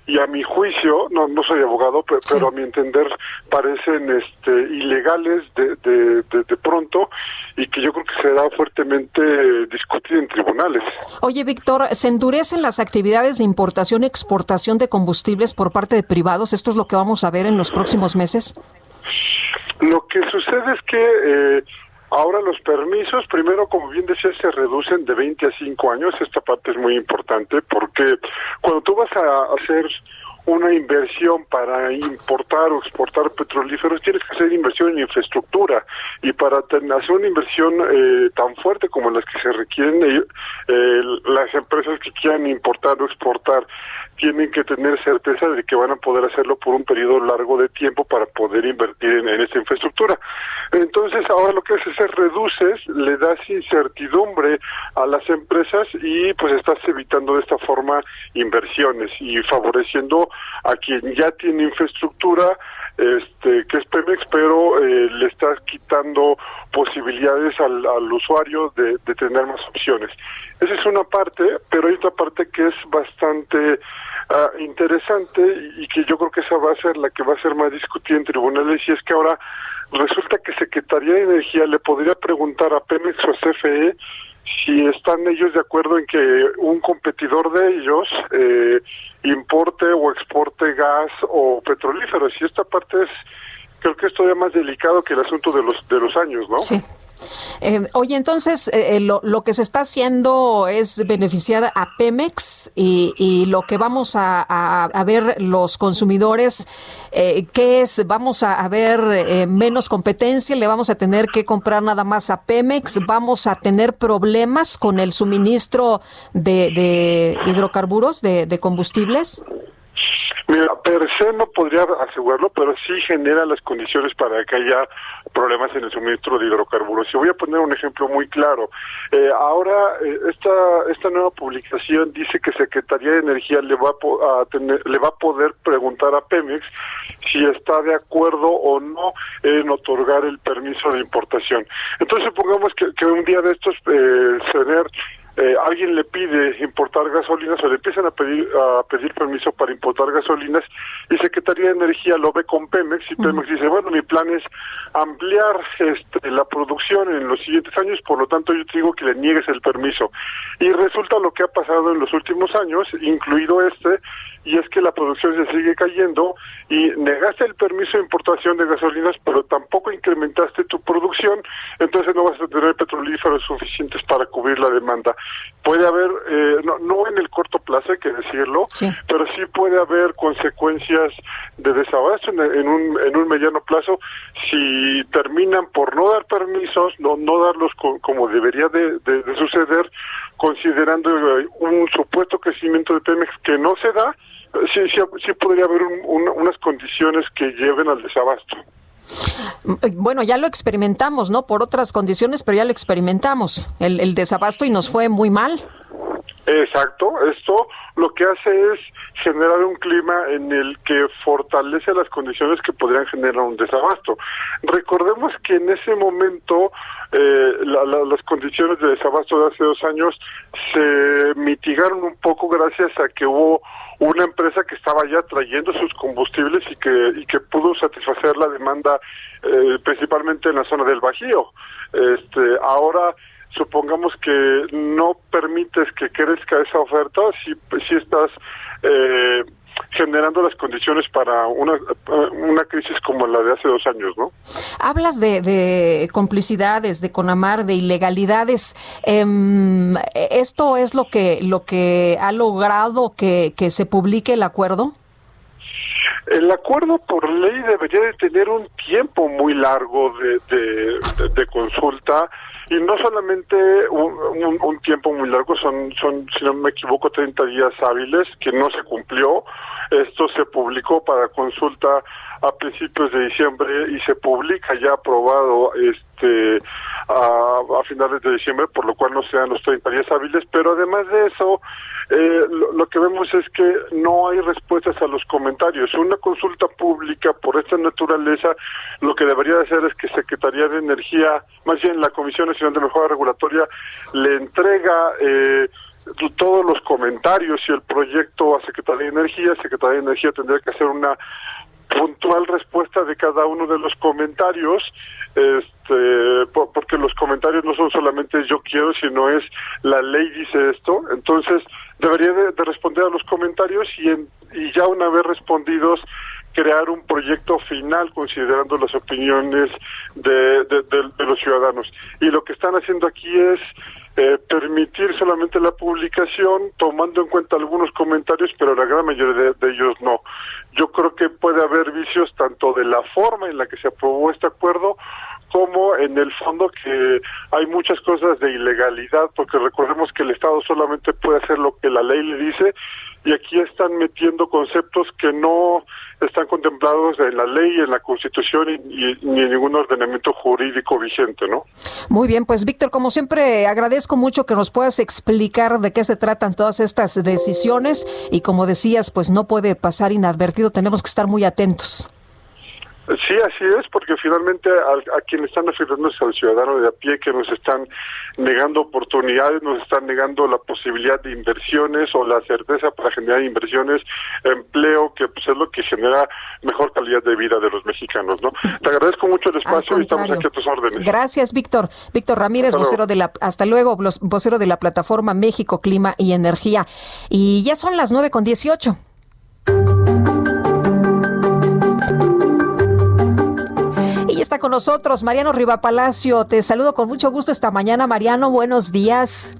y a mi juicio, no, no soy abogado, pe- pero, a mi entender parecen este, ilegales de, de, de, de pronto y que yo creo que será fuertemente discutido en tribunales. Oye, Víctor, ¿se endurecen las actividades de importación y exportación de combustibles por parte de privados? ¿Esto es lo que vamos a ver en los próximos meses? Lo que sucede es que eh, ahora los permisos, primero, como bien decía, se reducen de 20 a 5 años. Esta parte es muy importante porque cuando tú vas a hacer una inversión para importar o exportar petrolíferos, tienes que hacer inversión en infraestructura y para hacer una inversión eh, tan fuerte como las que se requieren, eh, eh, las empresas que quieran importar o exportar tienen que tener certeza de que van a poder hacerlo por un periodo largo de tiempo para poder invertir en, en esta infraestructura. Entonces, ahora lo que haces es reduces, le das incertidumbre a las empresas y pues estás evitando de esta forma inversiones y favoreciendo a quien ya tiene infraestructura, este que es Pemex, pero eh, le estás quitando posibilidades al, al usuario de, de tener más opciones. Esa es una parte, pero hay otra parte que es bastante ah, interesante y que yo creo que esa va a ser la que va a ser más discutida en tribunales y es que ahora resulta que Secretaría de Energía le podría preguntar a Pemex o a CFE si están ellos de acuerdo en que un competidor de ellos eh, importe o exporte gas o petrolíferos y esta parte es creo que es todavía más delicado que el asunto de los de los años, ¿no? Sí. Eh, oye, entonces eh, eh, lo, lo que se está haciendo es beneficiar a Pemex y, lo que vamos a, a- ver los consumidores, eh, ¿qué es? ¿Vamos a, ver eh, menos competencia? ¿Le vamos a tener que comprar nada más a Pemex? ¿Vamos a tener problemas con el suministro de, hidrocarburos, de combustibles? Mira, per se no podría asegurarlo, pero sí genera las condiciones para que haya problemas en el suministro de hidrocarburos. Y voy a poner un ejemplo muy claro. Eh, ahora, eh, esta, esta nueva publicación dice que Secretaría de Energía le va a, a tener, le va a poder preguntar a Pemex si está de acuerdo o no en otorgar el permiso de importación. Entonces, supongamos que, que un día de estos, eh, tener eh, alguien le pide importar gasolinas o le empiezan a pedir a pedir permiso para importar gasolinas y Secretaría de Energía lo ve con Pemex y Pemex dice bueno mi plan es ampliar este, la producción en los siguientes años por lo tanto yo te digo que le niegues el permiso y resulta lo que ha pasado en los últimos años incluido este y es que la producción se sigue cayendo y negaste el permiso de importación de gasolinas, pero tampoco incrementaste tu producción, entonces no vas a tener petrolíferos suficientes para cubrir la demanda. Puede haber, eh, no, no en el corto plazo, hay que decirlo, pero sí puede haber consecuencias de desabasto en, en un, en un mediano plazo si terminan por no dar permisos, no, no darlos co- como debería de, de- de suceder, considerando eh, un supuesto crecimiento de Pemex que no se da, sí, sí, sí podría haber un- un- unas condiciones que lleven al desabasto. Bueno, ya lo experimentamos, ¿no? Por otras condiciones, pero ya lo experimentamos, el, el desabasto y nos fue muy mal. Exacto, esto lo que hace es generar un clima en el que fortalece las condiciones que podrían generar un desabasto. Recordemos que en ese momento eh, la- la- las condiciones de desabasto de hace dos años se mitigaron un poco gracias a que hubo una empresa que estaba ya trayendo sus combustibles y que y que pudo satisfacer la demanda eh, principalmente en la zona del Bajío. Este, ahora supongamos que no permites que crezca esa oferta, si, si estás eh, generando las condiciones para una, una crisis como la de hace dos años, ¿no? Hablas de, de complicidades, de Conamar, de ilegalidades. Em, ¿Esto es lo que, lo que ha logrado que, que se publique el acuerdo? El acuerdo por ley debería de tener un tiempo muy largo de, de, de consulta y no solamente un, un, tiempo muy largo, son, son, si no me equivoco, 30 días hábiles que no se cumplió. Esto se publicó para consulta a principios de diciembre y se publica ya aprobado este a, a finales de diciembre, por lo cual no sean los 30 días hábiles, pero además de eso, eh, lo, que vemos es que no hay respuestas a los comentarios. Una consulta pública por esta naturaleza, lo que debería hacer es que Secretaría de Energía, más bien la Comisión Nacional de Mejora Regulatoria, le entrega eh, todos los comentarios y el proyecto a Secretaría de Energía. Secretaría de Energía tendría que hacer una puntual respuesta de cada uno de los comentarios este porque los comentarios no son solamente yo quiero sino es la ley dice esto entonces debería de, de responder a los comentarios y en, y ya una vez respondidos crear un proyecto final considerando las opiniones de, de, los ciudadanos. Y lo que están haciendo aquí es eh, permitir solamente la publicación tomando en cuenta algunos comentarios, pero la gran mayoría de, ellos no. Yo creo que puede haber vicios tanto de la forma en la que se aprobó este acuerdo como en el fondo que hay muchas cosas de ilegalidad, porque recordemos que el Estado solamente puede hacer lo que la ley le dice y aquí están metiendo conceptos que no están contemplados en la ley, en la Constitución y, ni en ningún ordenamiento jurídico vigente, ¿no? Muy bien, pues Víctor, como siempre, agradezco mucho que nos puedas explicar de qué se tratan todas estas decisiones y como decías, pues no puede pasar inadvertido, tenemos que estar muy atentos. Sí, así es, porque finalmente a, a quienes están afectando es al ciudadano de a pie, que nos están negando oportunidades, nos están negando la posibilidad de inversiones o la certeza para generar inversiones, empleo, que pues, es lo que genera mejor calidad de vida de los mexicanos. ¿no? Te agradezco mucho el espacio y estamos aquí a tus órdenes. Gracias, Víctor. Víctor Ramírez, vocero de la, hasta luego, vocero de la plataforma México, Clima y Energía. Y ya son las 9 con 18. Está con nosotros Mariano Riva Palacio. Te saludo con mucho gusto esta mañana, Mariano. Buenos días.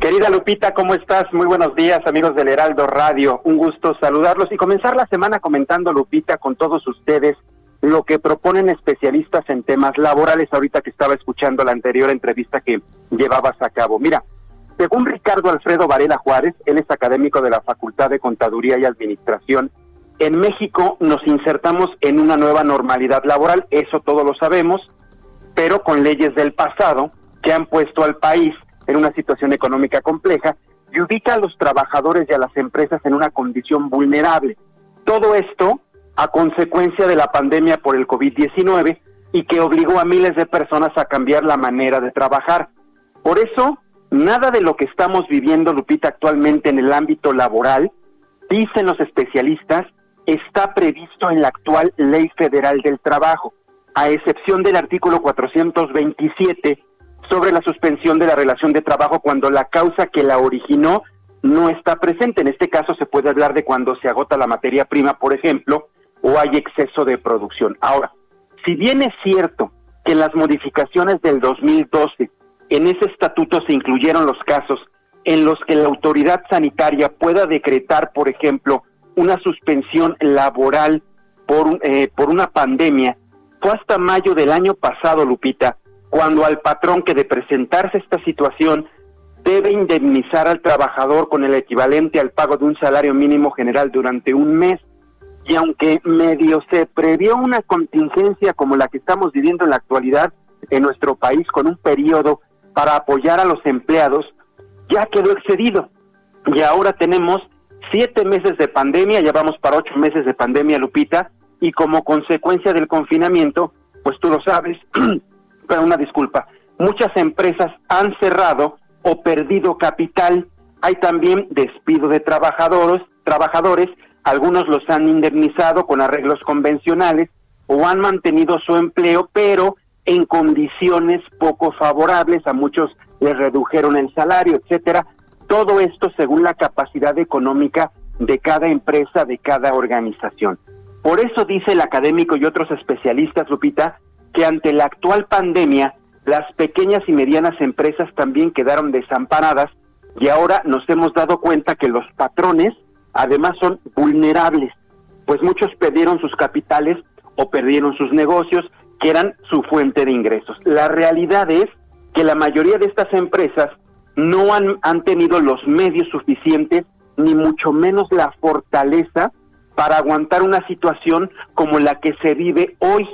Querida Lupita, ¿cómo estás? Muy buenos días, amigos del Heraldo Radio. Un gusto saludarlos y comenzar la semana comentando, Lupita, con todos ustedes lo que proponen especialistas en temas laborales, ahorita que estaba escuchando la anterior entrevista que llevabas a cabo. Mira, según Ricardo Alfredo Varela Juárez, él es académico de la Facultad de Contaduría y Administración en México nos insertamos en una nueva normalidad laboral, eso todos lo sabemos, pero con leyes del pasado que han puesto al país en una situación económica compleja y ubica a los trabajadores y a las empresas en una condición vulnerable. Todo esto a consecuencia de la pandemia por el COVID-19 y que obligó a miles de personas a cambiar la manera de trabajar. Por eso, nada de lo que estamos viviendo, Lupita, actualmente en el ámbito laboral, dicen los especialistas, está previsto en la actual Ley Federal del Trabajo, a excepción del artículo 427 sobre la suspensión de la relación de trabajo cuando la causa que la originó no está presente. En este caso se puede hablar de cuando se agota la materia prima, por ejemplo, o hay exceso de producción. Ahora, si bien es cierto que en las modificaciones del 2012 en ese estatuto se incluyeron los casos en los que la autoridad sanitaria pueda decretar, por ejemplo, una suspensión laboral por, eh, por una pandemia fue hasta mayo del año pasado, Lupita, cuando al patrón que de presentarse esta situación debe indemnizar al trabajador con el equivalente al pago de un salario mínimo general durante un mes. Y aunque medio se previó una contingencia como la que estamos viviendo en la actualidad en nuestro país con un periodo para apoyar a los empleados, ya quedó excedido. Y ahora tenemos siete meses de pandemia, ya vamos para ocho meses de pandemia, Lupita, y como consecuencia del confinamiento, pues tú lo sabes, pero una disculpa, muchas empresas han cerrado o perdido capital, hay también despido de trabajadores, trabajadores, algunos los han indemnizado con arreglos convencionales o han mantenido su empleo, pero en condiciones poco favorables, a muchos les redujeron el salario, etcétera. Todo esto según la capacidad económica de cada empresa, de cada organización. Por eso dice el académico y otros especialistas, Lupita, que ante la actual pandemia, las pequeñas y medianas empresas también quedaron desamparadas y ahora nos hemos dado cuenta que los patrones además son vulnerables, pues muchos perdieron sus capitales o perdieron sus negocios, que eran su fuente de ingresos. La realidad es que la mayoría de estas empresas no han, han tenido los medios suficientes, ni mucho menos la fortaleza para aguantar una situación como la que se vive hoy.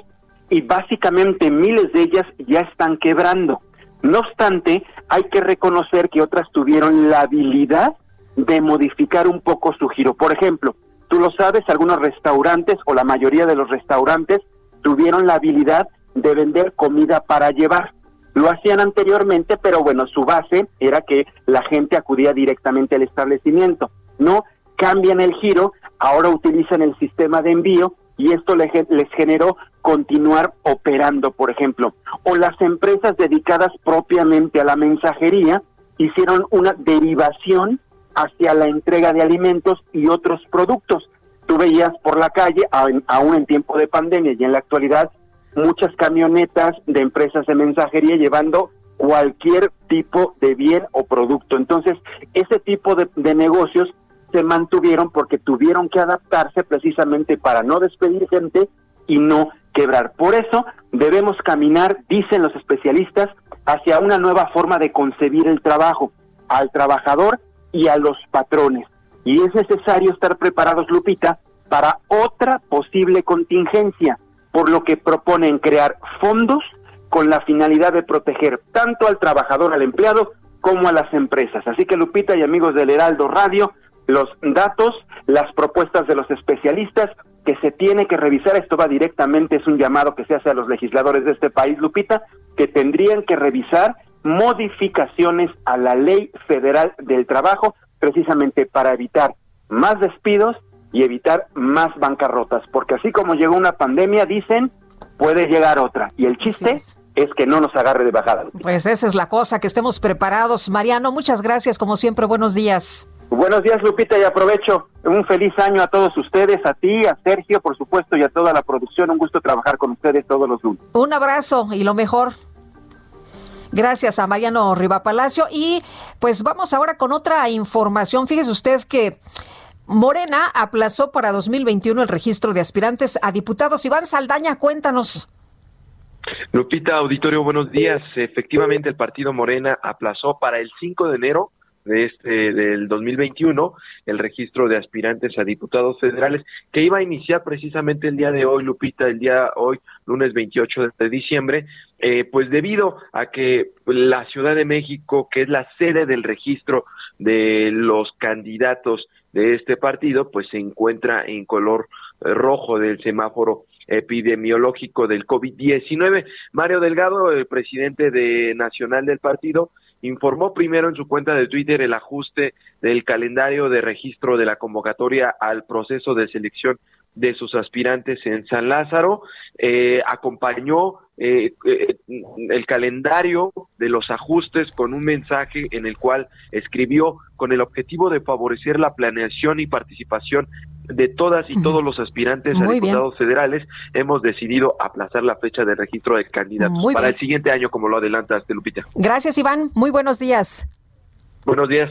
Y básicamente miles de ellas ya están quebrando. No obstante, hay que reconocer que otras tuvieron la habilidad de modificar un poco su giro. Por ejemplo, tú lo sabes, algunos restaurantes o la mayoría de los restaurantes tuvieron la habilidad de vender comida para llevar. Lo hacían anteriormente, pero bueno, su base era que la gente acudía directamente al establecimiento. No cambian el giro, ahora utilizan el sistema de envío y esto les, les generó continuar operando, por ejemplo. O las empresas dedicadas propiamente a la mensajería hicieron una derivación hacia la entrega de alimentos y otros productos. Tú veías por la calle, aún en tiempo de pandemia y en la actualidad, muchas camionetas de empresas de mensajería llevando cualquier tipo de bien o producto. Entonces, ese tipo de, de, negocios se mantuvieron porque tuvieron que adaptarse precisamente para no despedir gente y no quebrar. Por eso debemos caminar, dicen los especialistas, hacia una nueva forma de concebir el trabajo, al trabajador y a los patrones. Y es necesario estar preparados, Lupita, para otra posible contingencia, por lo que proponen crear fondos con la finalidad de proteger tanto al trabajador, al empleado, como a las empresas. Así que Lupita y amigos del Heraldo Radio, los datos, las propuestas de los especialistas que se tiene que revisar, esto va directamente, es un llamado que se hace a los legisladores de este país, Lupita, que tendrían que revisar modificaciones a la ley federal del trabajo, precisamente para evitar más despidos y evitar más bancarrotas, porque así como llegó una pandemia, dicen, puede llegar otra. Y el chiste es. es. que no nos agarre de bajada. Pues esa es la cosa, que estemos preparados. Mariano, muchas gracias, como siempre, buenos días. Buenos días, Lupita, y aprovecho un feliz año a todos ustedes, a ti, a Sergio, por supuesto, y a toda la producción. Un gusto trabajar con ustedes todos los lunes. Un abrazo y lo mejor. Gracias a Mariano Riva Palacio. Y pues vamos ahora con otra información. Fíjese usted que Morena aplazó para 2021 el registro de aspirantes a diputados. Iván Saldaña, cuéntanos. Lupita, auditorio, buenos días. Efectivamente, el partido Morena aplazó para el 5 de enero de este del 2021 el registro de aspirantes a diputados federales que iba a iniciar precisamente el día de hoy Lupita el día hoy lunes 28 de diciembre eh, pues debido a que la Ciudad de México que es la sede del registro de los candidatos de este partido pues se encuentra en color rojo del semáforo epidemiológico del COVID-19. Mario Delgado, el presidente de nacional del partido, informó primero en su cuenta de Twitter el ajuste del calendario de registro de la convocatoria al proceso de selección de sus aspirantes en San Lázaro, eh, acompañó eh, eh, el calendario de los ajustes con un mensaje en el cual escribió con el objetivo de favorecer la planeación y participación de todas y todos los aspirantes a diputados federales, hemos decidido aplazar la fecha de registro de candidatos para el siguiente año, como lo adelanta este Lupita. Gracias, Iván. Muy buenos días. Buenos días.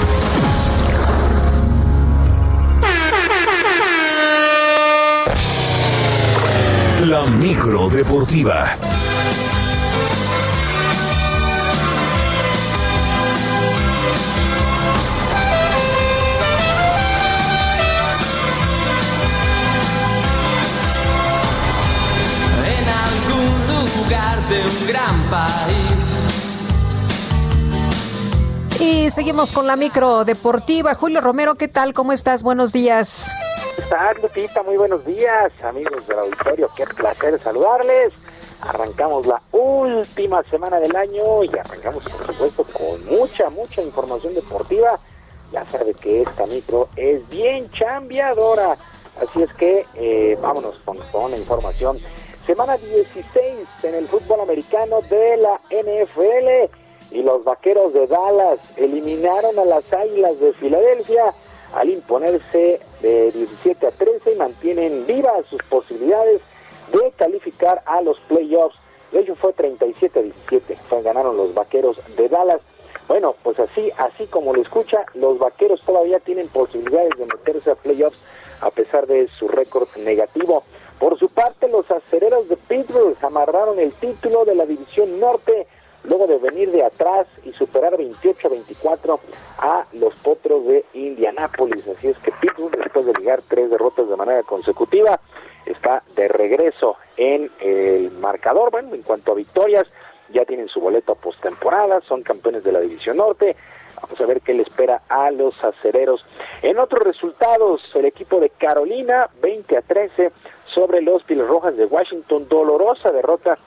La micro deportiva. En algún lugar de un gran país Y seguimos con la micro deportiva. Julio Romero, ¿qué tal? ¿Cómo estás? Buenos días. ¿Qué tal, Lupita? Muy buenos días, amigos del auditorio. Qué placer saludarles. Arrancamos la última semana del año y arrancamos, por supuesto, con mucha, mucha información deportiva. Ya sabe que esta micro es bien chambeadora. Así es que eh, vámonos con, con la información. Semana 16 en el fútbol americano de la NFL y los Vaqueros de Dallas eliminaron a las Águilas de Filadelfia al imponerse de 17 a 13 y mantienen vivas sus posibilidades de calificar a los playoffs. De hecho fue 37 a 17, ganaron los Vaqueros de Dallas. Bueno, pues así, así como lo escucha, los Vaqueros todavía tienen posibilidades de meterse a playoffs a pesar de su récord negativo. Por su parte, los acereros de Pittsburgh amarraron el título de la División Norte luego de venir de atrás y superar 28 a 24 a los potros de Indianápolis. Así es que Pittsburgh, después de ligar tres derrotas de manera consecutiva, está de regreso en el marcador. Bueno, en cuanto a victorias, ya tienen su boleto a postemporada, son campeones de la División Norte. Vamos a ver qué le espera a los acereros. En otros resultados, el equipo de Carolina, 20 a 13 sobre los Pieles Rojas de Washington. Dolorosa derrota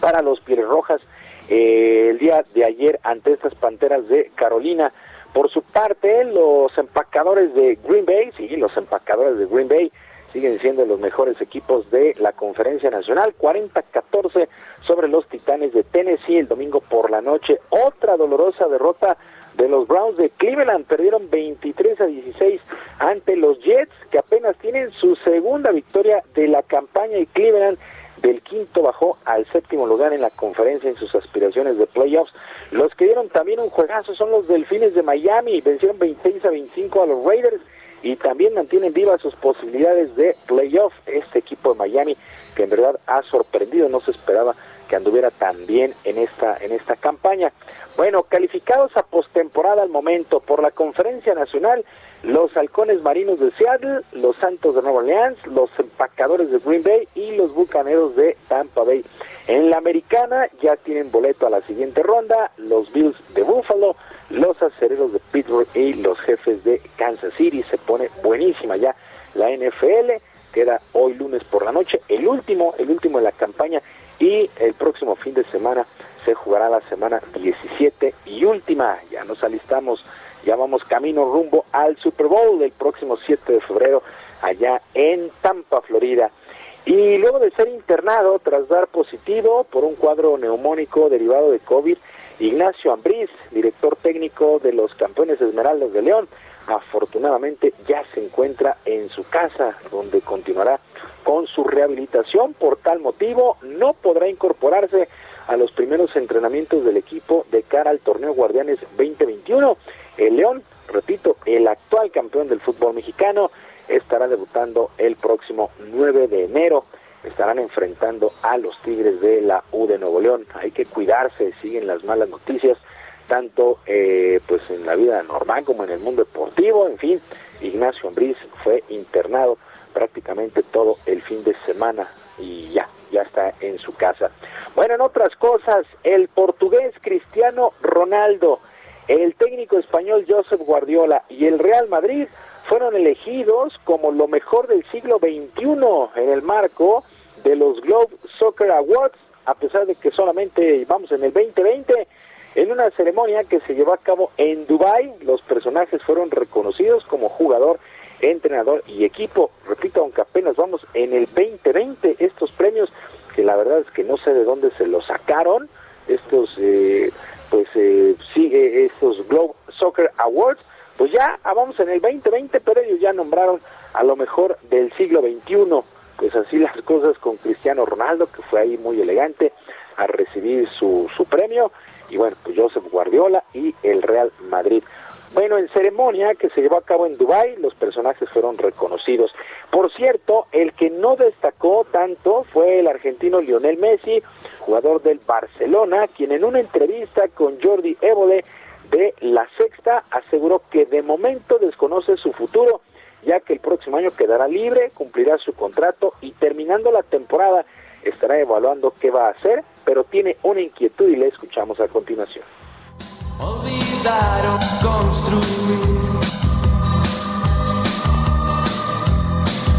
para los Pieles Rojas eh, el día de ayer ante estas Panteras de Carolina. Por su parte, los empacadores de Green Bay, sí, los empacadores de Green Bay siguen siendo los mejores equipos de la Conferencia Nacional, 40-14 sobre los Titanes de Tennessee el domingo por la noche. Otra dolorosa derrota de los Browns de Cleveland, perdieron 23 a 16 ante los Jets, que apenas tienen su segunda victoria de la campaña y Cleveland del quinto bajó al séptimo lugar en la conferencia en sus aspiraciones de playoffs. Los que dieron también un juegazo son los Delfines de Miami, vencieron 26 a 25 a los Raiders y también mantienen vivas sus posibilidades de playoff. Este equipo de Miami que en verdad ha sorprendido, no se esperaba que anduviera tan bien en esta en esta campaña. Bueno, calificados a postemporada al momento por la Conferencia Nacional, los Halcones Marinos de Seattle, los Santos de Nueva Orleans, los Empacadores de Green Bay y los Bucaneros de Tampa Bay. En la americana ya tienen boleto a la siguiente ronda, los Bills de Buffalo, los Acereros de Pittsburgh y los Jefes de Kansas City. Se pone buenísima ya la NFL, queda hoy lunes por la noche, el último, el último de la campaña y el próximo fin de semana se jugará la semana 17 y última. Ya nos alistamos ya vamos camino rumbo al Super Bowl del próximo 7 de febrero allá en Tampa, Florida. Y luego de ser internado tras dar positivo por un cuadro neumónico derivado de COVID, Ignacio Ambriz, director técnico de los campeones Esmeraldas de León, afortunadamente ya se encuentra en su casa, donde continuará con su rehabilitación. Por tal motivo, no podrá incorporarse a los primeros entrenamientos del equipo de cara al torneo Guardianes 2021 el León, repito, el actual campeón del fútbol mexicano, estará debutando el próximo 9 de enero. Estarán enfrentando a los Tigres de la U de Nuevo León. Hay que cuidarse, siguen las malas noticias, tanto eh, pues en la vida normal como en el mundo deportivo. En fin, Ignacio Ambriz fue internado prácticamente todo el fin de semana y ya, ya está en su casa. Bueno, en otras cosas, el portugués Cristiano Ronaldo el técnico español Josep Guardiola y el Real Madrid fueron elegidos como lo mejor del siglo XXI en el marco de los Globe Soccer Awards, a pesar de que solamente vamos en el 2020, en una ceremonia que se llevó a cabo en Dubai, los personajes fueron reconocidos como jugador, entrenador y equipo. Repito, aunque apenas vamos en el 2020, estos premios, que la verdad es que no sé de dónde se los sacaron, estos eh, pues eh, sigue estos Globe Soccer Awards, pues ya ah, vamos en el 2020, pero ellos ya nombraron a lo mejor del siglo XXI, pues así las cosas con Cristiano Ronaldo, que fue ahí muy elegante a recibir su, su premio, y bueno, pues Joseph Guardiola y el Real Madrid. Bueno, en ceremonia que se llevó a cabo en Dubái, los personajes fueron reconocidos. Por cierto, el que no destacó tanto fue el argentino Lionel Messi, jugador del Barcelona, quien en una entrevista con Jordi Évole de La Sexta aseguró que de momento desconoce su futuro, ya que el próximo año quedará libre, cumplirá su contrato y terminando la temporada estará evaluando qué va a hacer, pero tiene una inquietud y le escuchamos a continuación. construir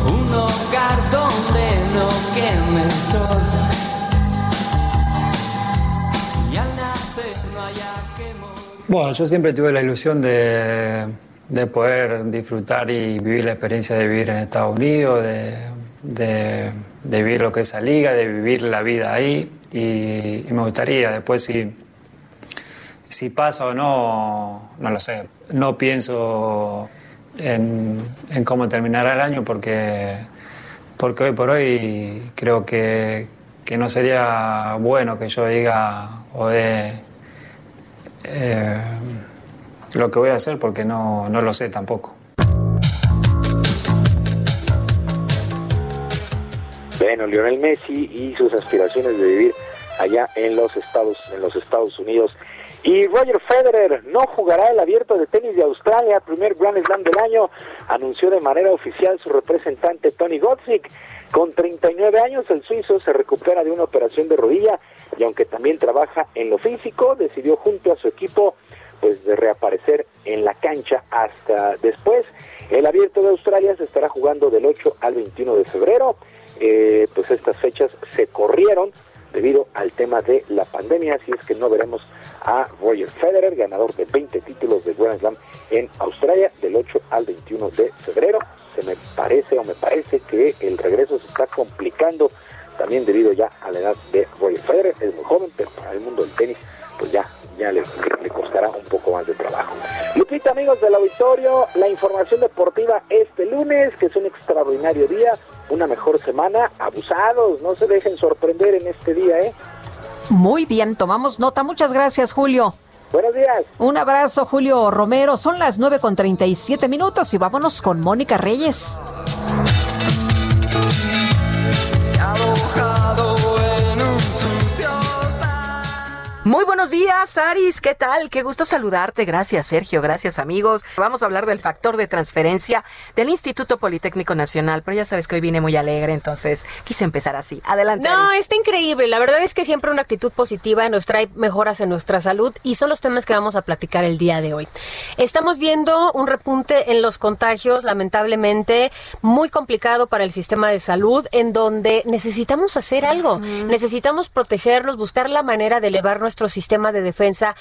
un hogar donde no queme el sol. Y al nacer no haya que morir. Bueno, yo siempre tuve la ilusión de, de poder disfrutar y vivir la experiencia de vivir en Estados Unidos, de, de- vivir lo que es la liga, de vivir la vida ahí. Y, me gustaría, después si, si pasa o no, no lo sé. No pienso en, en cómo terminará el año porque, porque hoy por hoy creo que, que no sería bueno que yo diga o de eh, lo que voy a hacer porque no, no lo sé tampoco. Lionel Messi y sus aspiraciones de vivir allá en los Estados en los Estados Unidos. Y Roger Federer no jugará el abierto de tenis de Australia, primer Grand Slam del año, anunció de manera oficial su representante Tony Godsick. Con 39 años, el suizo se recupera de una operación de rodilla y aunque también trabaja en lo físico, decidió junto a su equipo pues de reaparecer en la cancha hasta después. El abierto de Australia se estará jugando del 8 al 21 de febrero. Eh, pues estas fechas se corrieron debido al tema de la pandemia, así es que no veremos a Roger Federer, ganador de 20 títulos de Grand Slam en Australia del 8 al 21 de febrero. Se me parece o me parece que el regreso se está complicando también debido ya a la edad de Roger Federer, es muy joven, pero para el mundo del tenis pues ya ya le, le costará un poco más de trabajo. Lupita, amigos del auditorio, la información deportiva este lunes, que es un extraordinario día, una mejor semana, abusados, no se dejen sorprender en este día, ¿eh? Muy bien, tomamos nota. Muchas gracias, Julio. Buenos días. Un abrazo, Julio Romero. Son las 9 con 37 minutos y vámonos con Mónica Reyes. Se ha Muy buenos días, Aris. ¿Qué tal? Qué gusto saludarte. Gracias, Sergio. Gracias, amigos. Vamos a hablar del factor de transferencia del Instituto Politécnico Nacional, pero ya sabes que hoy vine muy alegre, entonces quise empezar así. Adelante. No, Aris. está increíble. La verdad es que siempre una actitud positiva nos trae mejoras en nuestra salud y son los temas que vamos a platicar el día de hoy. Estamos viendo un repunte en los contagios, lamentablemente, muy complicado para el sistema de salud, en donde necesitamos hacer algo. Necesitamos protegernos, buscar la manera de elevar nuestro sistema de defensa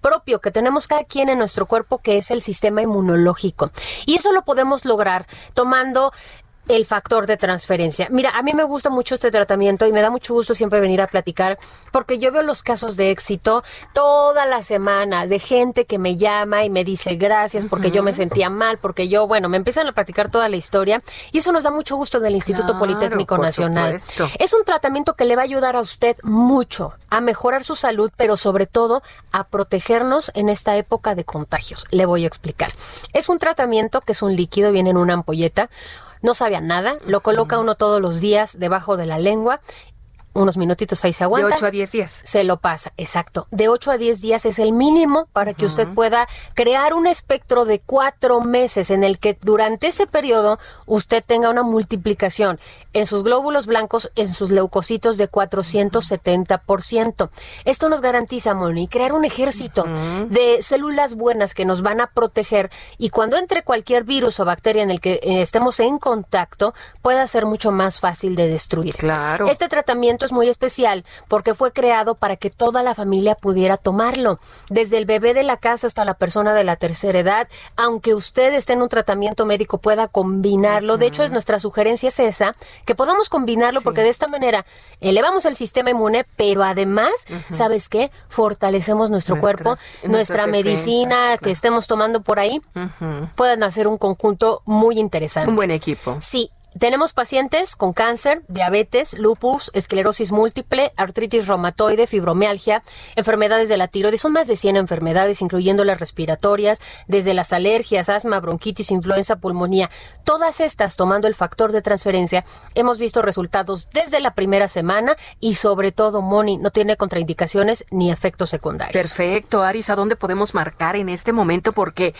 propio que tenemos cada quien en nuestro cuerpo, que es el sistema inmunológico. Y eso lo podemos lograr tomando el factor de transferencia. Mira, a mí me gusta mucho este tratamiento y me da mucho gusto siempre venir a platicar porque yo veo los casos de éxito toda la semana de gente que me llama y me dice gracias porque yo me sentía mal, porque yo, bueno, me empiezan a platicar toda la historia y eso nos da mucho gusto del Instituto Claro, Politécnico Nacional. supuesto. Es un tratamiento que le va a ayudar a usted mucho a mejorar su salud, pero sobre todo a protegernos en esta época de contagios. Le voy a explicar. Es un tratamiento que es un líquido, viene en una ampolleta. No sabe a nada, lo coloca uno todos los días debajo de la lengua. Unos minutitos ahí se aguanta. 8 a 10 días. Se lo pasa, exacto. De 8 a 10 días es el mínimo para que usted pueda crear un espectro de cuatro meses en el que durante ese periodo usted tenga una multiplicación en sus glóbulos blancos, en sus leucocitos de 470%. Esto nos garantiza, Moni, crear un ejército de células buenas que nos van a proteger y cuando entre cualquier virus o bacteria en el que eh, estemos en contacto, pueda ser mucho más fácil de destruir. Claro. Este tratamiento es muy especial porque fue creado para que toda la familia pudiera tomarlo, desde el bebé de la casa hasta la persona de la tercera edad, aunque usted esté en un tratamiento médico pueda combinarlo. De hecho, es nuestra sugerencia es esa, que podamos combinarlo porque de esta manera elevamos el sistema inmune, pero además, ¿sabes qué? Fortalecemos nuestro cuerpo, nuestra medicina que estemos tomando por ahí, Ujú. puedan hacer un conjunto muy interesante. Un buen equipo. Sí. Tenemos pacientes con cáncer, diabetes, lupus, esclerosis múltiple, artritis reumatoide, fibromialgia, enfermedades de la tiroides. Son más de 100 enfermedades, incluyendo las respiratorias, desde las alergias, asma, bronquitis, influenza, pulmonía. Todas estas, tomando el factor de transferencia, hemos visto resultados desde la primera semana y sobre todo, Moni, no tiene contraindicaciones ni efectos secundarios. Perfecto, Aris, ¿a dónde podemos marcar en este momento? Porque,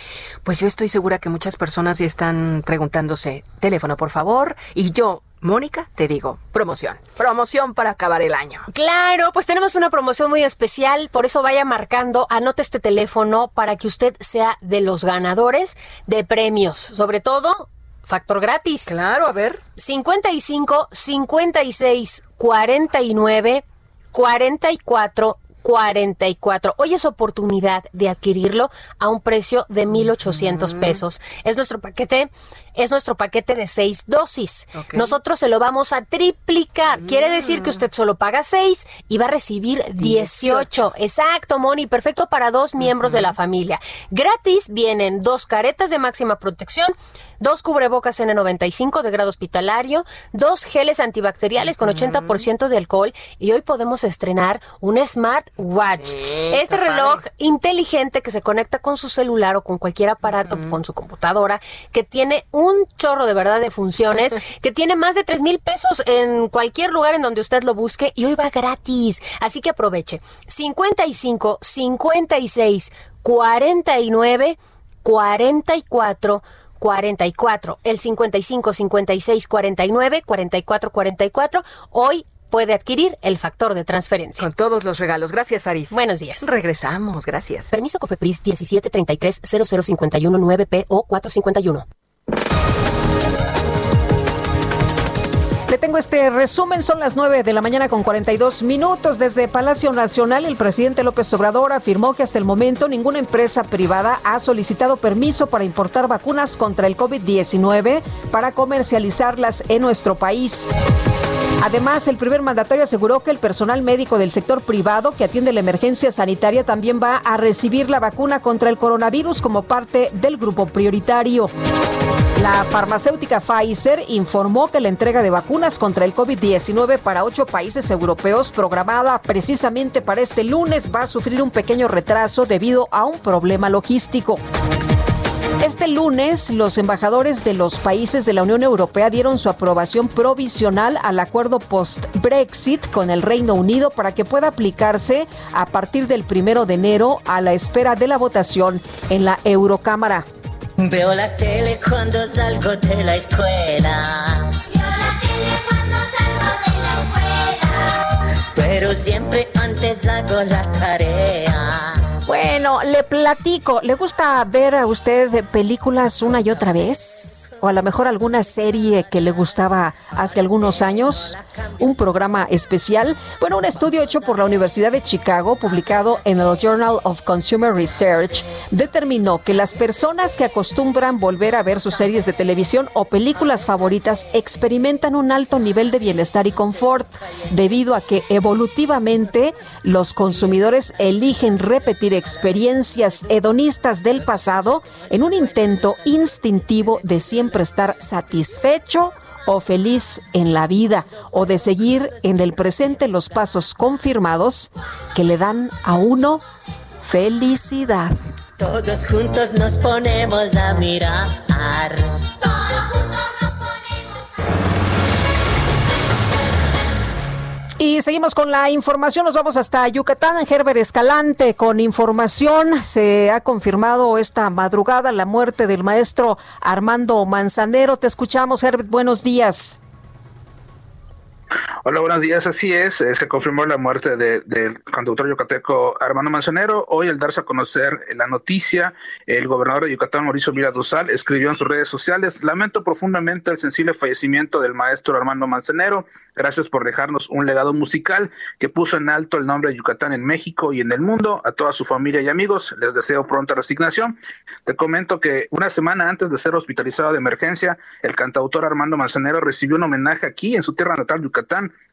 pues yo estoy segura que muchas personas ya están preguntándose, teléfono, por favor, mejor. Y yo, Mónica, te digo, promoción. Promoción para acabar el año. Claro, pues tenemos una promoción muy especial, por eso vaya marcando, anote este teléfono para que usted sea de los ganadores de premios, sobre todo factor gratis. Claro, a ver. 55 56 49 44 44. Hoy es oportunidad de adquirirlo a un precio de 1,800 pesos. Es nuestro paquete, es nuestro paquete de seis dosis. Nosotros se lo vamos a triplicar. Quiere decir que usted solo paga seis y va a recibir 18. Exacto, Moni. Perfecto para dos miembros de la familia. Gratis vienen dos caretas de máxima protección dos cubrebocas N95 de grado hospitalario, dos geles antibacteriales con 80% de alcohol y hoy podemos estrenar un Smart Watch. este reloj inteligente que se conecta con su celular o con cualquier aparato, con su computadora, que tiene un chorro de verdad de funciones, que tiene más de 3 mil pesos en cualquier lugar en donde usted lo busque y hoy va gratis. Así que aproveche. 55 56 49 44 44, el 55 56 49 44 44. Hoy puede adquirir el factor de transferencia. Con todos los regalos. Gracias, Aris. Buenos días. Regresamos, gracias. Permiso Cofepris 1733 0051 9P o 451. Le tengo este resumen, son las 9 de la mañana con 42 minutos. Desde Palacio Nacional, el presidente López Obrador afirmó que hasta el momento ninguna empresa privada ha solicitado permiso para importar vacunas contra el COVID-19 para comercializarlas en nuestro país. Además, el primer mandatario aseguró que el personal médico del sector privado que atiende la emergencia sanitaria también va a recibir la vacuna contra el coronavirus como parte del grupo prioritario. La farmacéutica Pfizer informó que la entrega de vacunas contra el COVID-19 para ocho países europeos programada precisamente para este lunes va a sufrir un pequeño retraso debido a un problema logístico. Este lunes, los embajadores de los países de la Unión Europea dieron su aprobación provisional al acuerdo post-Brexit con el Reino Unido para que pueda aplicarse a partir del primero de enero a la espera de la votación en la Eurocámara. Veo la tele cuando salgo de la escuela. Pero siempre antes hago la tarea. Le platico. ¿Le gusta ver a usted películas una y otra vez? o a lo mejor alguna serie que le gustaba hace algunos años, un programa especial. Bueno, un estudio hecho por la Universidad de Chicago, publicado en el Journal of Consumer Research, determinó que las personas que acostumbran volver a ver sus series de televisión o películas favoritas experimentan un alto nivel de bienestar y confort, debido a que evolutivamente los consumidores eligen repetir experiencias hedonistas del pasado en un intento instintivo de siempre estar satisfecho o feliz en la vida o de seguir en el presente los pasos confirmados que le dan a uno felicidad. Todos juntos nos ponemos a mirar. Y seguimos con la información. Nos vamos hasta Yucatán. Herbert Escalante con información. Se ha confirmado esta madrugada la muerte del maestro Armando Manzanero. Te escuchamos, Herbert. Buenos días. Hola, buenos días. Así es, eh, se confirmó la muerte del conductor yucateco Armando Manzanero. Hoy, al darse a conocer la noticia, el gobernador de Yucatán, Mauricio Vila Dosal, escribió en sus redes sociales: Lamento profundamente el sensible fallecimiento del maestro Armando Manzanero. Gracias por dejarnos un legado musical que puso en alto el nombre de Yucatán en México y en el mundo. A toda su familia y amigos, les deseo pronta resignación. Te comento que una semana antes de ser hospitalizado de emergencia, el cantautor Armando Manzanero recibió un homenaje aquí en su tierra natal, Yucatán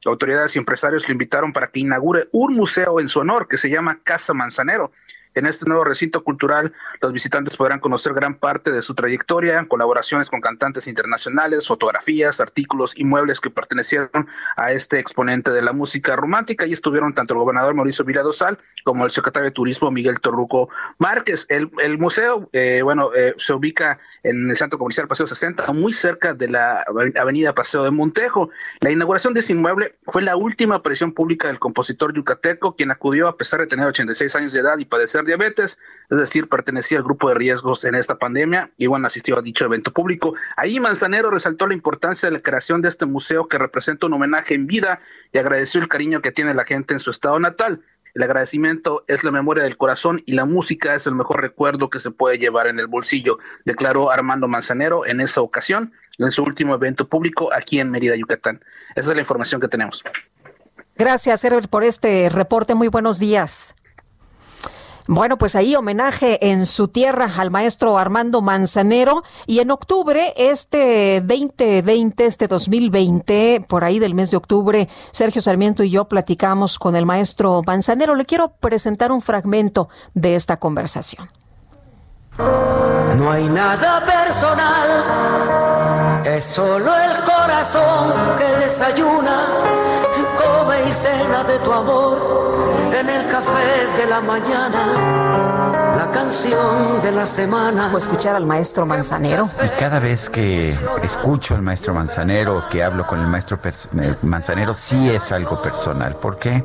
autoridades y empresarios lo invitaron para que inaugure un museo en su honor que se llama Casa Manzanero. En este nuevo recinto cultural, los visitantes podrán conocer gran parte de su trayectoria, colaboraciones con cantantes internacionales, fotografías, artículos y muebles que pertenecieron a este exponente de la música romántica. Y estuvieron tanto el gobernador Mauricio Viladosal como el secretario de Turismo Miguel Torruco Márquez. El, museo, eh, bueno, eh, se ubica en el Centro Comercial Paseo 60, muy cerca de la avenida Paseo de Montejo. La inauguración de ese inmueble fue la última aparición pública del compositor yucateco, quien acudió a pesar de tener 86 años de edad y padecer diabetes, es decir, pertenecía al grupo de riesgos en esta pandemia y bueno, asistió a dicho evento público. Ahí Manzanero resaltó la importancia de la creación de este museo que representa un homenaje en vida y agradeció el cariño que tiene la gente en su estado natal. El agradecimiento es la memoria del corazón y la música es el mejor recuerdo que se puede llevar en el bolsillo, declaró Armando Manzanero en esa ocasión, en su último evento público aquí en Mérida, Yucatán. Esa es la información que tenemos. Gracias, Herbert, por este reporte. Muy buenos días. Bueno, pues ahí homenaje en su tierra al maestro Armando Manzanero y en octubre, este 2020, este 2020, por ahí del mes de octubre, Sergio Sarmiento y yo platicamos con el maestro Manzanero. Le quiero presentar un fragmento de esta conversación. No hay nada personal, es solo el corazón que desayuna, come y cena de tu amor en el café de la mañana, canción de la semana. O escuchar al maestro Manzanero. Y cada vez que escucho al maestro Manzanero, que hablo con el maestro eh, Manzanero, sí es algo personal. ¿Por qué?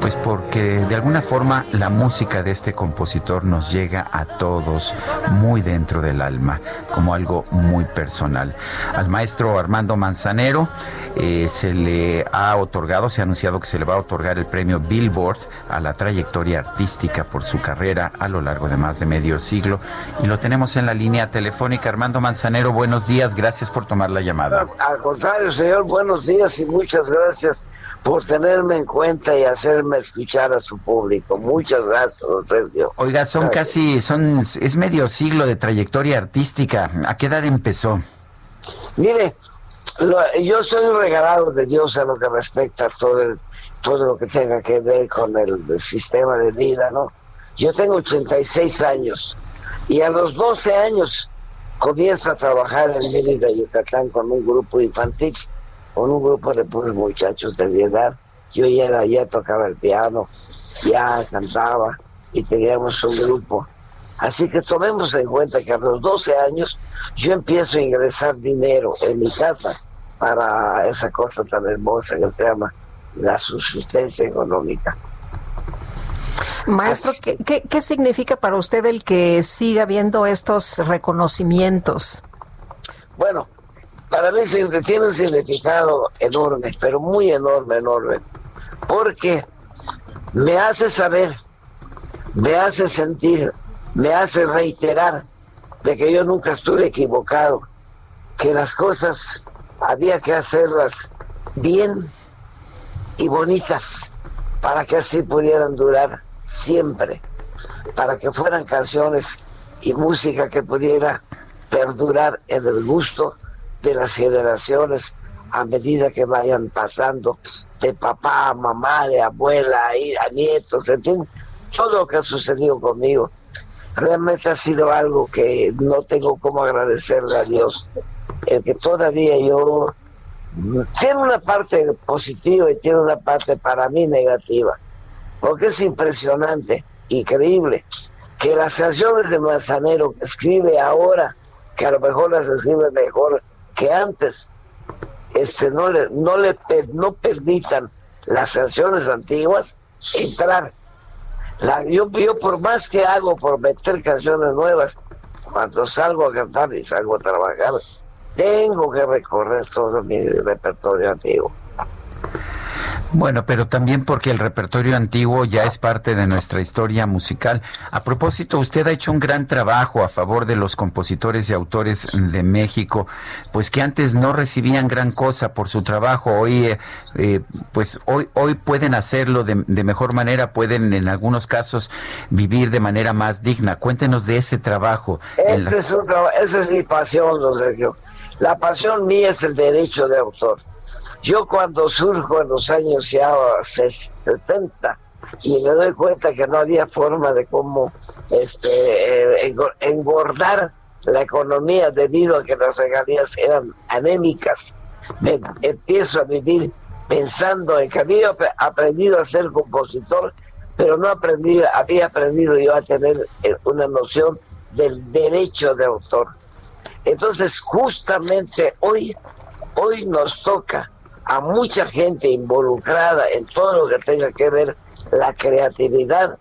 Pues porque de alguna forma la música de este compositor nos llega a todos muy dentro del alma, como algo muy personal. Al maestro Armando Manzanero eh, se le ha otorgado, se ha anunciado que se le va a otorgar el premio Billboard a la trayectoria artística por su carrera a lo largo de más de medio siglo. Y lo tenemos en la línea telefónica. Armando Manzanero, buenos días, gracias por tomar la llamada. Al contrario, señor, buenos días y muchas gracias por tenerme en cuenta y hacerme escuchar a su público. Muchas gracias, Sergio. Oiga, son casi, son, es medio siglo de trayectoria artística. ¿A qué edad empezó? Mire, yo soy un regalado de Dios a lo que respecta a todo, todo lo que tenga que ver con el, sistema de vida, ¿no? Yo tengo 86 años y a los 12 años comienzo a trabajar en Mérida, Yucatán, con un grupo infantil con un grupo de puros muchachos de mi edad. Yo ya, era, ya tocaba el piano, ya cantaba y teníamos un grupo. Así que tomemos en cuenta que a los 12 años yo empiezo a ingresar dinero en mi casa para esa cosa tan hermosa que se llama la subsistencia económica. Maestro, ¿qué, qué, qué significa para usted el que siga viendo estos reconocimientos? Bueno, para mí tiene un significado enorme, pero muy enorme, enorme, porque me hace saber, me hace sentir, me hace reiterar de que yo nunca estuve equivocado, que las cosas había que hacerlas bien y bonitas para que así pudieran durar siempre, para que fueran canciones y música que pudiera perdurar en el gusto de las generaciones a medida que vayan pasando de papá a mamá, de abuela a nietos, en fin, todo lo que ha sucedido conmigo. Realmente ha sido algo que no tengo cómo agradecerle a Dios. El que todavía yo tiene una parte positiva y tiene una parte para mí negativa. Porque es impresionante, increíble, que las canciones de Manzanero que escribe ahora, que a lo mejor las escribe mejor que antes este no le no le no permitan las canciones antiguas entrar. Yo, yo por más que hago por meter canciones nuevas cuando salgo a cantar y salgo a trabajar tengo que recorrer todo mi repertorio antiguo bueno, pero también porque el repertorio antiguo ya es parte de nuestra historia musical. A propósito, usted ha hecho un gran trabajo a favor de los compositores y autores de México, pues que antes no recibían gran cosa por su trabajo. Hoy, eh, eh, pues hoy, hoy pueden hacerlo de, mejor manera, pueden en algunos casos vivir de manera más digna. Cuéntenos de ese trabajo. Ese es esa es mi pasión, Sergio. La pasión mía es el derecho de autor yo cuando surjo en los años ya 60 y me doy cuenta que no había forma de cómo este, eh, engordar la economía debido a que las regalías eran anémicas, empiezo a vivir pensando en que había aprendido a ser compositor, pero no aprendí, había aprendido yo a tener eh, una noción del derecho de autor. Entonces, justamente hoy, hoy nos toca a mucha gente involucrada en todo lo que tenga que ver la creatividad.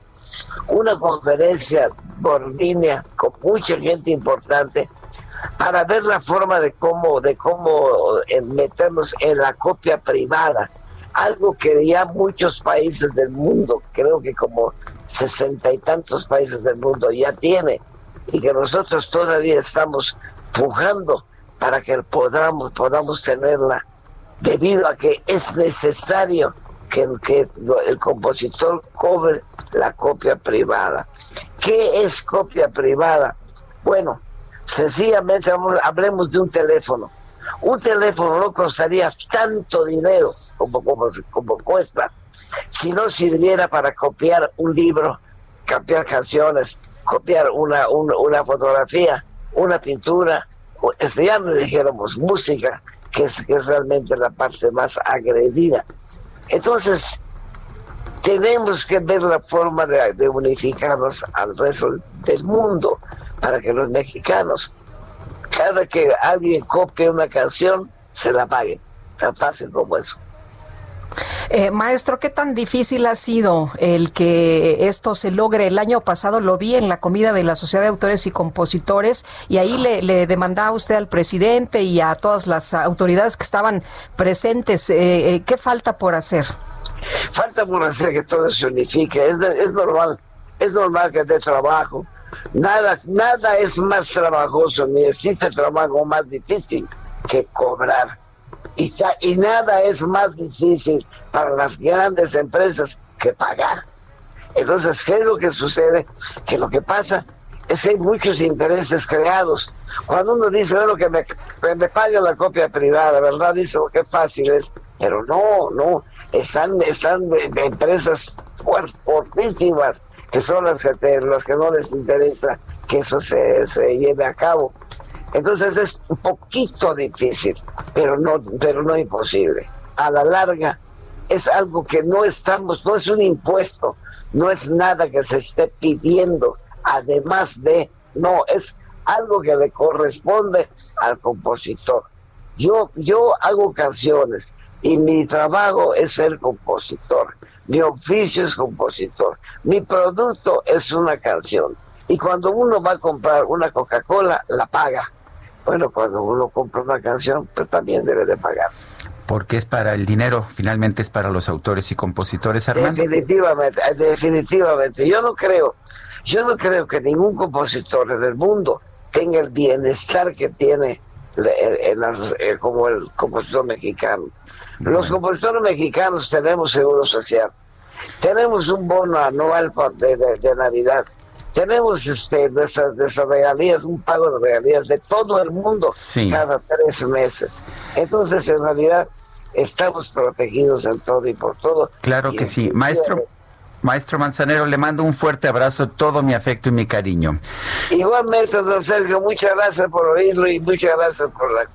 Una conferencia por línea con mucha gente importante para ver la forma de cómo, de cómo eh, meternos en la copia privada, algo que ya muchos países del mundo, creo que como sesenta y tantos países del mundo ya tiene, y que nosotros todavía estamos pujando para que podamos, podamos tenerla, debido a que es necesario que, el compositor cobre la copia privada. ¿Qué es copia privada? Bueno, sencillamente hablemos de un teléfono. Un teléfono no costaría tanto dinero como, cuesta si no sirviera para copiar un libro, copiar canciones, copiar una, una, fotografía, una pintura, ya no dijéramos música, que es, realmente la parte más agredida. Entonces, tenemos que ver la forma de, unificarnos al resto del mundo para que los mexicanos, cada que alguien copie una canción, se la paguen. Tan fácil como eso. Eh, maestro, ¿qué tan difícil ha sido el que esto se logre? El año pasado lo vi en la comida de la Sociedad de Autores y Compositores y ahí le, demandaba usted al presidente y a todas las autoridades que estaban presentes. Eh, eh, ¿Qué falta por hacer? Falta por hacer que todo se unifique. Es, es normal, es normal que dé trabajo. Nada, nada es más trabajoso, ni existe trabajo más difícil que cobrar y, nada es más difícil para las grandes empresas que pagar. Entonces, ¿qué es lo que sucede? Que lo que pasa es que hay muchos intereses creados. Cuando uno dice, bueno, que me, me pague la copia privada, ¿verdad? Dice, oh, qué fácil es. Pero no, no, están, están de, empresas fuertísimas que son las que, los que no les interesa que eso se, se lleve a cabo. Entonces es un poquito difícil, pero no, pero no imposible. A la larga es algo que no estamos, no es un impuesto, no es nada que se esté pidiendo, además de, no, es algo que le corresponde al compositor. Yo, yo hago canciones y mi trabajo es ser compositor. Mi oficio es compositor. Mi producto es una canción. Y cuando uno va a comprar una Coca-Cola, la paga bueno, cuando uno compra una canción, pues también debe de pagarse. Porque es para el dinero, finalmente es para los autores y compositores, Armando. Definitivamente, eh, definitivamente. Yo no creo, yo no creo que ningún compositor en el mundo tenga el bienestar que tiene como el compositor mexicano. Los compositores mexicanos tenemos seguro social, tenemos un bono anual de Navidad, tenemos este nuestras, nuestras regalías, un pago de regalías de todo el mundo cada tres meses. Entonces, en realidad, estamos protegidos en todo y por todo. Claro que sí. Maestro, Maestro Manzanero, le mando un fuerte abrazo, todo mi afecto y mi cariño. Igualmente, don Sergio, muchas gracias por oírlo y muchas gracias por la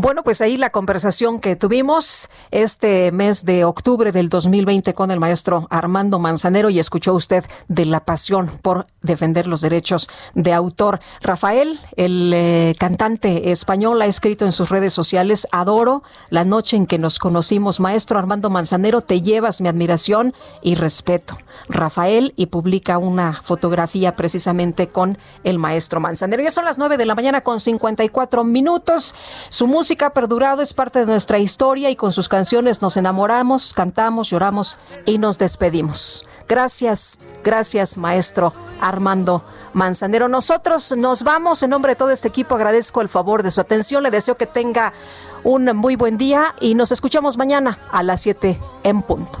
bueno, pues ahí la conversación que tuvimos este mes de octubre del 2020 con el maestro Armando Manzanero y escuchó usted de la pasión por defender los derechos de autor. Rafael, el eh, cantante español, ha escrito en sus redes sociales, adoro la noche en que nos conocimos. Maestro Armando Manzanero, te llevas mi admiración y respeto. Rafael, y publica una fotografía precisamente con el maestro Manzanero. Ya son las nueve de la mañana con 54 minutos. Su música ha perdurado, es parte de nuestra historia y con sus canciones nos enamoramos, cantamos, lloramos y nos despedimos. Gracias, gracias maestro Armando Manzanero. Nosotros nos vamos en nombre de todo este equipo. Agradezco el favor de su atención. Le deseo que tenga un muy buen día y nos escuchamos mañana a las 7 en punto.